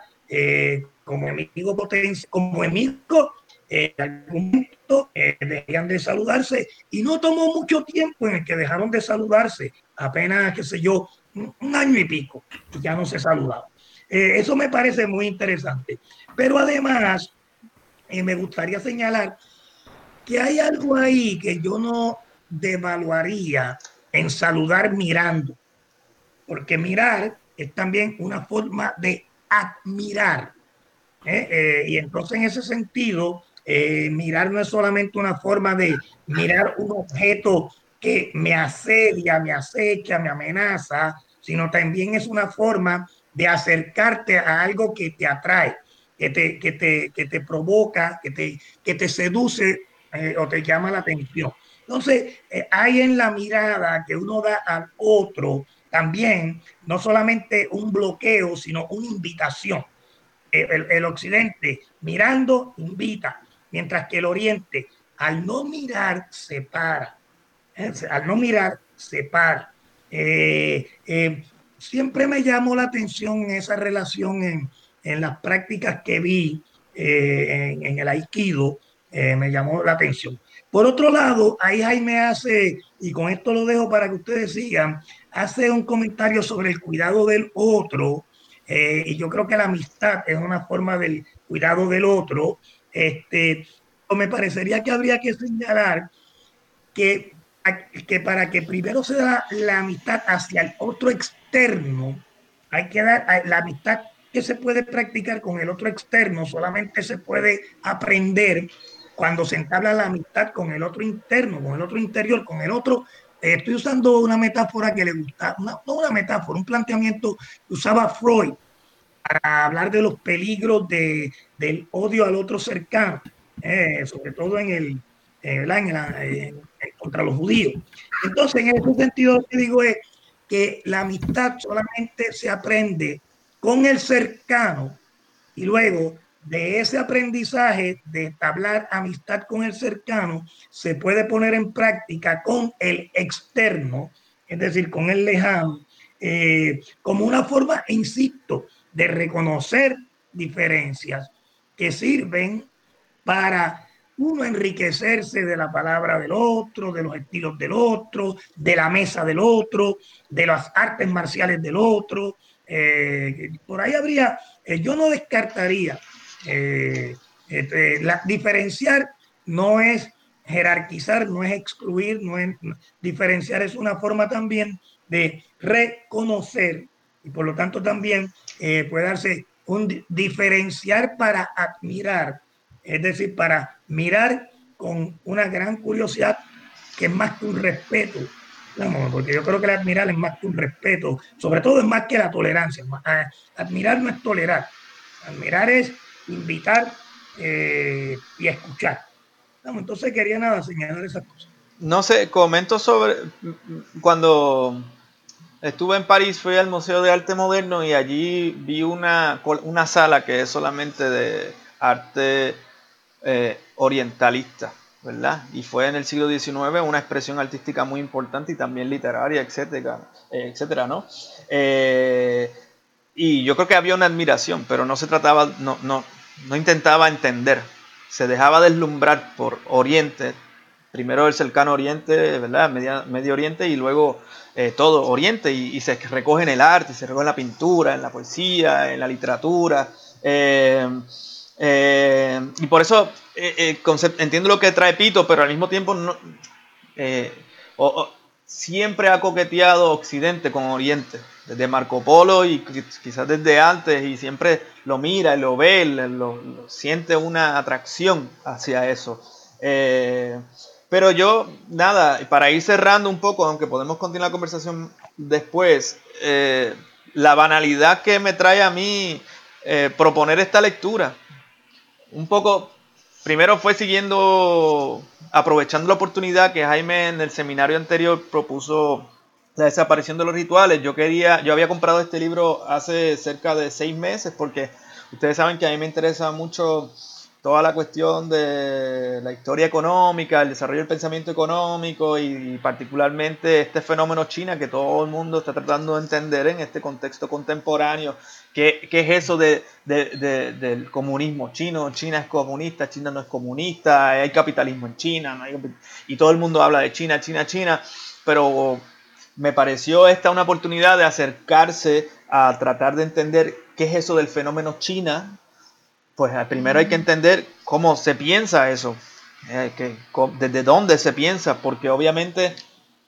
como enemigo potencial, como enemigo en algún momento eh, de saludarse y no tomó mucho tiempo en el que dejaron de saludarse, apenas, qué sé yo, un, año y pico, y ya no se saludaban. Eh, eso me parece muy interesante. Pero además, eh, me gustaría señalar que hay algo ahí que yo no devaluaría en saludar mirando, porque mirar es también una forma de admirar. y entonces en ese sentido, eh, mirar no es solamente una forma de mirar un objeto que me asedia, me acecha, me amenaza, sino también es una forma de acercarte a algo que te atrae, que te, que te, que te provoca, que te, que te seduce eh, o te llama la atención. Entonces, eh, hay en la mirada que uno da al otro también no solamente un bloqueo, sino una invitación. El, el occidente mirando invita, mientras que el oriente, al no mirar, separa. ¿eh? Al no mirar, separa. Eh, eh, siempre me llamó la atención esa relación en, en las prácticas que vi en, en, el aikido, me llamó la atención. Por otro lado, ahí Jaime hace, y con esto lo dejo para que ustedes sigan, hace un comentario sobre el cuidado del otro, y yo creo que la amistad es una forma del cuidado del otro, este, me parecería que habría que señalar que, que para que primero se da la amistad hacia el otro externo, hay que dar la amistad que se puede practicar con el otro externo, solamente se puede aprender cuando se entabla la amistad con el otro interno, con el otro interior, con el otro. Eh, estoy usando una metáfora que le gusta, no una metáfora, un planteamiento que usaba Freud para hablar de los peligros de, del odio al otro cercano, eh, sobre todo en el, en contra los judíos. Entonces, en ese sentido, lo que digo es que la amistad solamente se aprende con el cercano y luego de ese aprendizaje de establecer amistad con el cercano se puede poner en práctica con el externo, es decir, con el lejano, eh, como una forma, insisto, de reconocer diferencias que sirven para uno enriquecerse de la palabra del otro, de los estilos del otro, de la mesa del otro, de las artes marciales del otro. Eh, por ahí habría, eh, yo no descartaría, eh, este, la, diferenciar no es jerarquizar, no es excluir, no es diferenciar, es una forma también de reconocer y por lo tanto también puede darse un diferenciar para admirar, es decir, para mirar con una gran curiosidad que es más que un respeto, porque yo creo que el admirar es más que un respeto, sobre todo es más que la tolerancia. Admirar no es tolerar, admirar es invitar eh, y escuchar. entonces quería nada señalar esas cosas. No sé, comento sobre cuando estuve en París, fui al Museo de Arte Moderno y allí vi una, una sala que es solamente de arte eh, orientalista, ¿verdad? Y fue en el siglo XIX una expresión artística muy importante y también literaria, etcétera, etcétera ¿no? Eh, y yo creo que había una admiración, pero no se trataba, no, no, no intentaba entender, se dejaba deslumbrar por Oriente, primero el cercano Oriente, ¿verdad? Medio, Oriente y luego eh, todo Oriente y, se recoge en el arte, se recoge la pintura, en la poesía, en la literatura. Eh, eh, y por eso entiendo lo que trae Pito, pero al mismo tiempo no, siempre ha coqueteado Occidente con Oriente, desde Marco Polo y quizás desde antes, y siempre lo mira, lo ve, lo, siente una atracción hacia eso. Pero yo, nada, para ir cerrando un poco, aunque podemos continuar la conversación después, eh, la banalidad que me trae a mí eh, proponer esta lectura. Un poco, primero fue siguiendo, aprovechando la oportunidad que Jaime en el seminario anterior propuso la desaparición de los rituales. Yo quería, yo había comprado este libro hace cerca de seis meses porque ustedes saben que a mí me interesa mucho toda la cuestión de la historia económica, el desarrollo del pensamiento económico y, particularmente este fenómeno China que todo el mundo está tratando de entender en este contexto contemporáneo. ¿Qué, qué es eso de, del comunismo chino? China es comunista, China no es comunista, hay capitalismo en China, y todo el mundo habla de China, China, China, pero me pareció esta una oportunidad de acercarse a tratar de entender qué es eso del fenómeno China pues eh, primero hay que entender cómo se piensa eso, eh, que, desde dónde se piensa, porque obviamente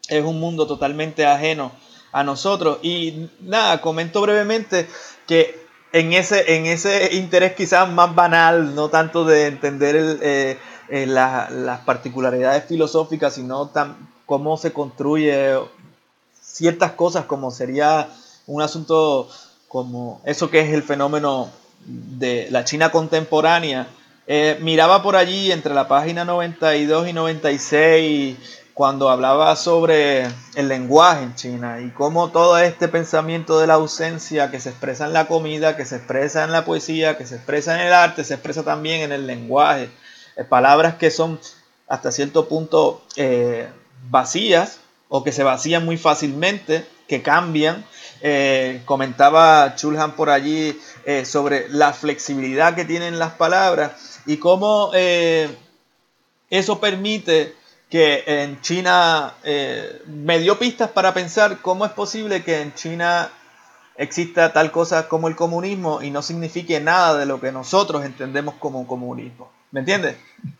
es un mundo totalmente ajeno a nosotros. Y nada, comento brevemente que en ese, en ese interés quizás más banal, no tanto de entender eh, las particularidades filosóficas, sino cómo se construye ciertas cosas, como sería un asunto como eso que es el fenómeno de la China contemporánea, eh, miraba por allí entre la página 92 y 96 cuando hablaba sobre el lenguaje en China y cómo todo este pensamiento de la ausencia que se expresa en la comida, que se expresa en la poesía, que se expresa en el arte, se expresa también en el lenguaje. Eh, palabras que son hasta cierto punto eh, vacías o que se vacían muy fácilmente, que cambian. Comentaba Chulhan por allí eh, sobre la flexibilidad que tienen las palabras y cómo eh, eso permite que en China eh, me dio pistas para pensar cómo es posible que en China exista tal cosa como el comunismo y no signifique nada de lo que nosotros entendemos como comunismo. ¿Me entiendes?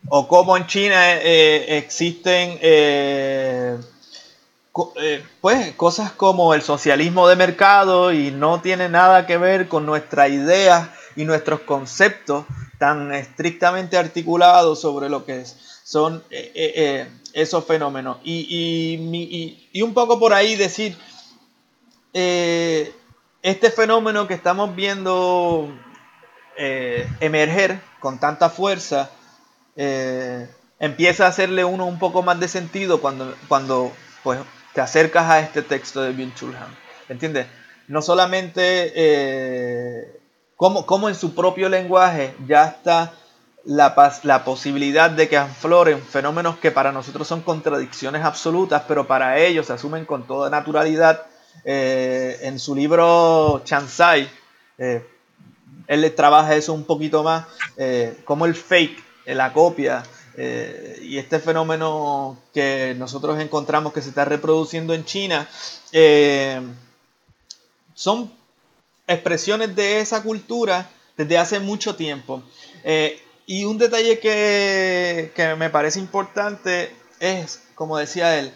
O cómo en China existen eh, pues cosas como el socialismo de mercado y no tiene nada que ver con nuestras ideas y nuestros conceptos tan estrictamente articulados sobre lo que son eh, eh, esos fenómenos. Y, y, un poco por ahí decir, este fenómeno que estamos viendo emerger con tanta fuerza, empieza a hacerle uno un poco más de sentido cuando, cuando pues, te acercas a este texto de Bill Chulhan. ¿Entiendes? No solamente eh, como, en su propio lenguaje ya está la, la, posibilidad de que afloren fenómenos que para nosotros son contradicciones absolutas, pero para ellos se asumen con toda naturalidad. Eh, en su libro Chansai, eh, él trabaja eso un poquito más, como el fake, la copia, eh, y este fenómeno que nosotros encontramos que se está reproduciendo en China eh, son expresiones de esa cultura desde hace mucho tiempo. Eh, y un detalle que, que, me parece importante es, como decía él,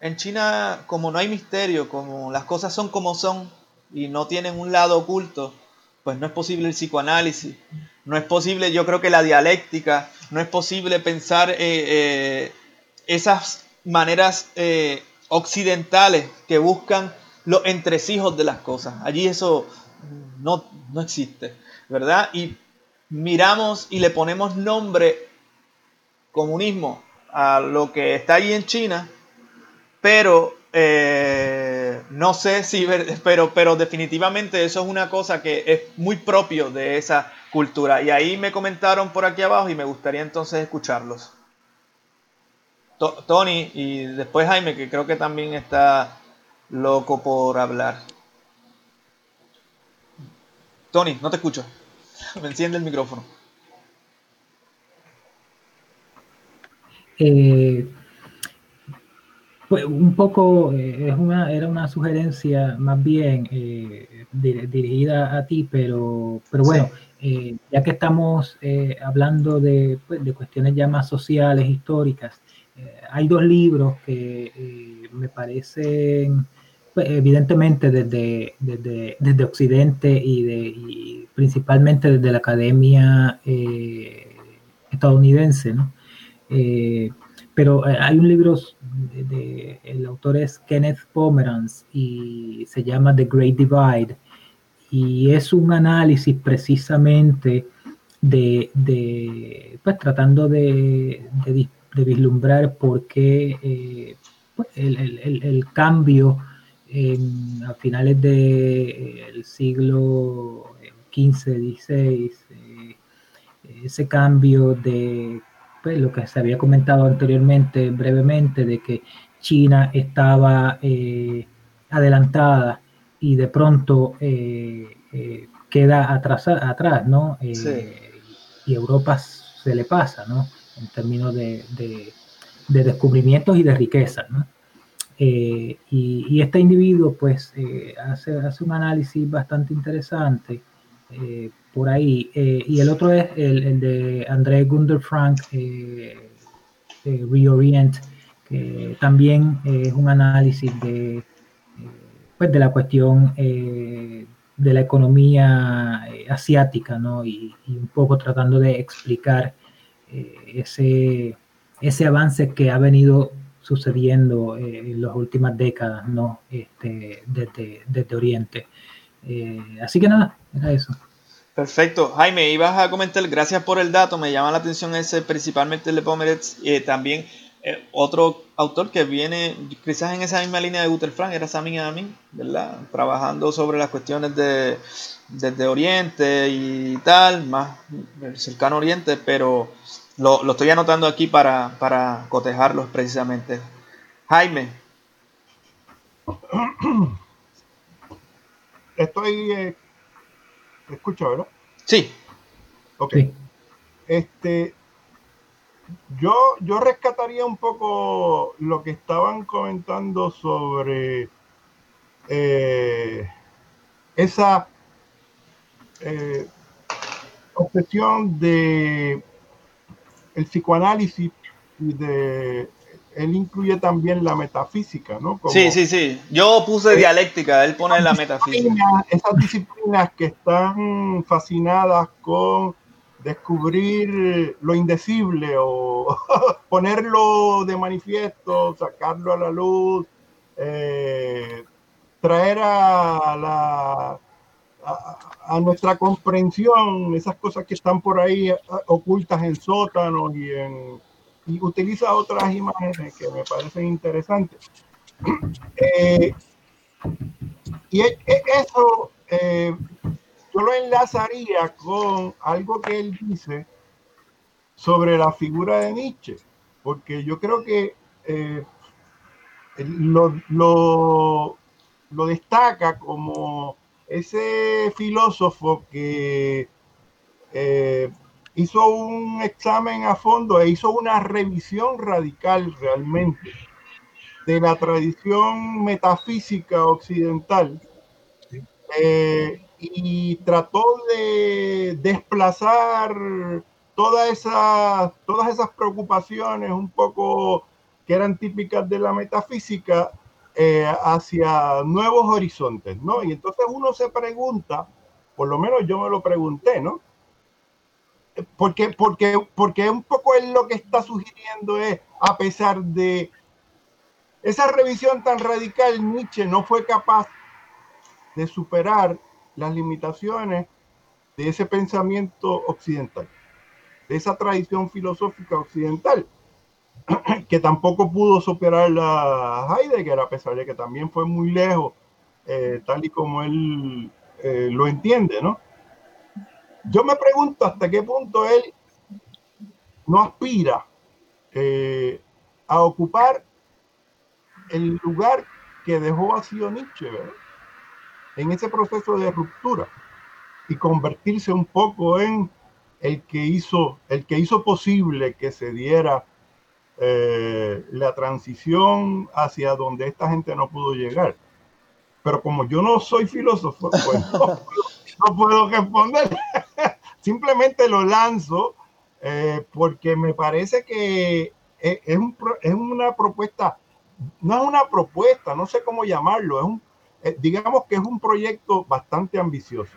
en China, como no hay misterio, como las cosas son como son y no tienen un lado oculto, pues no es posible el psicoanálisis, no es posible, yo creo que la dialéctica, no es posible pensar eh, eh, esas maneras eh, occidentales que buscan los entresijos de las cosas. Allí eso no, no existe, ¿verdad? Y miramos y le ponemos nombre comunismo a lo que está allí en China, pero no sé si, pero, pero definitivamente eso es una cosa que es muy propio de esa cultura. Y ahí me comentaron por aquí abajo y me gustaría entonces escucharlos. Tony y después Jaime, que creo que también está loco por hablar. Tony, no te escucho. Me enciende el micrófono. Eh, pues un poco eh, es una, era una sugerencia más bien eh, dirigida a ti, pero, pero bueno, eh, ya que estamos hablando de, pues, de, cuestiones ya más sociales, históricas, hay dos libros que me parecen, pues, evidentemente desde, desde, desde, Occidente y, de, y principalmente desde la Academia estadounidense, ¿no? pero hay un libro de, el autor es Kenneth Pomeranz y se llama The Great Divide y es un análisis precisamente de, pues tratando de, vislumbrar por qué eh, pues, el, cambio en, a finales del siglo XV, XVI, eh, ese cambio de pues, lo que se había comentado anteriormente brevemente de que China estaba eh, adelantada y de pronto eh, eh, queda atrás, atrás ¿no? Y Europa se le pasa, ¿no? En términos de, descubrimientos y de riqueza, ¿no? y, este individuo pues hace, hace un análisis bastante interesante por ahí. Eh, y el otro es el, de André Gunder Frank, eh, Reorient, que también es un análisis de, pues de la cuestión de la economía asiática, ¿no? Y, un poco tratando de explicar ese, ese avance que ha venido sucediendo en las últimas décadas, ¿no? Este, desde, desde Oriente. así que nada, era eso. Perfecto. Jaime, ibas a comentar, gracias por el dato, me llama la atención ese, principalmente el de Pomeretz, eh, también eh, otro autor que viene quizás en esa misma línea de Guter Frank, era Samin Amin, ¿verdad? Trabajando sobre las cuestiones de, desde Oriente y tal, más cercano Oriente, pero lo, estoy anotando aquí para, para cotejarlos precisamente. Jaime. Estoy eh, escucha, ¿verdad? Sí. Ok. Este, yo, yo rescataría un poco lo que estaban comentando sobre eh, esa eh, obsesión de el psicoanálisis y de él incluye también la metafísica, ¿no? sí, sí, sí. Yo puse dialéctica, él pone la metafísica. Esas disciplinas que están fascinadas con descubrir lo indecible o ponerlo de manifiesto, sacarlo a la luz, eh, traer a la a, nuestra comprensión esas cosas que están por ahí ocultas en sótanos y en y utiliza otras imágenes que me parecen interesantes. Eh, y e, e, eso eh, yo lo enlazaría con algo que él dice sobre la figura de Nietzsche, porque yo creo que eh, lo, lo, lo, destaca como ese filósofo que hizo un examen a fondo e hizo una revisión radical realmente de la tradición metafísica occidental, eh, y trató de desplazar todas esas, todas esas preocupaciones un poco que eran típicas de la metafísica eh, hacia nuevos horizontes, ¿no? Y entonces uno se pregunta, por lo menos yo me lo pregunté, ¿no? Porque, porque, porque un poco él lo que está sugiriendo es, a pesar de esa revisión tan radical, Nietzsche no fue capaz de superar las limitaciones de ese pensamiento occidental, de esa tradición filosófica occidental, que tampoco pudo superar la Heidegger, a pesar de que también fue muy lejos, eh, tal y como él eh, lo entiende, ¿no? Yo me pregunto hasta qué punto él no aspira eh, a ocupar el lugar que dejó vacío Nietzsche, ¿verdad? En ese proceso de ruptura y convertirse un poco en el que hizo, el que hizo posible que se diera eh, la transición hacia donde esta gente no pudo llegar. Pero como yo no soy filósofo, pues no, puedo, responder. Simplemente lo lanzo eh, porque me parece que es, un, es, una propuesta, no es una propuesta, no sé cómo llamarlo, es un, eh, digamos que es un proyecto bastante ambicioso.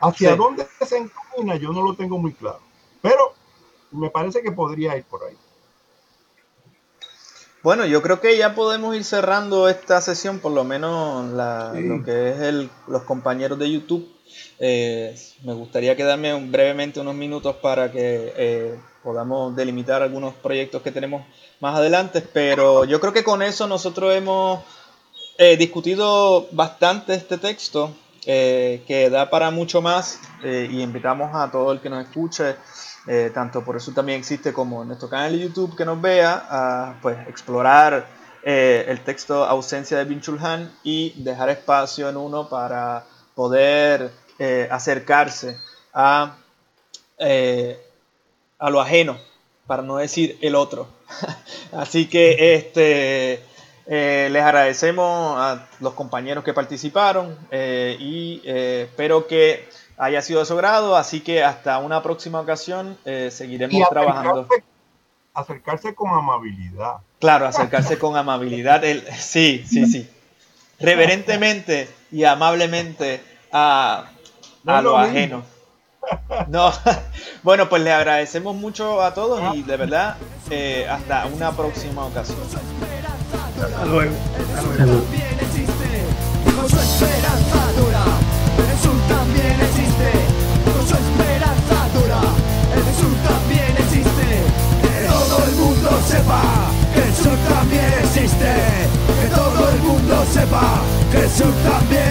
Hacia dónde se encamina yo no lo tengo muy claro, pero me parece que podría ir por ahí. Bueno, yo creo que ya podemos ir cerrando esta sesión, por lo menos lo que es el, los compañeros de YouTube. Eh, me gustaría quedarme brevemente unos minutos para que eh, podamos delimitar algunos proyectos que tenemos más adelante, pero yo creo que con eso nosotros hemos He discutido bastante este texto, eh, que da para mucho más, eh, y invitamos a todo el que nos escuche, eh, tanto por eso también existe como en nuestro canal de YouTube que nos vea, a pues, explorar el texto Ausencia de Binchulhan y dejar espacio en uno para poder acercarse a, a lo ajeno, para no decir el otro. Así que este eh, les agradecemos a los compañeros que participaron eh, y eh, espero que haya sido de su grado, así que hasta una próxima ocasión seguiremos trabajando. Acercarse con amabilidad. Claro, acercarse con amabilidad. sí, sí, sí. Reverentemente y amablemente a, a lo ajeno. No, bueno, pues le agradecemos mucho a todos y de verdad, hasta una próxima ocasión. Hasta luego. También existe, con su esperanza dura. El sur también existe, con su esperanza dura. El sur también existe, que todo el mundo sepa que el sur también existe. Que todo el mundo sepa que el sur también